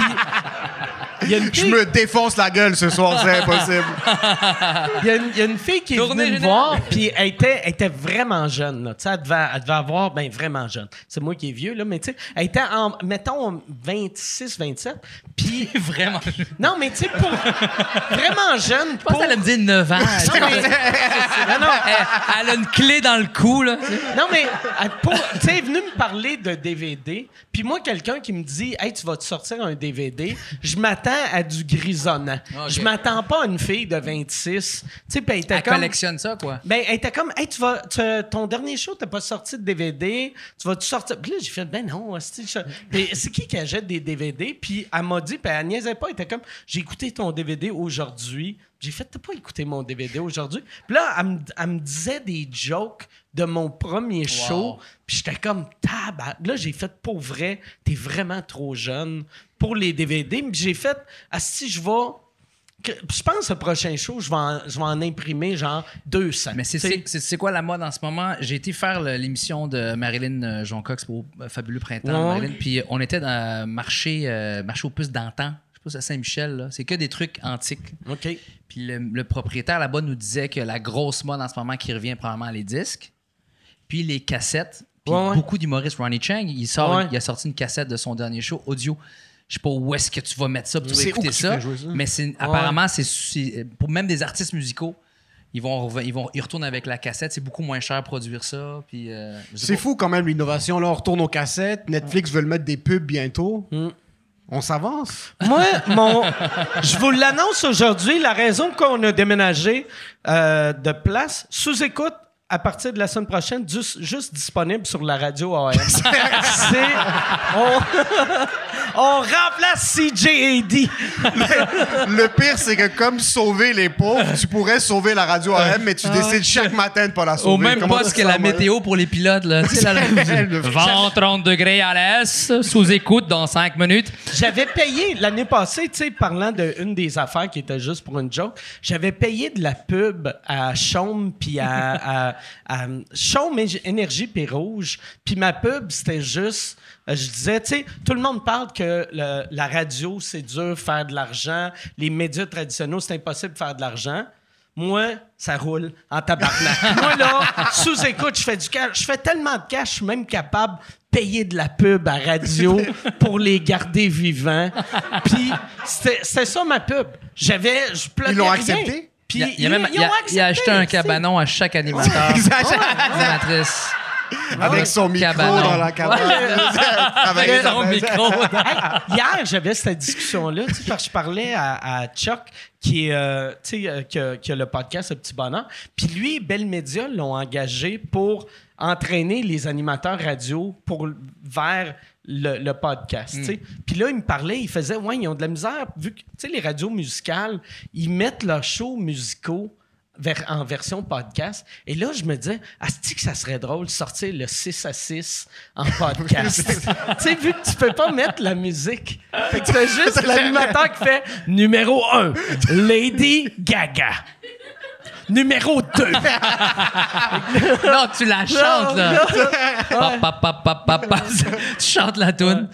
Je fille- me défonce la gueule ce soir, c'est impossible. (laughs) Il y, a une, il y a une fille qui est Tournée venue me voir, puis elle était, elle était vraiment jeune. Là. Tu sais, Elle, devait, elle devait avoir, ben vraiment jeune. C'est moi qui est vieux, là, mais tu sais, elle était en, mettons, 26, 27. Puis, (laughs) Vraiment. non, mais tu sais, pour vraiment jeune. Je pense qu'elle me dire 9 ans. Elle, Non, mais, (laughs) non, non, elle- elle a une clé dans le cou, là. non, mais elle, pour- tu sais, elle est venue me parler de DVD. Puis moi, quelqu'un qui me dit, hey, tu vas te sortir un DVD, je m'attends à du grisonnant. Ok. Je m'attends pas à une fille de 26. Tu sais, elle était Elle comme. collectionne ça, quoi. Ben, elle était comme, hey, tu vas, tu- ton dernier show, t'as pas sorti de DVD, tu vas-tu sortir? Puis là, j'ai fait, ben non, c'est qui qui achète des DVD? Puis elle m'a dit, puis elle niaisait pas, elle était comme, j'ai écouté ton DVD aujourd'hui. J'ai fait, t'as pas écouté mon DVD aujourd'hui? Puis là, elle me, elle me disait des jokes de mon premier show. Puis j'étais comme, tabac. Là, j'ai fait, pour vrai, t'es vraiment trop jeune pour les DVD. J'ai fait, ah, si je vais. Je pense que le prochain show, je vais en, je vais en imprimer genre 200. Mais c'est- quoi la mode en ce moment? J'ai été faire l'émission de Marilyn euh, Joncox pour euh, Fabuleux Printemps. Ouais. Marilyn, puis on était dans le marché, euh, marché aux puces d'antan. Je sais pas, c'est à Saint-Michel. là. C'est que des trucs antiques. OK. Puis le, le propriétaire là-bas nous disait que la grosse mode en ce moment qui revient probablement les disques, puis les cassettes. Puis ouais. beaucoup d'humoristes. Ronnie Chang, il, sort, Ouais. il a sorti une cassette de son dernier show audio. Je sais pas où est-ce que tu vas mettre ça pour C'est où écouter que tu ça, fais jouer ça? mais c'est apparemment c'est c'est- pour même des artistes musicaux. Ils vont, ils vont ils retournent avec la cassette, c'est beaucoup moins cher produire ça. Puis euh, C'est pas. fou quand même l'innovation. Là, on retourne aux cassettes. Netflix veut le mettre des pubs bientôt. Mm. On s'avance. Moi, mon, je vous l'annonce aujourd'hui, la raison qu'on a déménagé euh, de place, sous-écoute à partir de la semaine prochaine, juste, juste disponible sur la radio AM. (laughs) C'est... On, (laughs) on remplace CJAD. Le pire, c'est que comme sauver les pauvres, tu pourrais sauver la radio AM, mais tu décides chaque matin de pas la sauver. Au même Comment poste que la météo pour les pilotes. Là. Tu sais, là, là, Le- Vent 30 degrés à l'est, sous écoute dans 5 minutes. J'avais payé l'année passée, tu sais, parlant d'une des affaires qui était juste pour une joke, j'avais payé de la pub à Chaume puis à, à, Ége- Énergie puis Rouge. Puis ma pub, c'était juste, euh, je disais, tu sais, tout le monde parle que le- la radio, c'est dur faire de l'argent, les médias traditionnels, c'est impossible de faire de l'argent. Moi, ça roule en tabarnak. (laughs) Moi, là, sous écoute, je fais du cash. Je fais tellement de cash, je suis même capable de payer de la pub à radio (laughs) pour les garder vivants. Puis, c'était ça ma pub. J'avais. je Ils l'ont accepté? Puis, Il a, il a même il a, ont il a acheté un cabanon à chaque animateur. (laughs) Exact. animatrice. Avec son micro Cabanon. dans la cabane. Travailler (laughs) Son micro. (laughs) Hey, hier, j'avais cette discussion-là, tu sais, parce que je parlais à, à Chuck, qui, est, euh, tu sais, euh, qui, a, qui a le podcast Le Petit Bonheur. Puis lui, Bell Media l'ont engagé pour entraîner les animateurs radio pour, vers le, le podcast. tu sais. Puis là, il me parlait, il faisait, ouais, ils ont de la misère, vu que, tu sais, les radios musicales, ils mettent leurs shows musicaux en version podcast. Et là, je me disais, Asti que ça serait drôle de sortir le 6 à 6 en podcast. (laughs) (laughs) tu sais, vu que tu peux pas mettre la musique. Fait que c'est juste (laughs) l'animateur qui fait numéro 1, Lady Gaga. Numéro 2. (laughs) Non, tu la chantes, là. Pap, pap, pap. tu chantes la toune.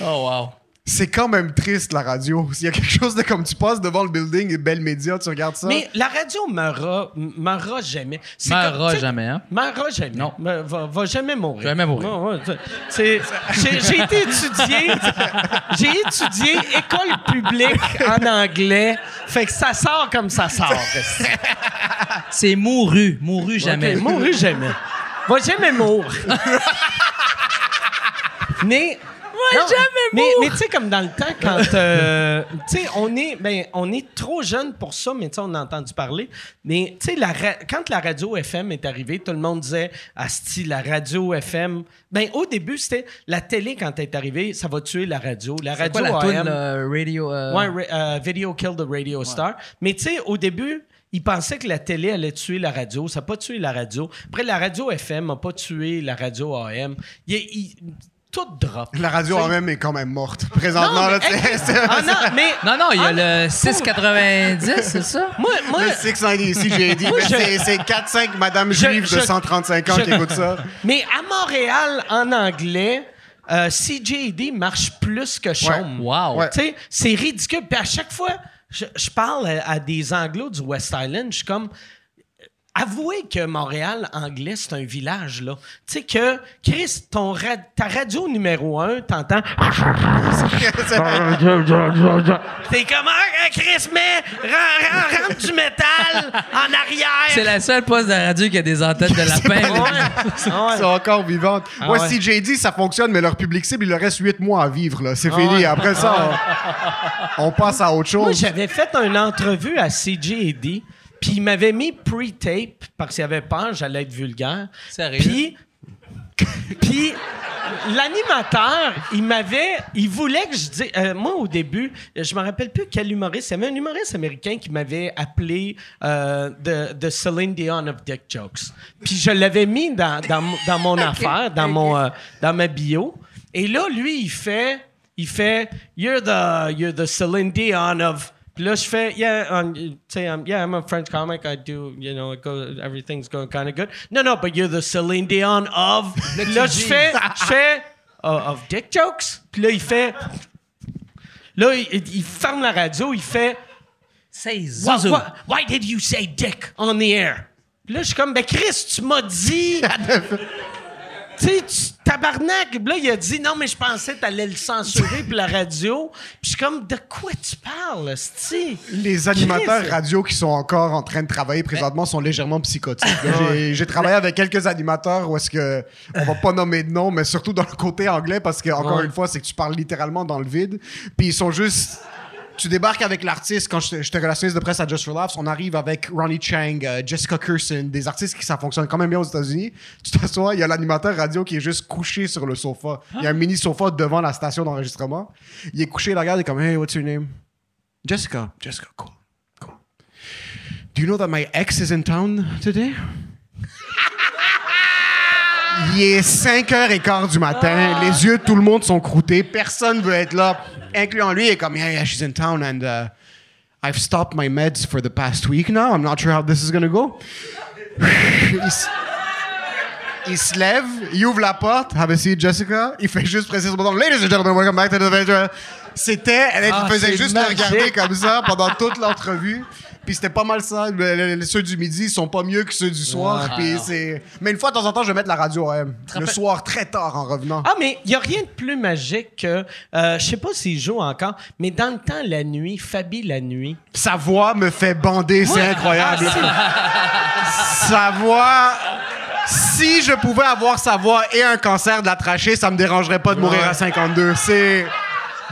Oh, wow. C'est quand même triste, la radio. S'il y a quelque chose de comme tu passes devant le building et Belle Média, tu regardes ça. Mais la radio meura, meura jamais. Sais, jamais, hein? Meura jamais. Non. Me- Va, va jamais mourir. Jamais mourir. Ouais, c'est- j'ai, j'ai été étudié. j'ai étudié école publique en anglais. Fait que ça sort comme ça sort. C'est mouru. Mouru jamais. Ok, mourir jamais. Va jamais mourir. mais. Va non, jamais mais, tu sais, comme dans le temps, quand. euh, tu sais, on est, ben, on est trop jeune pour ça, mais tu sais, on a entendu parler. Mais tu sais, quand la radio FM est arrivée, tout le monde disait Asti, la radio FM. Ben, au début, c'était la télé, quand elle est arrivée, ça va tuer la radio. La C'est radio quoi la toune, AM, là, radio... euh, Ouais, ra- euh, Video Kill the Radio Star. Mais tu sais, au début, ils pensaient que la télé allait tuer la radio. Ça n'a pas tué la radio. Après, la radio FM n'a pas tué la radio AM. Il, il- tout drop. La radio en même est quand même morte. Présentement, Non, là, mais, tu sais, ah non, mais Non, non, il y a Ah, le 6,90, c'est ça? moi, moi, le 690 j'ai dit. Je- c'est- C'est 4-5 Madame Je- Juive de je- 135 ans je- qui écoutent ça. mais à Montréal, en anglais, euh, CJD marche plus que Chaume. Wow. Ouais. Tu sais, c'est ridicule. Puis à chaque fois, je, je parle à, à des Anglos du West Island, je suis comme. Avouez que Montréal anglais, c'est un village, là. Tu sais que, Chris, ton ra- ta radio numéro un, t'entends. (laughs) T'es comme, ah, Chris, mais ren- ren- rentre du métal en arrière. C'est la seule poste de radio qui a des antennes de lapin. Ouais. Ils (laughs) sont encore vivantes. Ah ouais. CJD, ça fonctionne, mais leur public cible, il leur reste 8 mois à vivre. là. C'est fini. Après ça, on, on passe à autre Moi, chose. j'avais fait une entrevue à CJD, puis il m'avait mis pre-tape parce qu'il avait peur, j'allais être vulgaire. Sérieux? Puis, (laughs) puis l'animateur, il m'avait, il voulait que je dise, euh, moi au début, je me rappelle plus quel humoriste, il y avait un humoriste américain qui m'avait appelé euh, the, the Celine Dion of Dick Jokes. Puis je l'avais mis dans, dans, mon- dans mon (laughs) affaire, dans mon, euh, dans ma bio. Et là, lui, il fait, il fait, you're the, you're the Celine Dion of puis là, je fais, yeah, um, um, yeah, I'm a French comic. I do, you know, it goes, everything's going kind of good. No, no, but you're the Celine Dion of. (laughs) Puis là, je fais, je fais, uh, of dick jokes. Puis là, il fait, là, il, il ferme la radio, il fait, C'est why, why, why did you say dick on the air? Puis là, je suis comme, ben Chris, tu m'as dit. (laughs) Tu sais, tu- tabarnak. Puis là, il a dit, non, mais je pensais que t'allais le censurer pour la radio. Puis je suis comme, de quoi tu parles, sti? Les animateurs Chris. radio qui sont encore en train de travailler présentement sont légèrement psychotiques. J'ai- J'ai travaillé avec quelques animateurs où est-ce que on va pas nommer de nom, mais surtout dans le côté anglais parce que encore Ouais. une fois, c'est que tu parles littéralement dans le vide. Puis ils sont juste tu débarques avec l'artiste, quand j'étais j'étais relationniste de presse à Just for Laughs, on arrive avec Ronnie Chang, euh, Jessica Curson, des artistes qui ça fonctionne quand même bien aux États-Unis. Tu t'assois, il y a l'animateur radio qui est juste couché sur le sofa. Il y a un mini sofa devant la station d'enregistrement. Il est couché, il regarde, il comme Hey, what's your name? Jessica. Jessica, cool. Cool. Do you know that my ex is in town today? Il est 5h15 du matin, les yeux de tout le monde sont croûtés, personne veut être là, incluant lui, il est comme, yeah, yeah, she's in town and uh, I've stopped my meds for the past week now, I'm not sure how this is gonna go. (sighs) il, se lève, il ouvre la porte, have a seat, Jessica, il fait juste presser le bouton, ladies and gentlemen, welcome back to the. C'était, elle Ah, faisait juste le magique. regarder comme ça pendant toute l'entrevue. Puis c'était pas mal ça. Le- ceux du midi sont pas mieux que ceux du soir. Ah, puis non. c'est... Mais une fois de temps en temps, je vais mettre la radio AM. Le soir, très tard en revenant. Ah, mais il n'y a rien de plus magique que. euh, Je sais pas s'il joue encore, mais dans le temps, la nuit, Fabi la nuit. Sa voix me fait bander, c'est incroyable. (laughs) Sa voix, si je pouvais avoir sa voix et un cancer de la trachée, ça me dérangerait pas de mourir à 52. C'est.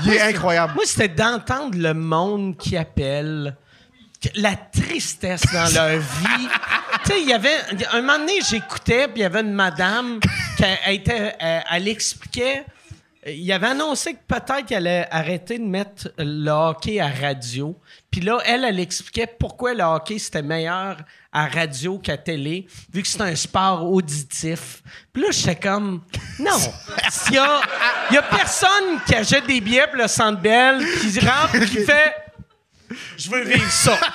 Il est incroyable. Moi, c'était d'entendre le monde qui appelle, la tristesse dans leur vie. (laughs) tu sais, il y avait. Un moment donné, j'écoutais, puis il y avait une madame qui elle était. Elle, elle expliquait. Il avait annoncé que peut-être qu'elle allait arrêter de mettre le hockey à radio. Puis là, elle, elle expliquait pourquoi le hockey, c'était meilleur à radio qu'à télé, vu que c'est un sport auditif. Puis là, j'étais comme, non. (laughs) Il y a, y a personne qui achète des billets pour le Centre Bell, qui rentre, qui (laughs) fait, je veux vivre ça. (laughs)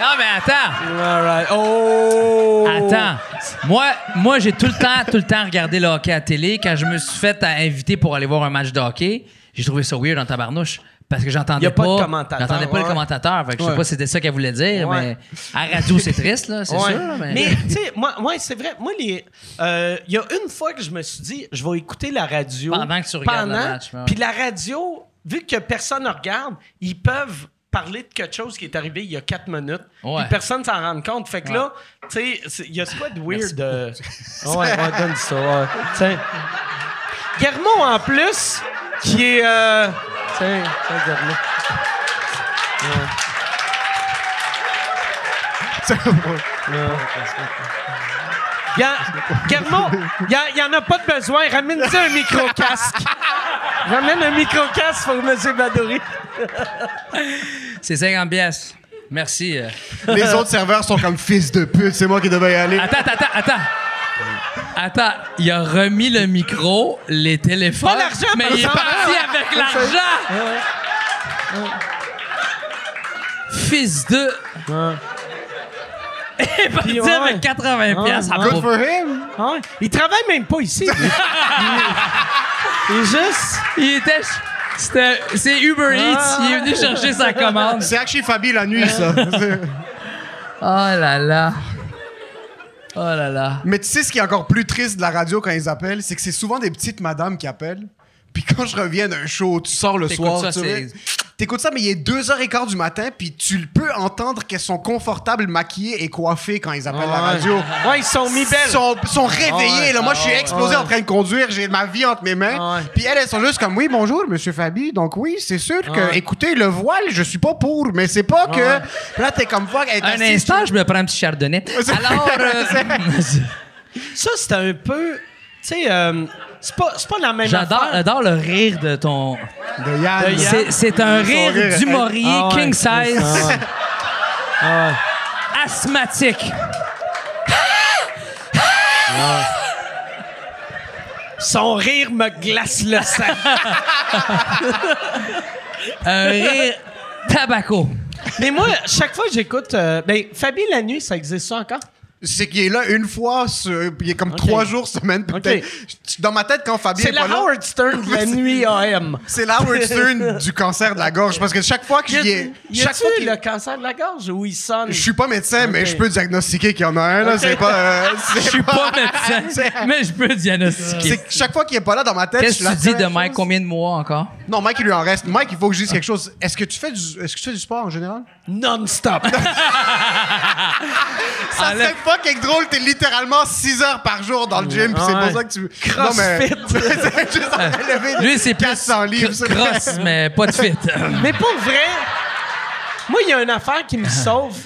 Non, mais attends. All right. Oh! Attends. Moi, moi j'ai tout le temps, tout le temps regardé le hockey à télé. Quand je me suis fait inviter pour aller voir un match de hockey, j'ai trouvé ça weird en tabarnouche. Parce que j'entendais pas, pas J'entendais pas le commentateur. Fait que je sais pas si c'était ça qu'elle voulait dire, Ouais. mais à radio, c'est triste, là, c'est sûr. Mais, Mais, tu sais, moi, c'est vrai. Moi, les, euh, il y a une fois que je me suis dit, je vais écouter la radio. Pendant que tu regardes le match. Puis la radio, vu que personne ne regarde, ils peuvent parler de quelque chose qui est arrivé il y a quatre minutes. Ouais. Puis personne s'en rend compte. Fait que là, tu sais, il y a quoi de weird de. (laughs) ouais, ouais, donne ça. Ouais. Tiens. En plus, qui est. euh, Tiens, tiens. (laughs) Il y a- Guillermo, il n'y en a pas de besoin. Ramène-y un micro-casque. (laughs) Ramène un micro-casque pour M. Badouri. c'est 50 pièces. Merci. euh. Les autres serveurs sont comme fils de pute, c'est moi qui devais y aller. Attends, attends, attends, attends. Attends, il a remis le micro, les téléphones, Pas l'argent, mais par il est exemple. parti avec l'argent. Fils de. Il est parti Puis, ouais. avec 80 pièces à Good for him. Ah ouais. Il travaille même pas ici. Il, (laughs) il- il est juste. Il était. c'était- C'est Uber Eats. Il est venu chercher sa commande. C'est actually Fabi la nuit, ça. (laughs) Oh là là. Oh là là. Mais tu sais ce qui est encore plus triste de la radio quand ils appellent, c'est que c'est souvent des petites madames qui appellent. Puis quand je reviens d'un show, tu sors le T'écoutes soir, ça, tu c'est- vois, t'écoutes ça, mais il est 2h15 du matin, puis tu peux entendre qu'elles sont confortables, maquillées et coiffées quand ils appellent la radio. Ouais, ils sont mis Ils belles. sont, sont réveillés. ouais. là. Moi, je suis Ah explosé Ah ouais. en train de conduire. J'ai ma vie entre mes mains. Ah ouais. Puis elles, elles sont juste comme, oui, bonjour, monsieur Fabi. Donc oui, c'est sûr que, ouais. écoutez, le voile, je suis pas pour, mais c'est pas que... là, t'es comme, est Un instant, je me prends un petit chardonnay. (laughs) Alors. (laughs) euh, (laughs) Ça, c'était un peu. Tu sais, euh, c'est pas, c'est pas la même J'adore affaire. j'adore le rire de ton. De Yann. De Yann. C'est- C'est un rire rire. d'humorier Ah ouais. king size, Ah. Ah asthmatique. Son rire me glace le sang. (laughs) Un rire tabaco. Mais moi, chaque fois que j'écoute. euh, ben, Fabi la nuit, ça existe ça encore? C'est qu'il est là une fois, sur- il est comme trois jours semaine peut-être. Dans ma tête, quand Fabien C'est est la là, Howard Stern de la (laughs) nuit AM. c'est la Howard Stern (laughs) du cancer de la gorge. Parce que chaque fois Y ai... y Chaque fois qu'il- le cancer de la gorge ou il sonne? Je suis pas médecin, mais je peux diagnostiquer qu'il y en a un. Là, c'est pas. euh, (laughs) Je suis pas médecin, mais je peux diagnostiquer. Chaque fois qu'il est pas là dans ma tête, Qu'est-ce que tu dis de Mike? Combien de mois encore? Non, Mike, il lui en reste. Mike, il faut que je dise quelque chose. Est-ce que tu fais du, est-ce que tu fais du sport en général? Non-stop. (laughs) Ça serait fucking drôle. T'es littéralement 6 heures par jour dans le gym, puis c'est pour ça que tu. Crossfit. Non, mais. (laughs) c'est juste en train de (laughs) lever Lui, c'est plus 400 livres. cross, mais pas de fit. Mais pour vrai, moi, il y a une affaire qui me sauve.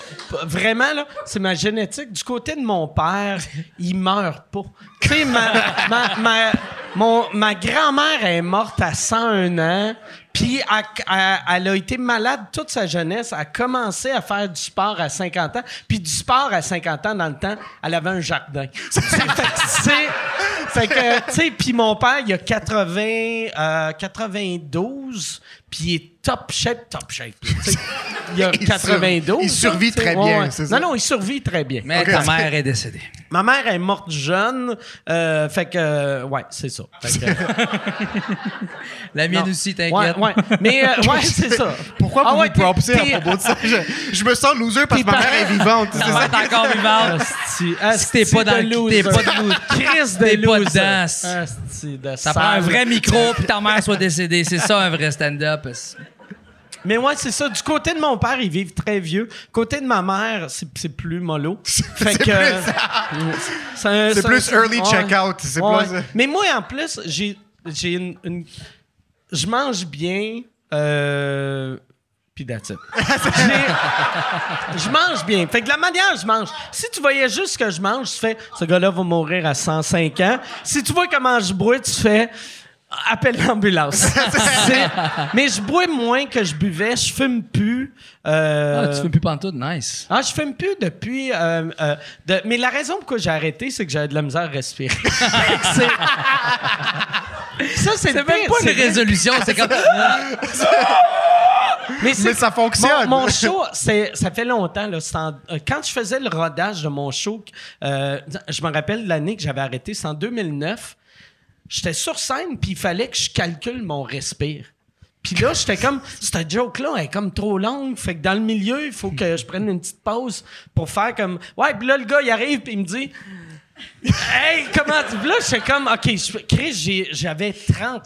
Vraiment, là, c'est ma génétique. Du côté de mon père, il meurt pas. Tu sais, ma, ma, ma, ma grand-mère est morte à 101 ans. Puis elle, a été malade toute sa jeunesse. Elle a commencé à faire du sport à 50 ans. Puis du sport à 50 ans, dans le temps, elle avait un jardin. (laughs) fait que, tu sais, puis mon père, il a 80, euh, 92, puis il est top shape, top shape. Il a Il (laughs) 92. il survit très bien, c'est ça. Non, non, il survit très bien. Mais ta mère est décédée. Ma mère est morte jeune, euh, fait que, euh, ouais, c'est ça. Fait que, (laughs) La mienne non. aussi, t'inquiète. ouais. Mais, euh, ouais, (laughs) c'est ça. Pourquoi Ah vous propsez t'es- à propos de ça? Je, je me sens loser parce que ma mère est vivante. Ta mère est encore vivante. Si t'es pas dans le- t'es pas de- Chris de t'es pas loser. dedans. Ça prend un vrai micro puis ta mère soit décédée. C'est ça un vrai stand-up. Mais ouais, c'est ça. Du côté de mon père, ils vivent très vieux. Côté de ma mère, c'est c'est plus mollo. que. plus euh, C'est plus early ouais. check-out. C'est Ouais. plus. Mais moi, en plus, j'ai, j'ai une, une- Je mange bien. Euh... Puis that's it. (laughs) Je mange bien. Fait que la manière je mange. Si tu voyais juste ce que je mange, tu fais ce gars-là va mourir à 105 ans. Si tu vois comment je bois, tu fais appelle l'ambulance. (laughs) Mais je bois moins que je buvais. Je fume plus. Euh, Ah, tu fais plus pantoute, nice. ah, je fume plus depuis. euh, euh, de- mais la raison pourquoi j'ai arrêté, c'est que j'avais de la misère à respirer. (laughs) C'est- ça, c'est même pas une résolution, c'est comme. (laughs) Mais, Mais ça fonctionne. Mon, mon show, c'est- ça fait longtemps. Là, en- euh, quand je faisais le rodage de mon show, euh, je me rappelle l'année que j'avais arrêté, c'est en 2009. J'étais sur scène, puis il fallait que je calcule mon respire. Puis là, j'étais comme, cette joke-là est comme trop longue. Fait que dans le milieu, il faut que je prenne une petite pause pour faire comme. Ouais, puis là, le gars, il arrive, puis il me dit. Hey, comment tu. Là, j'étais comme, OK, Chris, j'avais 30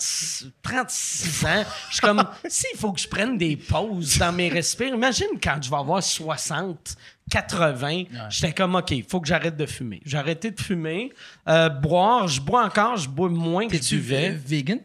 36 ans. Je suis comme, s'il faut que je prenne des pauses dans mes respires, imagine quand je vais avoir 60, 80. J'étais comme, OK, il faut que j'arrête de fumer. J'ai arrêté de fumer. Euh, boire, je bois encore, je bois moins que je T'es-tu buvais. vegan?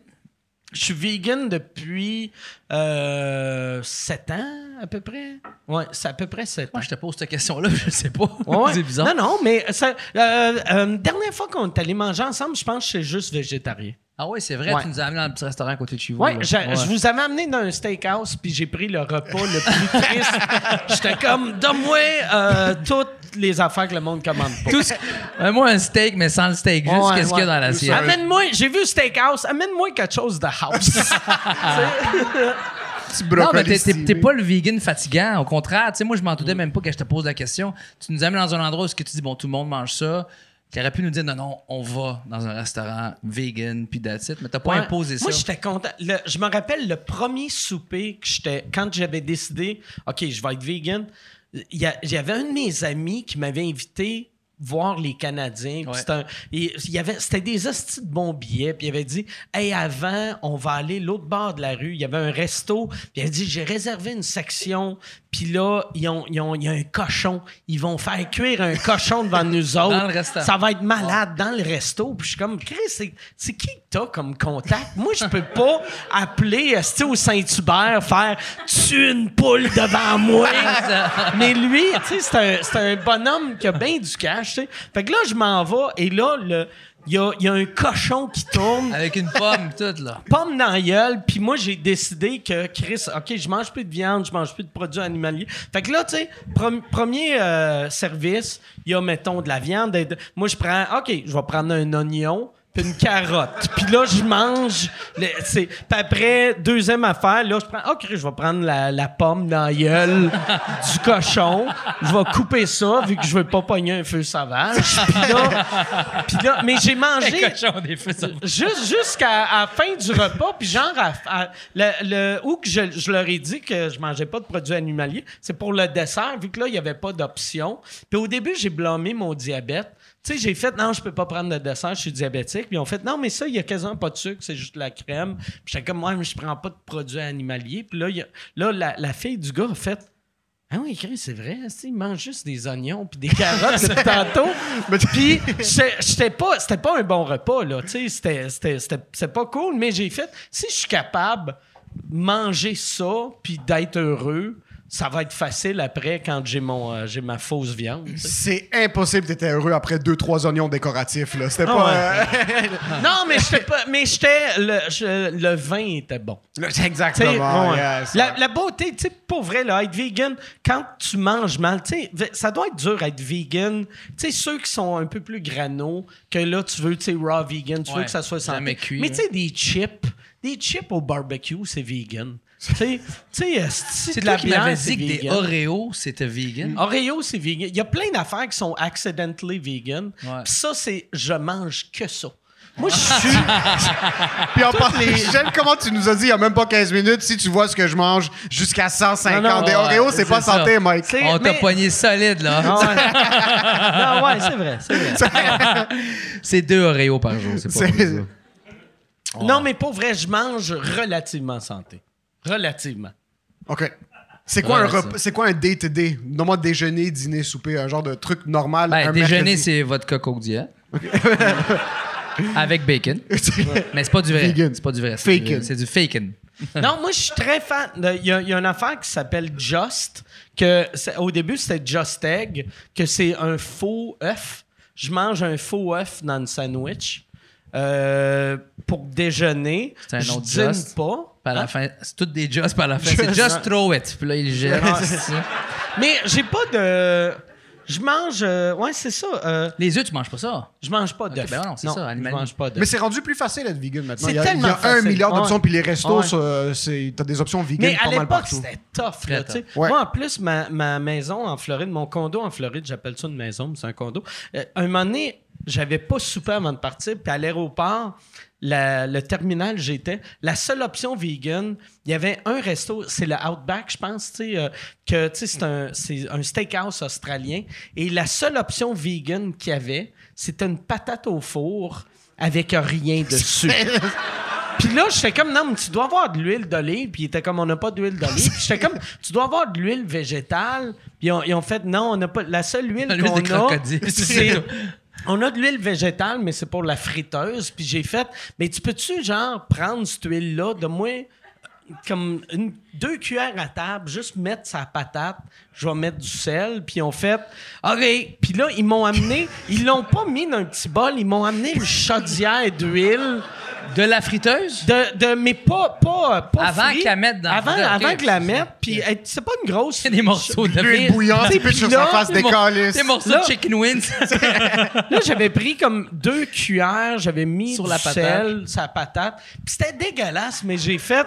Je suis vegan depuis euh, 7 ans, à peu près? Ouais, c'est à peu près 7 ans. Moi, je te pose cette question-là, je sais pas. Ouais. c'est bizarre. Non, non, mais ça, euh, euh, dernière fois qu'on est allé manger ensemble, je pense que c'est juste végétarien. Ah ouais, c'est vrai, Ouais. tu nous as amené dans le petit restaurant à côté de chez vous. J'a- je vous avais amené dans un steakhouse, puis j'ai pris le repas le plus triste. (laughs) J'étais comme, donne-moi euh, toutes les affaires que le monde commande pas. Tout ce- Euh, moi, un steak, mais sans le steak. Juste Ouais, qu'est-ce qu'il y a dans l'assiette. Amène-moi, j'ai vu steakhouse, amène-moi quelque chose de house. (laughs) Petit Non, mais t'es- pas le vegan fatigant. Au contraire, tu sais, moi, je m'en doutais même pas que je te pose la question. Tu nous amènes dans un endroit où ce que tu dis, bon, tout le monde mange ça. Tu aurais pu nous dire, non, non, on va dans un restaurant vegan, puis that's it. Mais t'as pas Ouais. imposé ça. Moi, j'étais content. Le- je me rappelle le premier souper que j'étais. Quand j'avais décidé, OK, je vais être vegan, il y, y avait un de mes amis qui m'avait invité voir les Canadiens. Ouais. c'était des hosties de bons billets. Puis il avait dit, hey, avant, on va aller l'autre bord de la rue. Il y avait un resto. Puis il a dit, j'ai réservé une section. Puis là, ils ont, ils ont- il y a un cochon. Ils vont faire cuire un cochon devant nous autres. (laughs) Dans le restaurant. Ça va être malade dans le resto. Puis je suis comme, Chris, c'est, qui que t'as comme contact? Moi, je peux pas appeler au Saint-Hubert, faire tu une poule devant moi. Mais lui, tu sais, c'est un, c'est un bonhomme qui a bien du cash. Fait que là, je m'en vais et là, le- il y a, il y a un cochon qui tourne (laughs) Avec une pomme, tout, là. pomme dans la gueule, puis moi, j'ai décidé que, Chris, OK, je mange plus de viande, je mange plus de produits animaliers. Fait que là, tu sais, premier euh, service, il y a, mettons, de la viande. Moi, je prends, OK, je vais prendre un oignon, puis une carotte. Puis là, je mange. le- c'est- Puis après, deuxième affaire, là, je prends, OK, je vais prendre la, la pomme dans la gueule du cochon. Je vais couper ça, vu que je veux pas pogner un feu sauvage. Puis là, puis là, mais j'ai mangé. cochon des feux sauvages. Juste jusqu'à la fin du repas, puis genre, à, à- le, le- où que je, je leur ai dit que je mangeais pas de produits animaliers, c'est pour le dessert, vu que là, il n'y avait pas d'option. Puis au début, j'ai blâmé mon diabète. Tu sais, j'ai fait, non, je peux pas prendre de dessert, je suis diabétique. Puis ils ont fait, non, mais ça, il y a quasiment pas de sucre, c'est juste de la crème. Puis j'étais comme, moi, mais je prends pas de produits animaliers. Puis là, il y a- là la, la fille du gars a fait, ah oui, c'est vrai, il mange juste des oignons puis des carottes depuis (laughs) tantôt. Puis j'étais pas, c'était pas un bon repas là, tu sais, c'était- c'était c'était- c'était pas cool, mais j'ai fait, si je suis capable de manger ça puis d'être heureux, ça va être facile après quand j'ai mon, euh, j'ai ma fausse viande. C'est impossible d'être heureux après deux, trois oignons décoratifs. là. C'était pas. ouais. (laughs) non, mais j'étais pas, mais j'étais, le, je- le vin était bon. euh, Exactement. ouais. yes. la, la beauté, tu sais, pour vrai, là, être vegan, quand tu manges mal, tu sais, ça doit être dur être vegan. Tu sais, ceux qui sont un peu plus grano, que là, tu veux, tu sais, raw vegan, tu veux que ça soit cuit, Mais tu sais, des chips, des chips au barbecue, c'est vegan. Tu sais, euh, C'est de la bière, dit que des. Oreos, c'était vegan. Oreo, c'est vegan. Il y a plein d'affaires qui sont accidentally vegan. Ouais. Puis ça, c'est je mange que ça. Moi, je (laughs) suis. Puis en parlant, j'aime comment tu nous as dit il y a même pas 15 minutes, si tu vois ce que je mange jusqu'à 150 Non, non. des Ouais, Oreos, c'est c'est pas ça. santé, Mike. tu sais, On t'a mais- poigné solide, là. Ah ouais. non, ouais, c'est vrai, c'est vrai. (laughs) C'est deux Oreos par jour, c'est pas ça. Non, mais pour vrai, je mange relativement santé. Relativement. OK. C'est quoi, Ouais, un c'est quoi un day-to-day? Normalement, déjeuner, dîner, souper, un genre de truc normal. Ben, un déjeuner, c'est vodka Coke Diet. Avec bacon. (laughs) Mais c'est pas du vrai. Vegan. C'est pas du vrai. c'est du- Faken. C'est du faken. (laughs) Non, moi, je suis très fan. de- Il y, a- il y a une affaire qui s'appelle Just, que au début, c'était Just Egg, que c'est un faux œuf. Je mange un faux œuf dans le sandwich. euh, pour déjeuner. C'est un je dîne pas. Puis à la Hein? fin, c'est toutes des just, puis à la fin, (laughs) c'est Just. throw it. Puis là, il jette. Ah. Mais j'ai pas de. Je mange. euh, ouais, c'est ça. euh, Les œufs, tu manges pas ça? je mange pas d'œuf. ben non, c'est ça, je animal. mange pas. Mais c'est rendu plus facile d'être vegan maintenant. C'est Il y a, il y a tellement un facile. milliard d'options, Ouais. puis les restos, Ouais. ça, c'est- t'as des options vegan Mais à pas mal l'époque, partout. c'était tough. Là, tu sais. Ouais. Moi, en plus, ma, ma maison en Floride, mon condo en Floride, j'appelle ça une maison, mais c'est un condo. Euh, un moment donné, j'avais pas soupé avant de partir, puis à l'aéroport, la- le terminal j'étais, la seule option vegan, il y avait un resto, c'est le Outback, je pense, tu sais, euh, que tu sais, c'est un, c'est un steakhouse australien, et la seule option vegan qu'il y avait, c'était une patate au four avec rien (laughs) dessus. Puis là, j'étais comme, non, mais tu dois avoir de l'huile d'olive. Puis il était comme, on n'a pas d'huile d'olive. Puis j'étais comme, tu dois avoir de l'huile végétale. Puis ils ont, ils ont fait, non, on n'a pas. La seule huile qu'on a, c'est. On a de l'huile végétale, mais c'est pour la friteuse. Puis j'ai fait, mais tu peux-tu, genre, prendre cette huile-là, de moi, comme deux cuillères à table, juste mettre sa patate, je vais mettre du sel, puis ont fait OK. Puis là, ils m'ont amené, ils l'ont pas mis dans un petit bol, ils m'ont amené une chaudière d'huile. De la friteuse? De, de, mais pas, pas, pas Avant frit. que la mette dans la Avant, avant que la mette, puis c'est pas une grosse... A des morceaux de viande. bouillante, tu pitches sur sa face Des calices. Des morceaux Là- de chicken wings. (laughs) Là, j'avais pris comme deux cuillères, j'avais mis Sur du la patate. sel, sa patate. Puis c'était dégueulasse, mais j'ai fait...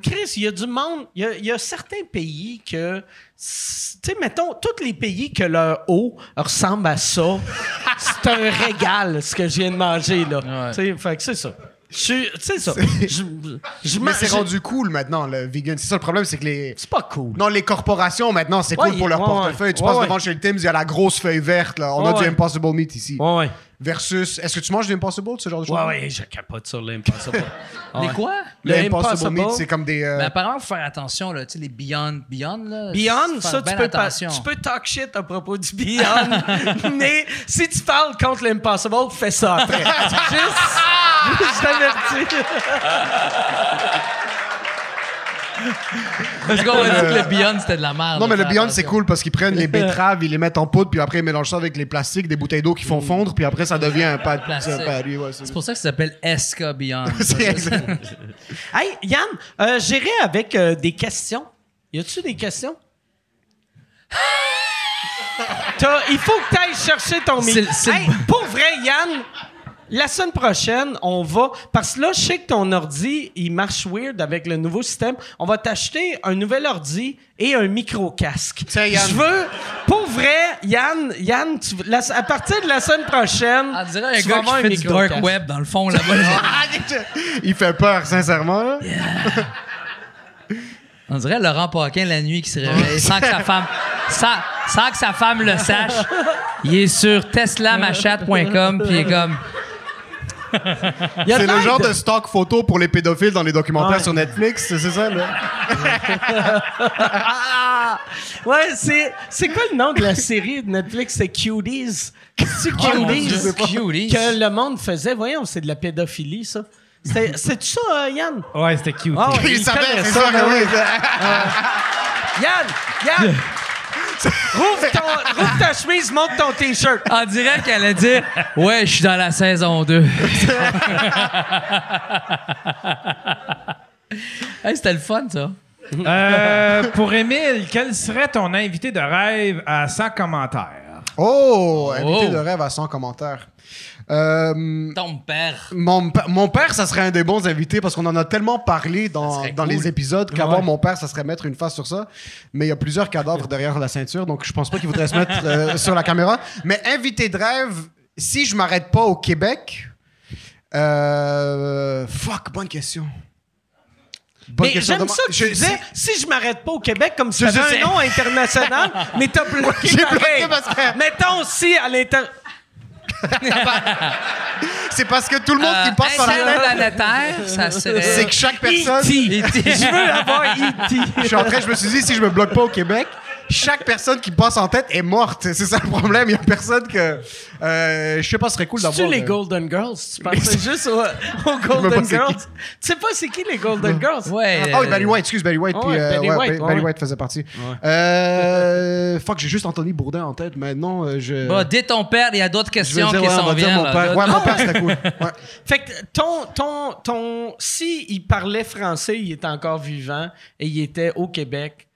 Chris, il y a du monde... Il y a, il y a certains pays que... Tu sais, mettons, tous les pays que leur eau ressemble à ça, (laughs) c'est un régal, ce que je viens de manger, là. Ouais. Tu sais, fait que c'est ça. Suis- C'est ça. Je, je Mais ma- c'est rendu cool maintenant, le vegan. C'est ça le problème, c'est que les. C'est pas cool. Non, les corporations maintenant, c'est Ouais, cool pour leur ouais, portefeuille. ouais. Tu passes devant chez le Tim's, il y a la grosse feuille verte. Là. On a du. Impossible Meat ici. Ouais, ouais. Versus. Est-ce que tu manges du Impossible, ce genre de choses? Ouais, ouais, je capote sur l'impossible. Les (laughs) quoi? Le Le Impossible, Impossible. Meat, c'est comme des. euh, Mais apparemment, faut faire attention, là. Tu sais, les Beyond. Beyond, là. Beyond, ça, tu peux, pas, attention. tu peux talk shit à propos du Beyond, (laughs) mais si tu parles contre l'Impossible, fais ça après. (laughs) juste, juste t'avertis. Parce qu'on a dit que le Beyond, c'était de la merde. Non, mais le Beyond, c'est cool parce qu'ils prennent les betteraves, ils les mettent en poudre, puis après, ils mélangent ça avec les plastiques, des bouteilles d'eau qui font fondre, puis après, ça devient un pad. C'est- pour ça que ça s'appelle SK Beyond. (laughs) C'est exact. Hey, Yann, euh, j'irai avec euh, des questions. Y a-tu des questions? (laughs) Il faut que tu ailles chercher ton micro. c'est- Hey, pour vrai, Yann, la semaine prochaine, on va. Parce que là, je sais que ton ordi, il marche weird avec le nouveau système. On va t'acheter un nouvel ordi et un micro-casque. Tiens, Yann. Je veux. Pour vrai, Yann, Yann tu- la- à partir de la semaine prochaine. On dirait un tu gars qui fait du dark web dans le fond là-bas. là. (laughs) Il fait peur, sincèrement. là. On dirait Laurent Paquin la nuit qui se réveille sans que sa femme, sans, sans que sa femme le sache. Il est sur (laughs) teslamachat.com puis il est comme. Il C'est le genre de stock photo pour les pédophiles dans les documentaires Ouais. sur Netflix, c'est c'est ça, là? Ah! Ouais, c'est, c'est quoi le nom de la série de Netflix? C'est Cuties. C'est Oh, mon Cuties. Que le monde faisait. Voyons, c'est de la pédophilie, ça. C'est, c'est ça, euh, Yann? Ouais, c'était cute. Ah, ouais, Il savait, connaît c'est ça, ça, oui. Yann! Yann! Rouvre, ton, rouvre ta chemise, monte ton T-shirt. On dirait qu'elle a dit Ouais, je suis dans la saison 2. (laughs) hey, C'était le fun, ça. Euh, pour Émile, quel serait ton invité de rêve à 100 commentaires? Oh, invité Oh. de rêve à 100 commentaires. Euh, Ton père. mon, père, ça serait un des bons invités parce qu'on en a tellement parlé dans, dans cool. les épisodes qu'avoir Ouais. mon père, ça serait mettre une face sur ça. Mais il y a plusieurs cadavres derrière la ceinture, donc je pense pas qu'il voudrait se mettre euh, (laughs) sur la caméra. Mais invité de rêve, si je m'arrête pas au Québec, euh, fuck, bonne question. Bonne Mais j'aime ça que tu je- disais, si je m'arrête pas au Québec, comme si sais. un nom international, (laughs) mais t'as bloqué. Bloqué parce que- Mettons si à l'inter... (laughs) C'est parce que tout le monde qui Euh, passe par la tête, ça serait. c'est que chaque personne. E.T. Je veux avoir E E.T. Je suis en train, je me suis dit, si je me bloque pas au Québec, chaque personne qui passe en tête est morte. C'est ça le problème. Il y a personne que. Euh, je sais pas, ce serait cool d'avoir. les euh, Golden Girls? Tu pensais juste aux, Golden Girls? Tu sais pas c'est qui les Golden Girls? Ouais. Ah oui, euh, Barry White, excuse, Barry White. Puis, euh, Barry ouais, White, Ba- Barry ouais. White faisait partie. Euh, fuck, j'ai juste Anthony Bourdin en tête. Maintenant, euh, je. Bah, dès ton père, il y a d'autres questions dire, qui s'en va dire viennent. mon père. Ouais, mon père, c'était (laughs) cool. Ouais. Fait que ton, ton, ton, si il parlait français, il était encore vivant et il était au Québec,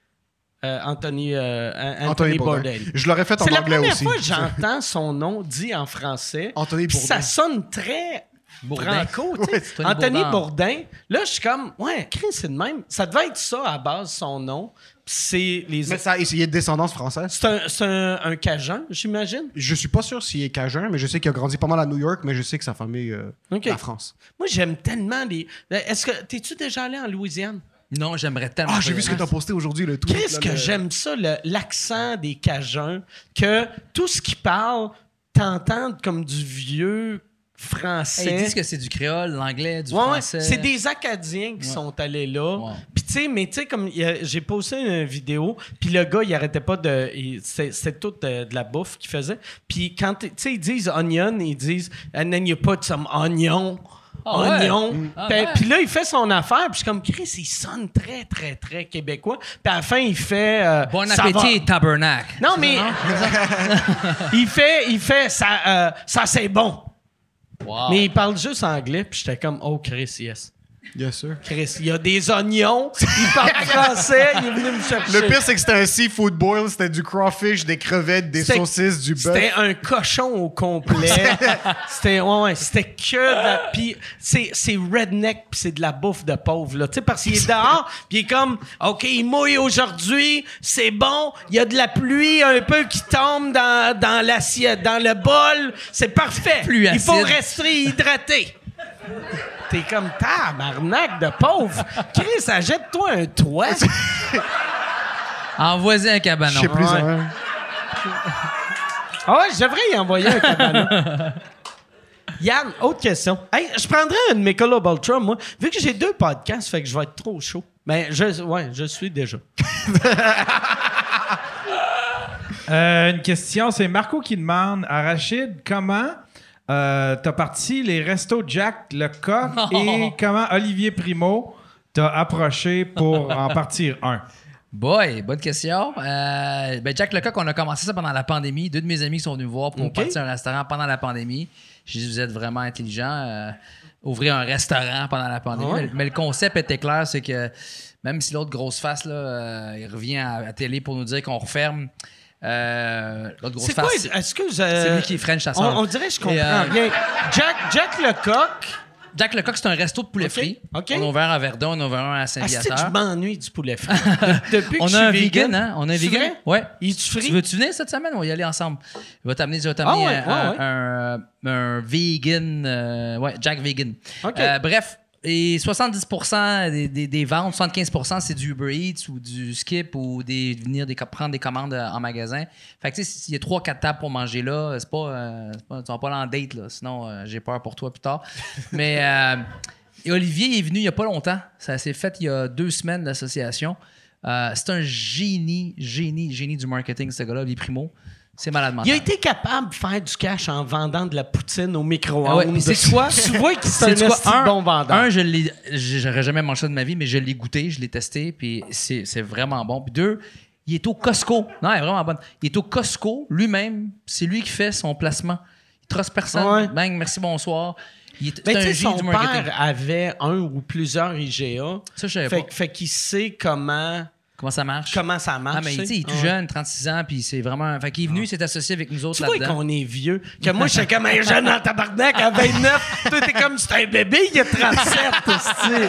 euh, Anthony, euh, Anthony, Bourdain. Je l'aurais fait en C'est la anglais première aussi. fois que j'entends son nom dit en français. Anthony Bourdain. Ça sonne très Bourdin. franco, tu sais. Ouais, Anthony Anthony Bourdain. Là, je suis comme, ouais, Chris, c'est de même. Ça devait être ça à base, son nom. C'est les. Mais ça, a de descendance française. C'est un, c'est un, un Cajun, j'imagine. Je suis pas sûr s'il est cajun, mais je sais qu'il a grandi pas mal à New York, mais je sais que sa famille euh, Ok. la France. Moi, j'aime tellement les. Est-ce que. T'es-tu déjà allé en Louisiane? Non, j'aimerais tellement. Ah, j'ai vu ce que t'as posté aujourd'hui, le tweet. Qu'est-ce que le- j'aime ça, le- l'accent des Cajuns, que tout ce qu'ils parlent, t'entends comme du vieux français. Ils disent que c'est du créole, l'anglais, du Ouais, ouais, français. c'est des Acadiens qui sont allés là. Ouais. Puis tu sais, mais tu sais, comme j'ai posté une vidéo, puis le gars, il arrêtait pas de... C'était tout de, de la bouffe qu'il faisait. Puis quand, tu sais, ils disent onion, ils disent « and then you put some onion ». Ah? Oignon. Ah Puis- ouais. Là, il fait son affaire, puis je suis comme, Chris, il sonne très, très, très québécois. Puis à la fin, il fait. euh, Bon appétit, tabernacle. Non, mais. (laughs) il fait, il fait, ça, euh, ça c'est bon. Wow. Mais il parle juste anglais, puis j'étais comme, oh, Chris, yes. Yes, sir. Chris, il y a des oignons, il parle (laughs) français, il est venu me chercher. Le pire, c'est que c'était un seafood boil, c'était du crawfish, des crevettes, des saucisses, du bœuf. C'était un cochon au complet. (laughs) c'était ouais, ouais, c'était que de la puis c'est c'est redneck puis c'est de la bouffe de pauvre là, tu sais parce qu'il est dehors, (laughs) puis il est comme OK, il mouille aujourd'hui, c'est bon, il y a de la pluie un peu qui tombe dans dans l'assiette, dans le bol, c'est parfait. Il faut rester hydraté. T'es comme tabarnak de pauvre. Chris, achète-toi un toit. Envoie-y un Je cabanon. sais plus. Ouais. hein. Ah ouais, je devrais y envoyer un cabanon. Yann, autre question. Hey, je prendrais une Michelob Ultra, moi. Vu que j'ai deux podcasts, fait que je vais être trop chaud. Mais je, ouais, je suis déjà. Euh, une question, c'est Marco qui demande à Rachid comment euh, t'as parti les restos Jack Lecoq (laughs) et comment Olivier Primo t'a approché pour (laughs) en partir un? Boy, bonne question. Euh, ben Jack Lecoq, on a commencé ça pendant la pandémie. Deux de mes amis sont venus me voir pour Ok. partir un restaurant pendant la pandémie. Je dis, vous êtes vraiment intelligent. euh, ouvrir un restaurant pendant la pandémie. Mais, mais le concept était clair, c'est que même si l'autre grosse face, là, il revient à la télé pour nous dire qu'on referme. Euh, l'autre grosse quoi? face. Est-ce que vous, C'est euh, lui qui est French à on, on dirait que je comprends Et, euh, rien. Jack, Jack Lecoq. Jack Lecoq, c'est un resto de poulet Ok, frit. ok. On a ouvert à Verdun, on a ouvert un à Est-ce que je Saint-Viateur. m'ennuie du poulet frit? De- (laughs) Depuis que On je a un suis vegan, hein? On a un vegan. vrai? Ouais. Il est-tu frit? Tu veux-tu venir cette semaine? On va y aller ensemble. Il va t'amener, Ah ouais, un, ouais, ouais. un- un vegan, euh, ouais, Jack Vegan. OK. Euh, bref, et 70% des, des- des ventes, 75% c'est du Uber Eats ou du Skip ou des, venir des, prendre des commandes euh, en magasin. Fait que tu sais, s'il y a 3-4 tables pour manger là, c'est pas, euh, c'est pas- tu vas pas aller en date là, sinon euh, j'ai peur pour toi plus tard. (laughs) Mais euh, et Olivier est venu il y a pas longtemps. Ça s'est fait il y a deux semaines l'association. C'est un génie, génie, génie du marketing, ce gars-là, Olivier Primo. C'est malade mental. Il a été capable de faire du cash en vendant de la poutine au micro-ondes. Ah ouais, c'est quoi? Tu vois qu'il (laughs) c'est un Un, bon vendeur. un, je l'ai, j'aurais jamais mangé ça de ma vie, mais je l'ai goûté, je l'ai testé, puis c'est, vraiment bon. Puis deux, il est au Costco. Non, elle est vraiment bonne. Il est au Costco lui-même. C'est lui qui fait son placement. Il trosse personne. Ouais. Bang, merci, bonsoir. Il est, tu un son du père avait un ou plusieurs IGA. Ça, je savais Fait, pas. fait qu'il sait comment, Comment ça marche? comment ça marche. Ah, mais sais, il est tout jeune, 36 ans, puis c'est vraiment. Fait qu'il est venu, il s'est associé avec nous autres là-dedans. qu'on est vieux. Que moi, je suis comme un jeune en tabarnak à 29. (laughs) Toi, t'es comme, c'est un bébé, il a 37. (laughs) esti.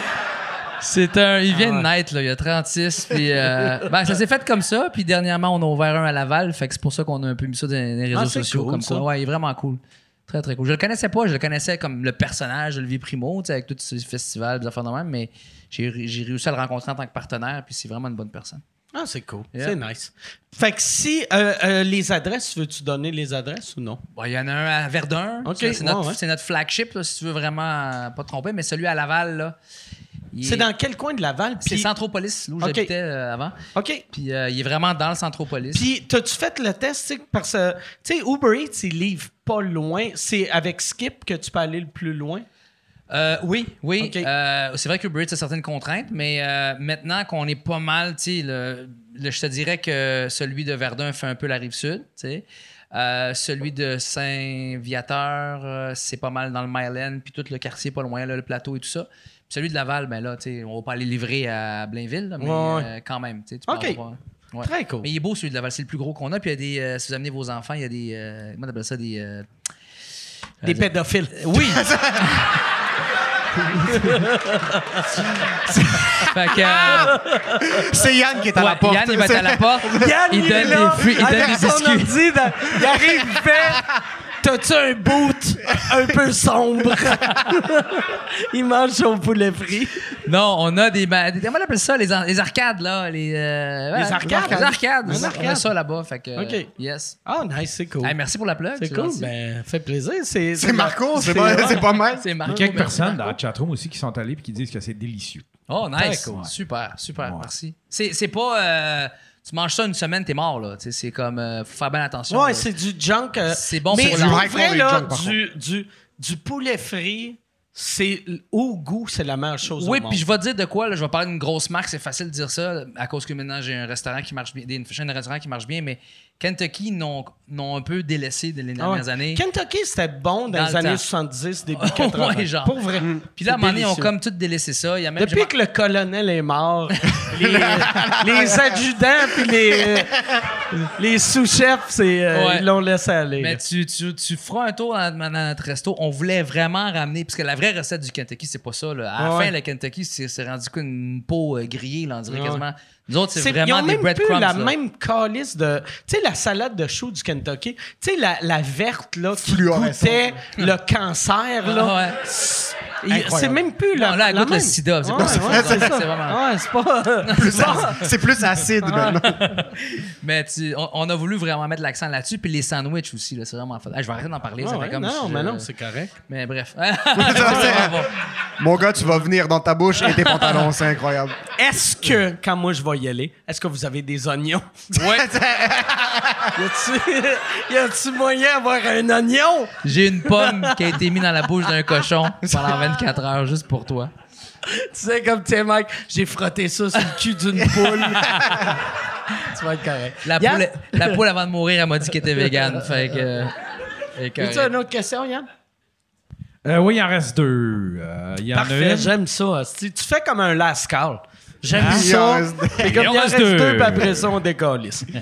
C'est un. Il vient Ah de naître, là. Il a 36. Puis. euh, (laughs) ben, ça s'est fait comme ça. Puis dernièrement, on a ouvert un à Laval. Fait que c'est pour ça qu'on a un peu mis ça dans les réseaux Ah, sociaux. cool, comme ça. quoi. Ouais, il est vraiment cool. Très, très cool. Je le connaissais pas. Je le connaissais comme le personnage d'Olivier Primo, tu sais, avec tous ces festivals, des affaires de même. Mais j'ai réussi à le rencontrer en tant que partenaire. Puis c'est vraiment une bonne personne. Ah, c'est cool. Yeah. C'est nice. Fait que si euh, euh, les adresses, veux-tu donner les adresses ou non? Bon, Il y en a un à Verdun. C'est notre, ouais. notre flagship, là, si tu veux vraiment euh, pas te tromper. Mais celui à Laval, là, C'est est- dans quel coin de Laval? C'est Centropolis, là où Ok. j'habitais euh, avant. OK. Puis euh, il est vraiment dans le Centropolis. Puis, t'as-tu fait le test, parce que, tu sais, Uber Eats, ils livrent pas loin. C'est avec Skip que tu peux aller le plus loin? Euh, oui, oui. Euh, c'est vrai que Uber Eats a certaines contraintes, mais euh, maintenant qu'on est pas mal, tu sais, le, le- je te dirais que celui de Verdun fait un peu la rive sud, tu sais. Celui de Saint-Viateur, c'est pas mal dans le Mile End, puis tout le quartier pas loin, là, le plateau et tout ça. Puis celui de Laval, ben là, tu sais, on va pas aller livrer à Blainville, là, mais Ouais, quand même, tu Ok. avoir- ouais. Très cool. Mais il est beau celui de Laval, c'est le plus gros qu'on a. Puis il y a des, si vous amenez vos enfants, il y a des, comment on appelle ça, des, Des pédophiles. oui. (laughs) euh, C'est Yann qui est à ouais, la porte. Yann il va être à la porte. Yann, il est donne là, des fruits, il donne des son biscuits. ordi dans- il arrive, il fait T'as-tu un boot un peu sombre? (laughs) Il mange son poulet frit. Non, on a des, comment on appelle ça? Les, ar- les arcades là, les, euh, Les arcades? Les arcades. Les On a arcades. ça là-bas, fait que Ok. yes. Ah, nice, c'est cool. Hey, merci pour la plug. c'est cool, gentil. ben, fait plaisir. C'est Marco, c'est pas, c'est pas mal. c'est Il y Marco. a quelques personnes Marco. dans la chatroom aussi qui sont allées et qui disent que c'est délicieux. Oh, nice. Cool. Super, super, Ouais. merci. C'est c'est pas. euh, tu manges ça une semaine, t'es mort, là. C'est comme. euh, faut faire bien attention. Ouais, c'est du junk. euh, C'est bon mais pour l'enfant. vrai, Du là, junk, du, du, du poulet frit, c'est au goût, c'est la meilleure chose Oui, puis je vais te dire de quoi, là, je vais parler d'une grosse marque, c'est facile de dire ça, à cause que maintenant j'ai un restaurant qui marche bien, une chaîne de restaurants qui marche bien, mais Kentucky n'ont un peu délaissé de les Ah ouais. dernières années. Kentucky, c'était bon dans, Dans les le années temps. 70, (laughs) début Ouais, 80. genre. Pour vrai. Puis là, à un moment donné, ils ont comme tout délaissé ça. Il y a même, Depuis je que le colonel est mort, (laughs) les, les adjudants puis les, (laughs) les sous-chefs, euh, Ouais. ils l'ont laissé aller. Mais tu, tu, tu feras un tour dans, dans notre resto. On voulait vraiment ramener, parce que la vraie recette du Kentucky, c'est pas ça. Là. À la Ouais. fin, le Kentucky, c'est rendu qu'une peau euh, grillée, là, on dirait Ouais. quasiment. Nous autres, c'est C'est- ils vraiment ont des même plus breadcrumbs. la là. même calice de. Tu sais, la salade de choux du Kentucky. Tu sais, la, la verte, là, qui goûtait le cancer, là. Ah ouais. C'est même plus la, Non, là, elle la goûte le même. sida, c'est Ouais, c'est vraiment- Ouais, c'est pas. (laughs) Plus C'est plus acide maintenant. (laughs) Mais tu- on, on a voulu vraiment mettre l'accent là-dessus. Puis les sandwichs aussi, là, c'est vraiment. Ah, je vais arrêter d'en parler. ça fait comme non, si je- mais non, c'est correct. Mais bref. (laughs) c'est- Mon gars, tu vas venir dans ta bouche et tes pantalons, c'est incroyable. Est-ce que, quand moi je vais y aller, est-ce que vous avez des oignons? (laughs) Ouais. Y a-tu- moyen d'avoir un oignon? J'ai une pomme qui a été mise dans la bouche d'un cochon pendant 24 heures juste pour toi. Tu sais, comme, tu sais, mec, j'ai frotté ça sur le cul d'une poule. (laughs) tu vas être correct. La Yann? poule, la poule, avant de mourir, elle m'a dit qu'elle était végane. Fait que. correcte. une autre question, Yann? Euh, oui, il en reste deux. Euh, Il y en a Parfait, une. j'aime ça. Tu fais comme un last call. J'aime en ça. comme il en reste deux, deux. puis après ça, on décalisse. (laughs)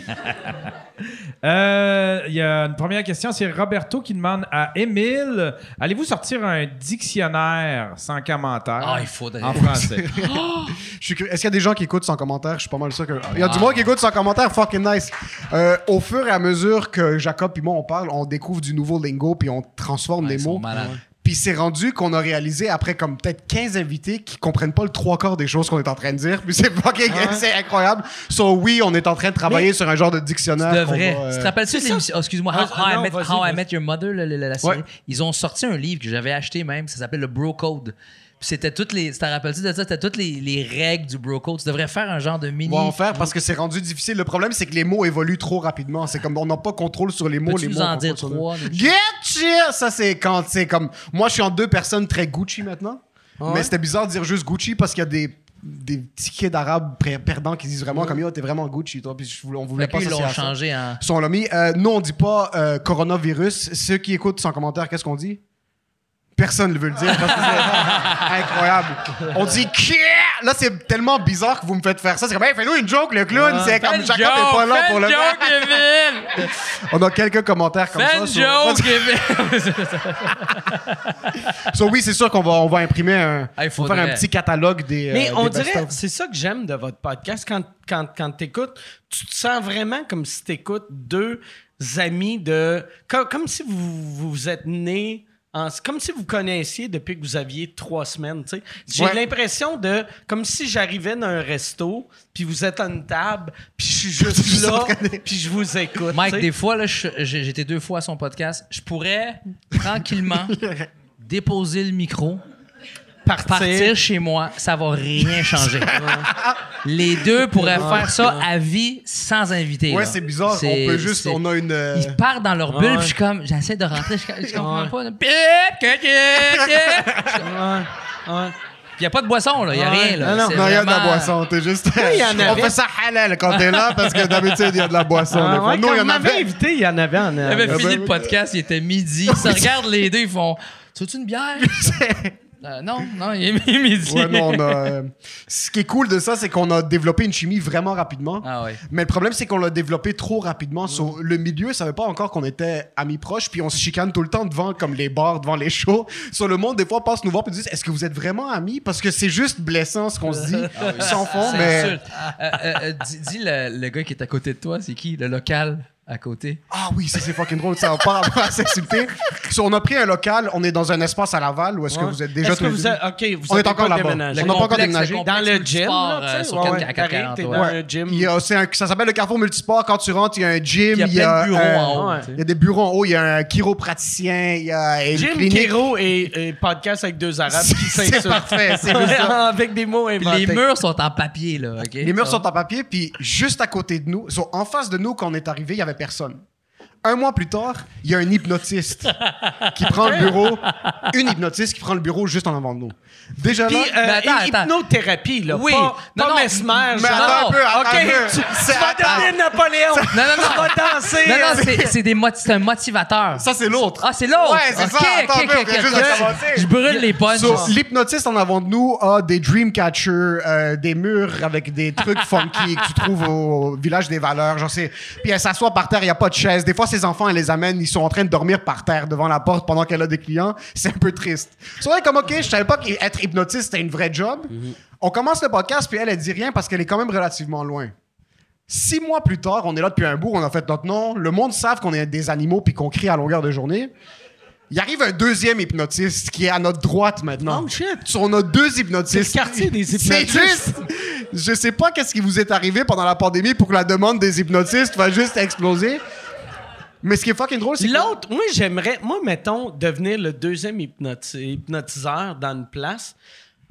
Euh, Il y a une première question, c'est Roberto qui demande à Émile Allez-vous sortir un dictionnaire sans commentaire? Ah, il faudrait. en français (laughs) curieux. Est-ce qu'il y a des gens qui écoutent sans commentaire? Je suis pas mal sûr que. Il y a du monde qui écoute sans commentaire, fucking nice. Euh, au fur et à mesure que Jacob et moi on parle, on découvre du nouveau lingo puis on transforme Ouais, les ils sont mots. Puis c'est rendu qu'on a réalisé après comme peut-être 15 invités qui comprennent pas le trois quarts des choses qu'on est en train de dire. Puis c'est fucking, c'est incroyable. So oui, on est en train de travailler sur un genre de dictionnaire. Devrais. va, euh, Tu te rappelles-tu de c'est l'émission? oh, excuse-moi. Ah, How, I Met, vas-y, How I vas-y. Met Your Mother, la série. Ouais. Ils ont sorti un livre que j'avais acheté même. Ça s'appelle le Bro Code. Puis c'était toutes les. Tu te rappelles-tu de ça? C'était toutes les, les règles du Bro Code. Tu devrais faire un genre de mini. On va en faire parce que c'est rendu difficile. Le problème, c'est que les mots évoluent trop rapidement. C'est comme on n'a pas contrôle sur les mots. Peux-tu les nous mots en dire trois, Get! Ça, c'est quand c'est comme. Moi, je suis en deux personnes très Gucci maintenant. Ouais. Mais c'était bizarre de dire juste Gucci parce qu'il y a des, des tickets d'arabes per- perdants qui disent vraiment comme yo, t'es vraiment Gucci, toi. Puis je on voulait Fait pas ils l'ont changé en. So, on l'a mis. Euh, nous, on dit pas euh, coronavirus. Ceux qui écoutent sans commentaire, qu'est-ce qu'on dit? Personne ne veut le dire parce que c'est (laughs) incroyable. On dit Kia! Là, c'est tellement bizarre que vous me faites faire ça. C'est comme, hey, fais-nous une joke, le clown. c'est comme, Jacob est pas là pour le faire. (laughs) On a quelques commentaires comme Fais ça. une sur- joke, (laughs) Kevin! So, oui, c'est sûr qu'on va, on va imprimer un. Faire petit catalogue des. Mais euh, on des dirait, c'est ça que j'aime de votre podcast. Quand, quand, quand t'écoutes, tu te sens vraiment comme si t'écoutes deux amis de. Comme, comme si vous vous êtes nés. En- comme si vous connaissiez depuis que vous aviez trois semaines, tu sais. J'ai Ouais. l'impression de comme si j'arrivais dans un resto, puis vous êtes à une table, puis je suis juste (laughs) là, puis je vous écoute. Mike, des fois, là, je- j'étais deux fois à son podcast. Je pourrais tranquillement (laughs) déposer le micro, partir. partir chez moi, ça va rien (laughs) changer. Les deux pourraient faire ça à vie sans inviter. Ouais, là. c'est bizarre. On peut juste. On a une. euh, Ils partent dans leur bulle, Ouais. puis je suis comme, j'essaie de rentrer, je, je comprends Ouais. pas. Pip, il n'y a pas de boisson, là. Il n'y a Ouais. rien, là. Non, non. Il y a de la vraiment- boisson. T'es juste. il y en on avait. fait ça halal quand t'es là parce que d'habitude, il y a de la boisson. des Ah, fois. ouais, Nous, il y on en m'avait avait. invité, il y en avait Il avait fini le podcast, il était midi. (laughs) Ils se regardent les deux, ils font Tu veux-tu une bière? (laughs) Euh, Non, non, (laughs) il est midi. Ouais, non, on a, euh, Ce qui est cool de ça, c'est qu'on a développé une chimie vraiment rapidement. Ah ouais. Mais le problème, c'est qu'on l'a développé trop rapidement. Sur le milieu, savait pas encore qu'on était amis proches, puis on se chicane tout le temps devant, comme les bars, devant les shows. Sur le monde, des fois, passe nous voir puis disent Est-ce que vous êtes vraiment amis? Parce que c'est juste blessant ce qu'on se dit, (laughs) sans fond. C'est Mais. Euh, euh, euh, dis dis le, le gars qui est à côté de toi, c'est qui? Le local? À côté ah oui, ça c'est fucking drôle. Ça pas rapport à s'insulter. So, on a pris un local. On est dans un espace à Laval. Où est-ce que vous êtes déjà tous les vous On est encore là-bas. On n'a pas encore déménagé. Dans le gym, là, tu sais, sur ouais, 4- ouais, à t'arrives, 440, t'es ouais. dans Ouais. un gym. Il y a- c'est un- ça s'appelle le Carrefour Multisport. Quand tu rentres, il y a un gym. Il y a plein de bureaux un- en haut. Il y a des bureaux en haut. Il y a un chiropraticien. Il y a une clinique. Kero et, et podcast avec deux Arabes qui (laughs) C'est s'insultent. parfait, c'est ça. (laughs) avec des mots inventés. les murs sont en papier, là. Les murs sont en papier, puis juste à côté de nous, en face de nous, quand on est arrivé, il y avait personne. Un mois plus tard, il y a un hypnotiste qui prend le bureau, une hypnotiste qui prend le bureau juste en avant de nous. Déjà Puis, là, euh, Mais attends, attends. hypnothérapie, là. Oui. Pas, Non, pas non. mesmer, mais genre. attends un peu, attends OK, un peu. tu, tu vas devenir Napoléon. Non, non, non. Tu vas danser. Non, non, c'est- c'est des moti- c'est un motivateur. ça c'est l'autre. Ah, c'est l'autre. Ouais, c'est Ok, ça. Attends ok, un peu, on ok, vient juste ok. de commencer. Je brûle les punches. So, L'hypnotiste en avant de nous a des dream catchers, euh, des murs avec des trucs funky que tu trouves au village des valeurs, sais. Puis elle s'assoit par terre, il y a pas de chaise. Des fois ses enfants elle les amène, ils sont en train de dormir par terre devant la porte pendant qu'elle a des clients. (laughs) C'est un peu triste. C'est vrai comme OK, je savais pas qu'être hypnotiste c'était une vraie job. On commence le podcast puis elle elle dit rien parce qu'elle est quand même relativement loin. Six mois plus tard, on est là depuis un bout, on a fait notre nom. Le monde savent qu'on est des animaux puis qu'on crie à longueur de journée. Il arrive un deuxième hypnotiste qui est à notre droite maintenant. Oh, shit. On a deux hypnotistes. C'est le quartier des (laughs) C'est hypnotistes. juste. Je sais pas qu'est-ce qui vous est arrivé pendant la pandémie pour que la demande des hypnotistes va juste exploser. Mais ce qui est fucking drôle, c'est L'autre, moi, j'aimerais, moi, mettons, devenir le deuxième hypnoti- hypnotiseur dans une place.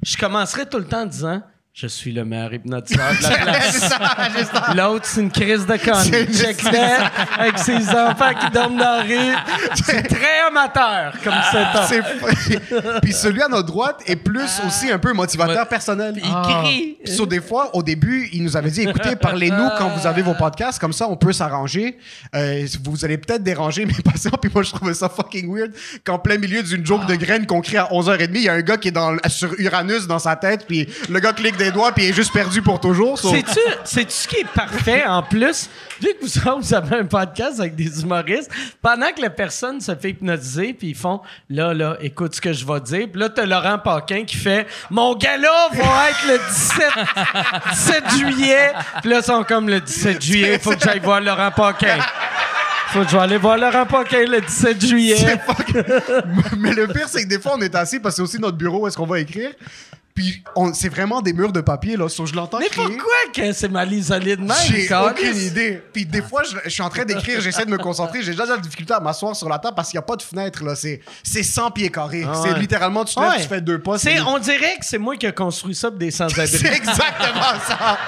Je commencerais tout le temps en disant Je suis le meilleur hypnotiseur de la (laughs) place. L'autre, c'est une crise de conne. C'est- Check-le avec ses enfants qui dorment dans la rue. C'est très amateur comme setup. C'est- Puis celui à notre droite est plus aussi un peu motivateur personnel. Il crie. Puis sur des fois, au début, il nous avait dit écoutez, parlez-nous quand vous avez vos podcasts, comme ça on peut s'arranger. Euh, vous allez peut-être déranger mes patients. Puis moi, je trouvais ça fucking weird qu'en plein milieu d'une joke de graines qu'on crie à 11h30, il y a un gars qui est dans, sur Uranus dans sa tête, puis le gars clique des doigts, puis il est juste perdu pour toujours. So- sais-tu ce qui est parfait en plus? Vu que vous, autres, vous avez un podcast avec des humoristes, pendant que la personne se fait hypnotiser, puis ils font là, là, écoute ce que je vais dire. Puis là, t'as Laurent Paquin qui fait Mon gala va être le 17, 17 juillet. Puis là, ils sont comme le 17 juillet, faut que j'aille voir Laurent Paquin. Faut que je vais aller voir Laurent Paquin le 17 juillet. Fuck- (laughs) Mais le pire, c'est que des fois, on est assis parce que c'est aussi notre bureau où est-ce qu'on va écrire. Puis c'est vraiment des murs de papier, là. So, je l'entends Mais crier. pourquoi que c'est mal isolé de même? J'ai aucune idée. Puis des fois, je, je suis en train d'écrire, j'essaie de me concentrer. J'ai déjà de la difficulté à m'asseoir sur la table parce qu'il n'y a pas de fenêtre. là. C'est c'est 100 pieds carrés. Ah C'est littéralement, tu te lèves, Ouais. tu fais deux pas. C'est- on dirait que c'est moi qui ai construit ça pour des sans-abri. (laughs) C'est exactement ça.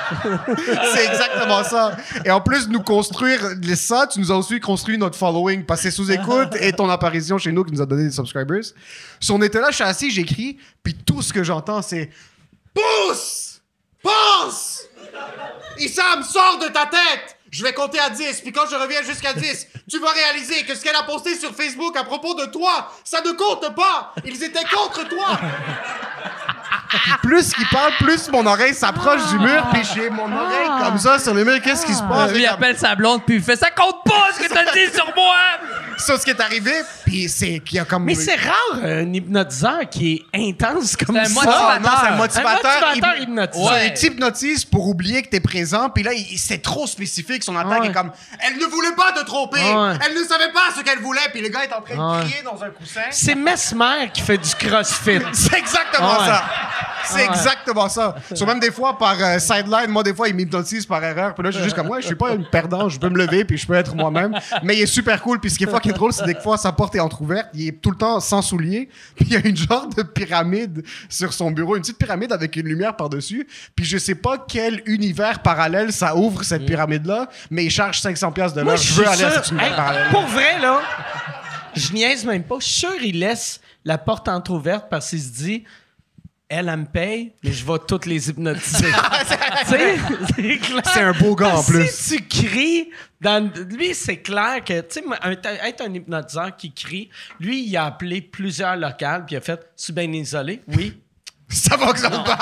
c'est exactement ça. Et en plus nous construire ça, tu nous as aussi construit notre following parce que c'est sous écoute et ton apparition chez nous qui nous a donné des subscribers. Si on était là, je suis assis, j'écris, puis tout ce que j'entends, c'est Pousse! Pense! Issam, sors de ta tête! Je vais compter à 10, puis quand je reviens jusqu'à 10, tu vas réaliser que ce qu'elle a posté sur Facebook à propos de toi, ça ne compte pas! Ils étaient contre toi! Plus qu'il parle, plus mon oreille s'approche du mur, puis j'ai mon oreille comme ça sur le mur. Qu'est-ce qui se passe? Lui, il appelle sa blonde, puis il fait Ça compte pas ce que t'as dit sur moi! Ça, ce qui est arrivé, puis c'est qu'il y a comme. Mais c'est rare un hypnotiseur qui est intense comme C'est un ça. motivateur. Ah, non, c'est un motivateur. Un motivateur Il- hypnotiseur. Ouais. Il t'hypnotise pour oublier que t'es présent, puis là, il- c'est trop spécifique. Son attaque Ouais. est comme Elle ne voulait pas te tromper, Ouais. elle ne savait pas ce qu'elle voulait, puis le gars est en train de crier dans un coussin. C'est Mesmer qui fait du crossfit. (laughs) C'est exactement Ouais. ça. (laughs) C'est exactement ça. (laughs) Sur même des fois, par euh, sideline, moi, des fois, il m'hypnotise par erreur. Puis là, je suis juste comme, moi, je suis pas une perdant, je peux me lever, puis je peux être moi-même. Mais il est super cool. Puis ce qui est fucking drôle, c'est des fois, sa porte est entrouverte, il est tout le temps sans souliers. (laughs) Puis il y a une genre de pyramide sur son bureau, une petite pyramide avec une lumière par-dessus. Puis je sais pas quel univers parallèle ça ouvre, cette pyramide-là, mais il charge 500$ piastres de l'heure. je Je veux suis aller à sûr- cet univers Hey, parallèle. Pour vrai, là, je niaise même pas. Je suis sûr qu'il laisse la porte entrouverte parce qu'il se dit elle, elle me paye, mais je vais toutes les hypnotiser. (laughs) C'est un beau gars, en plus. Si tu cries, dans, lui, c'est clair que, tu sais, être un hypnotiseur qui crie, lui, il a appelé plusieurs locales, puis il a fait « Tu bien isolé? » Oui. Ça fonctionne pas.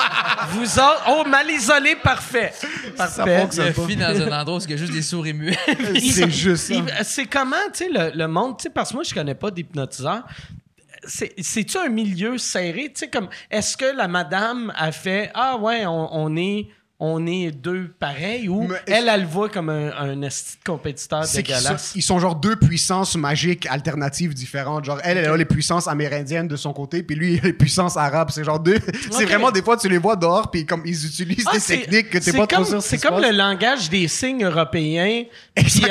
Vous autres, oh, mal isolé, parfait. Parfait. fonctionne. Il fini dans un endroit où il y a juste des souris muets. C'est juste ça. C'est comment, tu sais, le, le monde, tu sais, parce que moi, je connais pas d'hypnotiseur. C'est- C'est-tu un milieu serré? Tu sais, comme, est-ce que la madame a fait, ah ouais, on, on est, on est deux pareils, ou Mais- elle, elle le voit comme un, un compétiteur C'est qu'ils sont, dégueulasse? ils sont genre deux puissances magiques alternatives différentes. Genre, elle, elle a les puissances amérindiennes de son côté, puis lui, il a les puissances arabes. C'est genre deux. (laughs) C'est vraiment des fois, tu les vois dehors, puis comme ils utilisent Ah, des techniques que t'es pas trop comme- qui C'est comme le langage des signes européens et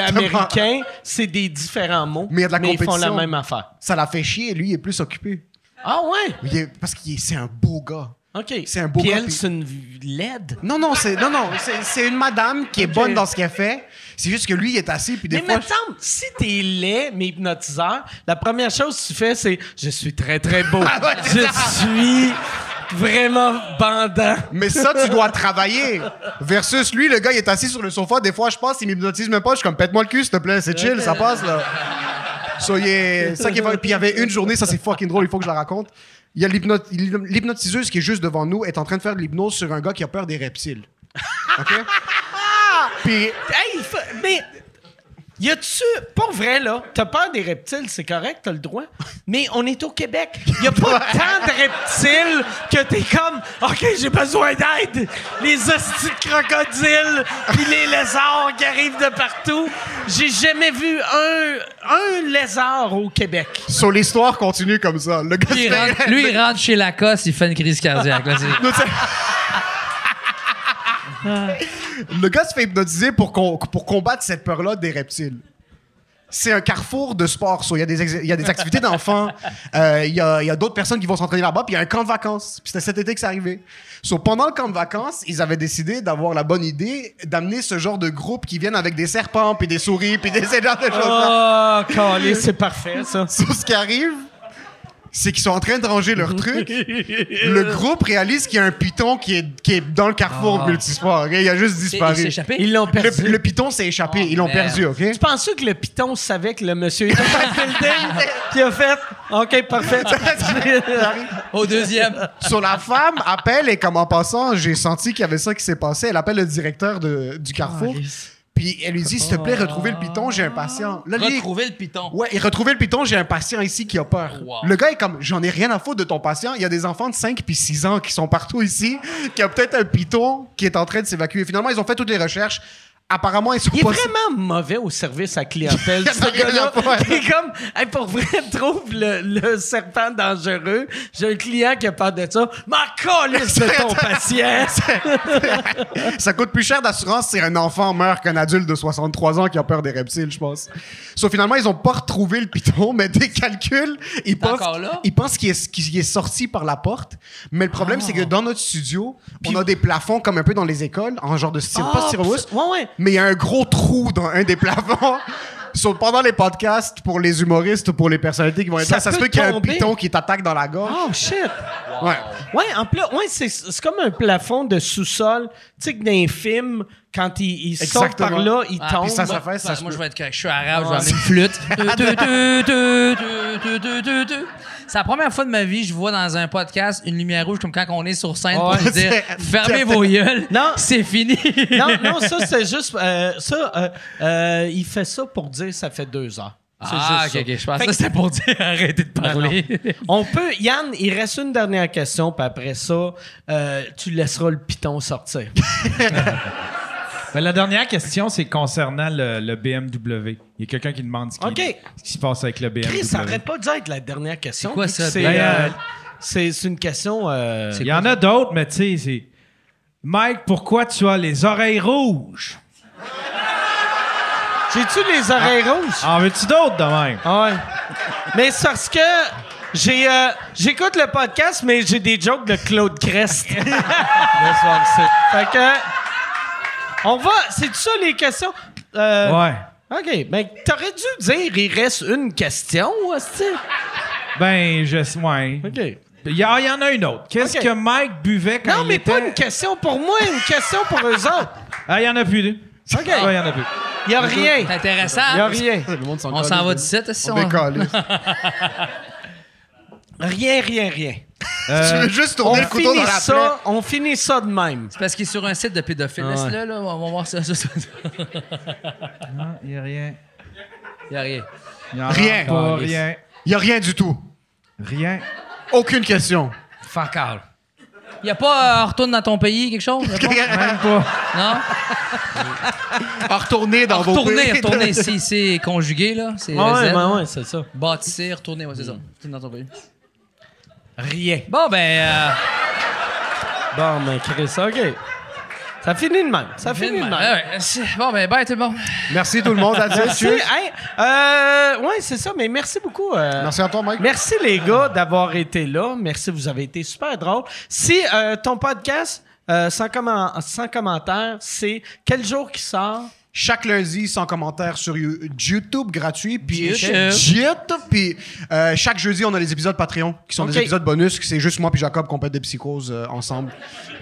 américains, c'est des différents mots, Mais il y a de la ils font la même affaire. Ça l'a fait chier, lui, il est plus occupé. Ah ouais? Est- parce que c'est un beau gars. OK. C'est un beau Puis elle, c'est une laide. Non, non, c'est non, non, c'est- c'est une madame qui est Ok. bonne dans ce qu'elle fait. C'est juste que lui, il est assis, puis des Mais fois. me semble, si t'es laid, mais hypnotiseur, la première chose que tu fais, c'est Je suis très, très beau. (laughs) Ah je suis vraiment bandant. Mais ça, tu dois travailler. Versus lui, le gars, il est assis sur le sofa. Des fois, je pense, il m'hypnotise même pas. Je suis comme, pète-moi le cul, s'il te plaît. C'est chill, ça passe, là. So, il est- ça qui est... Puis il y avait une journée, ça c'est fucking drôle, il faut que je la raconte. Il y a l'hypno- l'hypnotiseuse qui est juste devant nous, est en train de faire de l'hypnose sur un gars qui a peur des reptiles. OK? (laughs) Puis Hey, mais. Y a-tu. Pour vrai, là, t'as peur des reptiles, c'est correct, t'as le droit. Mais on est au Québec. Y a pas tant de reptiles que t'es comme. OK, j'ai besoin d'aide. Les hosties de crocodiles, puis les lézards qui arrivent de partout. J'ai jamais vu un, un lézard au Québec. sur l'histoire continue comme ça. Le gars Lui, il rentre, lui, il rentre chez Lacoste, il fait une crise cardiaque. là, Le gars se fait hypnotiser pour, pour combattre cette peur-là des reptiles. C'est un carrefour de sport. so, Il y, a des y a des activités d'enfants. euh, Il y a, y a d'autres personnes qui vont s'entraîner là-bas. Puis il y a un camp de vacances. Puis c'était cet été que c'est arrivé. So, pendant le camp de vacances, ils avaient décidé d'avoir la bonne idée d'amener ce genre de groupe qui viennent avec des serpents, puis des souris, puis des (laughs) genre de choses-là. Oh, c'est parfait, ça. So, ce qui arrive, c'est qu'ils sont en train de ranger leur truc. (laughs) le groupe réalise qu'il y a un python qui est, qui est dans le carrefour multisport. ok? Il a juste Il disparu. échappé. Ils l'ont perdu. Le, le python s'est échappé. Ils l'ont merde. perdu, OK? Tu penses que le piton savait que le monsieur était dans le building? Puis (laughs) il a fait? OK, parfait. (laughs) Au deuxième. Sur la femme, appelle et comme en passant, j'ai senti qu'il y avait ça qui s'est passé. Elle appelle le directeur de- du carrefour. Puis elle lui dit, s'il te plaît, retrouvez le python, j'ai un patient. Là, lui, Retrouver le piton. Ouais, et retrouver le python, j'ai un patient ici qui a peur. Wow. Le gars est comme, j'en ai rien à foutre de ton patient. Il y a des enfants de 5 puis 6 ans qui sont partout ici, qui a peut-être un python qui est en train de s'évacuer. Finalement, ils ont fait toutes les recherches. Apparemment, ils sont Il est pas... vraiment mauvais au service à clientèle. (laughs) Ce gars-là, il est comme, hey, pour vrai, (laughs) trouve le, le serpent dangereux. J'ai un client qui a peur de ça. Ma calisse de ton (laughs) patient. Ça coûte plus cher d'assurance si un enfant meurt qu'un adulte de 63 ans qui a peur des reptiles, je pense. So, finalement, ils ont pas retrouvé le python, mais des calculs, ils pensent, ils pensent qu'il est, sorti par la porte. Mais le problème, c'est Ah. que dans notre studio, on a des plafonds comme un peu dans les écoles, en genre de styro, pas Ah, styromousse. Ouais, ouais. Mais il y a un gros trou dans un des plafonds. So, pendant les podcasts, pour les humoristes, pour les personnalités qui vont être Ça là, ça se peut qu'il y ait un python qui t'attaque dans la gorge. Oh, shit. Ouais. Ouais, en plus, ouais, c'est, c'est comme un plafond de sous-sol. Tu sais que dans les films, quand il, il saute Exactement. par là, il Ah, tombe. puis ça, ça Moi, fait, ça moi, je vais être correct. Je suis arabe, je vais amener une flûte. C'est la première fois de ma vie je vois dans un podcast une lumière rouge comme quand on est sur scène pour dire (laughs) fermez vos gueules, (laughs) Non. c'est fini. (laughs) non, non, ça, c'est juste. euh, ça, euh, euh, il fait ça pour dire ça fait deux heures. Ah, juste ok, ok. Je pensais Fait que c'était pour dire arrêtez de parler. On peut. Yann, il reste une dernière question, puis après ça, euh, tu laisseras le piton sortir. La dernière question, c'est concernant le, le BMW. Il y a quelqu'un qui demande ce qui, OK. ce qui se passe avec le BMW. Chris, ça aurait pas dû être la dernière question. C'est quoi ça, C'est Ben, euh, euh, C'est c'est une question. euh, Il y en a d'autres, mais tu sais, c'est. Mike, pourquoi tu as les oreilles rouges? J'ai-tu les oreilles rouges? En veux-tu d'autres de même? Ah ouais. Mais c'est parce que j'ai euh, j'écoute le podcast, mais j'ai des jokes de Claude Crest. (laughs) Fait que. On va. C'est ça les questions? Euh, Ouais. OK. Ben, t'aurais dû dire il reste une question, hostie. Ben, je. Ouais. OK. Il y, a- il y en a une autre. Qu'est-ce Ok. que Mike buvait quand Non, il mais était... pas une question pour moi, une question pour eux autres. (laughs) Ah, il y en a plus. OK. Ouais, il y en a plus. Il y a rien. C'est intéressant. Il y a rien. Le monde On s'en va d'ici, si On on... décolle. (laughs) Rien, rien, rien. Tu veux juste tourner On le couteau finit dans la plaie. ça, on finit ça de même. C'est parce qu'il est sur un site de pédophile. Ah ouais. Laisse-le, là. On va voir ça. ça, ça. Non, il y a rien. Il y a rien. Y a Rien. Pas rien. Il y a rien du tout. Rien. Aucune question. Fuck all. Il y a pas euh, retourne dans ton pays, quelque chose? Y a pas? (laughs) Même pas. Non? À retourner dans vos Retourner, pays. retourner. (laughs) C'est, c'est conjugué, là. C'est Ah ouais, ben ouais, c'est ça. Bâtisser, retourner, ouais, c'est ça. Retourne dans ton pays. Rien. Bon, ben... euh, Bon, mais Chris, OK. Ça finit de même. Ça finit de même. Ouais, ouais. C'est- Bon, ben, bye tout le monde. Merci tout le monde. Adieu. (laughs) Merci. Hey, euh, ouais, c'est ça, mais merci beaucoup. euh, Merci à toi, Mike. Merci les gars d'avoir été là. Merci, vous avez été super drôle. Si euh, ton podcast, euh, sans, commen- sans commentaire, c'est quel jour qui sort? Chaque lundi, sans commentaire sur You- YouTube gratuit. Puis YouTube. Puis euh, chaque jeudi, on a les épisodes Patreon, qui sont des épisodes bonus. que C'est juste moi puis Jacob qu'on pète des psychoses euh, ensemble.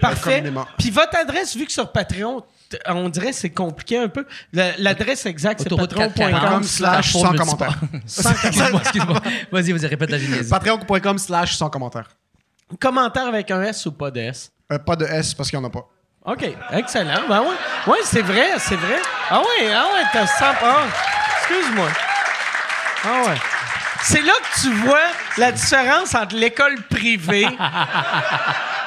Parfait. communément. Puis votre adresse, vu que sur Patreon, on dirait que c'est compliqué un peu. La- L'adresse exacte, c'est patreon.com 440 slash sans commentaire. Excuse-moi, excuse-moi. Vas-y, vas-y, répète la génésie. Patreon.com slash sans commentaire. Commentaire avec un S ou pas de S? Euh, pas de S parce qu'il n'y en a pas. OK, excellent. Ben oui, ouais, c'est vrai, c'est vrai. Ah oui, ah ouais, t'as 100... Ah, excuse-moi. Ah ouais. C'est là que tu vois la différence entre l'école privée, (laughs)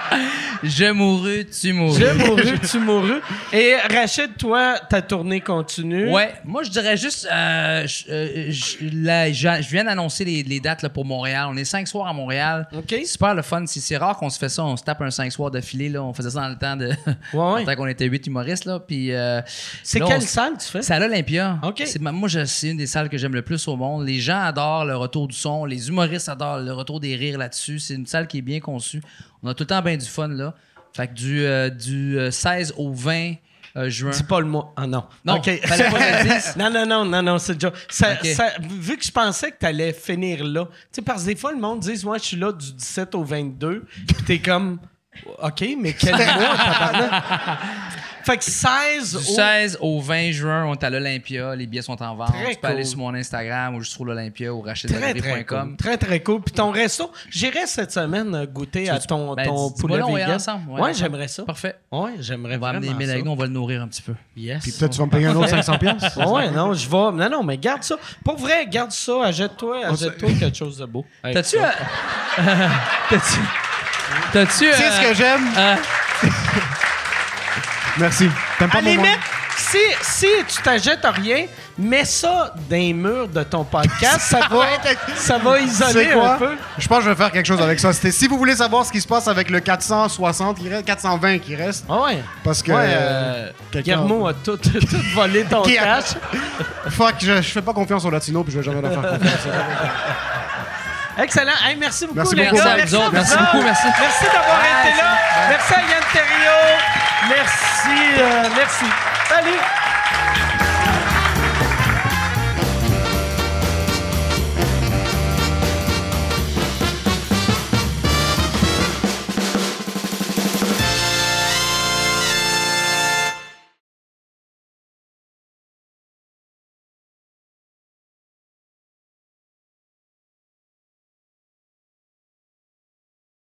Je mourus, tu mourus. je mourus, tu mourus, et Rachid, toi, ta tournée continue. Ouais, moi je dirais juste, euh, je, euh, je- là, je je viens d'annoncer les, les dates là, pour Montréal. On est cinq soirs à Montréal. OK. Super le fun. C'est rare qu'on se fait ça. On se tape un cinq soirs d'affilée. Là. On faisait ça dans le temps de. le (laughs) temps qu'on était huit humoristes. Là. Puis, euh, C'est on quelle salle tu fais? C'est à l'Olympia. OK. C'est moi, c'est une des salles que j'aime le plus au monde. Les gens adorent le retour du son. Les humoristes adorent le retour des rires là-dessus. C'est une salle qui est bien conçue. On a tout le temps bien du fun là. Fait que du, euh, du euh, 16 au 20 euh, juin. Dis pas le mot. Ah non. Non, OK. fallait pas que je le dise. (laughs) non, non, non, non, non, c'est déjà. Ça, OK. ça- vu que je pensais que tu allais finir là, tu sais, parce que des fois, le monde dit, moi, je suis là du 17 au 22, puis t'es comme, OK, mais quel mois, tabarnak? Fait que 16 Du au. 16 au 20 juin, on est à l'Olympia. Les billets sont en vente. Très tu peux aller sur mon Instagram ou juste sur l'Olympia ou Très, très cool. Très, très cool. Puis ton resto, j'irai cette semaine euh, goûter à ton, Ben, ton poulet on va vegan. ensemble. Ouais, j'aimerais ça. Parfait. Ouais, j'aimerais On va vraiment amener ça. avec nous, on va le nourrir un petit peu. Yes. Puis peut-être tu vas me payer un autre 500 pièces. (laughs) Ouais, non, je vais. Non, non, mais garde ça. Pour vrai, garde ça. Achète-toi, achète-toi quelque chose de beau. T'as-tu. euh, (laughs) T'as-tu. T'as-tu. Tu sais ce euh, que j'aime? Euh, Merci. T'aimes pas À mon limite, monde? si, si tu t'achètes rien, mets ça dans les murs de ton podcast. ça, va, (laughs) ça va isoler quoi? un peu. Je pense que je vais faire quelque chose avec ça. C'était si vous voulez savoir ce qui se passe avec le 460 qui reste, 420 qui reste, Ah ouais. parce que ouais, euh, quelqu'un- Guillermo a tout, (laughs) tout volé ton cash. (laughs) fuck, je, je fais pas confiance aux latinos puis je vais jamais leur faire confiance. Excellent. Hey, merci beaucoup, Merci les beaucoup. gars. Merci à beaucoup, merci. Merci d'avoir été là. Merci à Yann Terriot. Merci. euh, merci. Salut.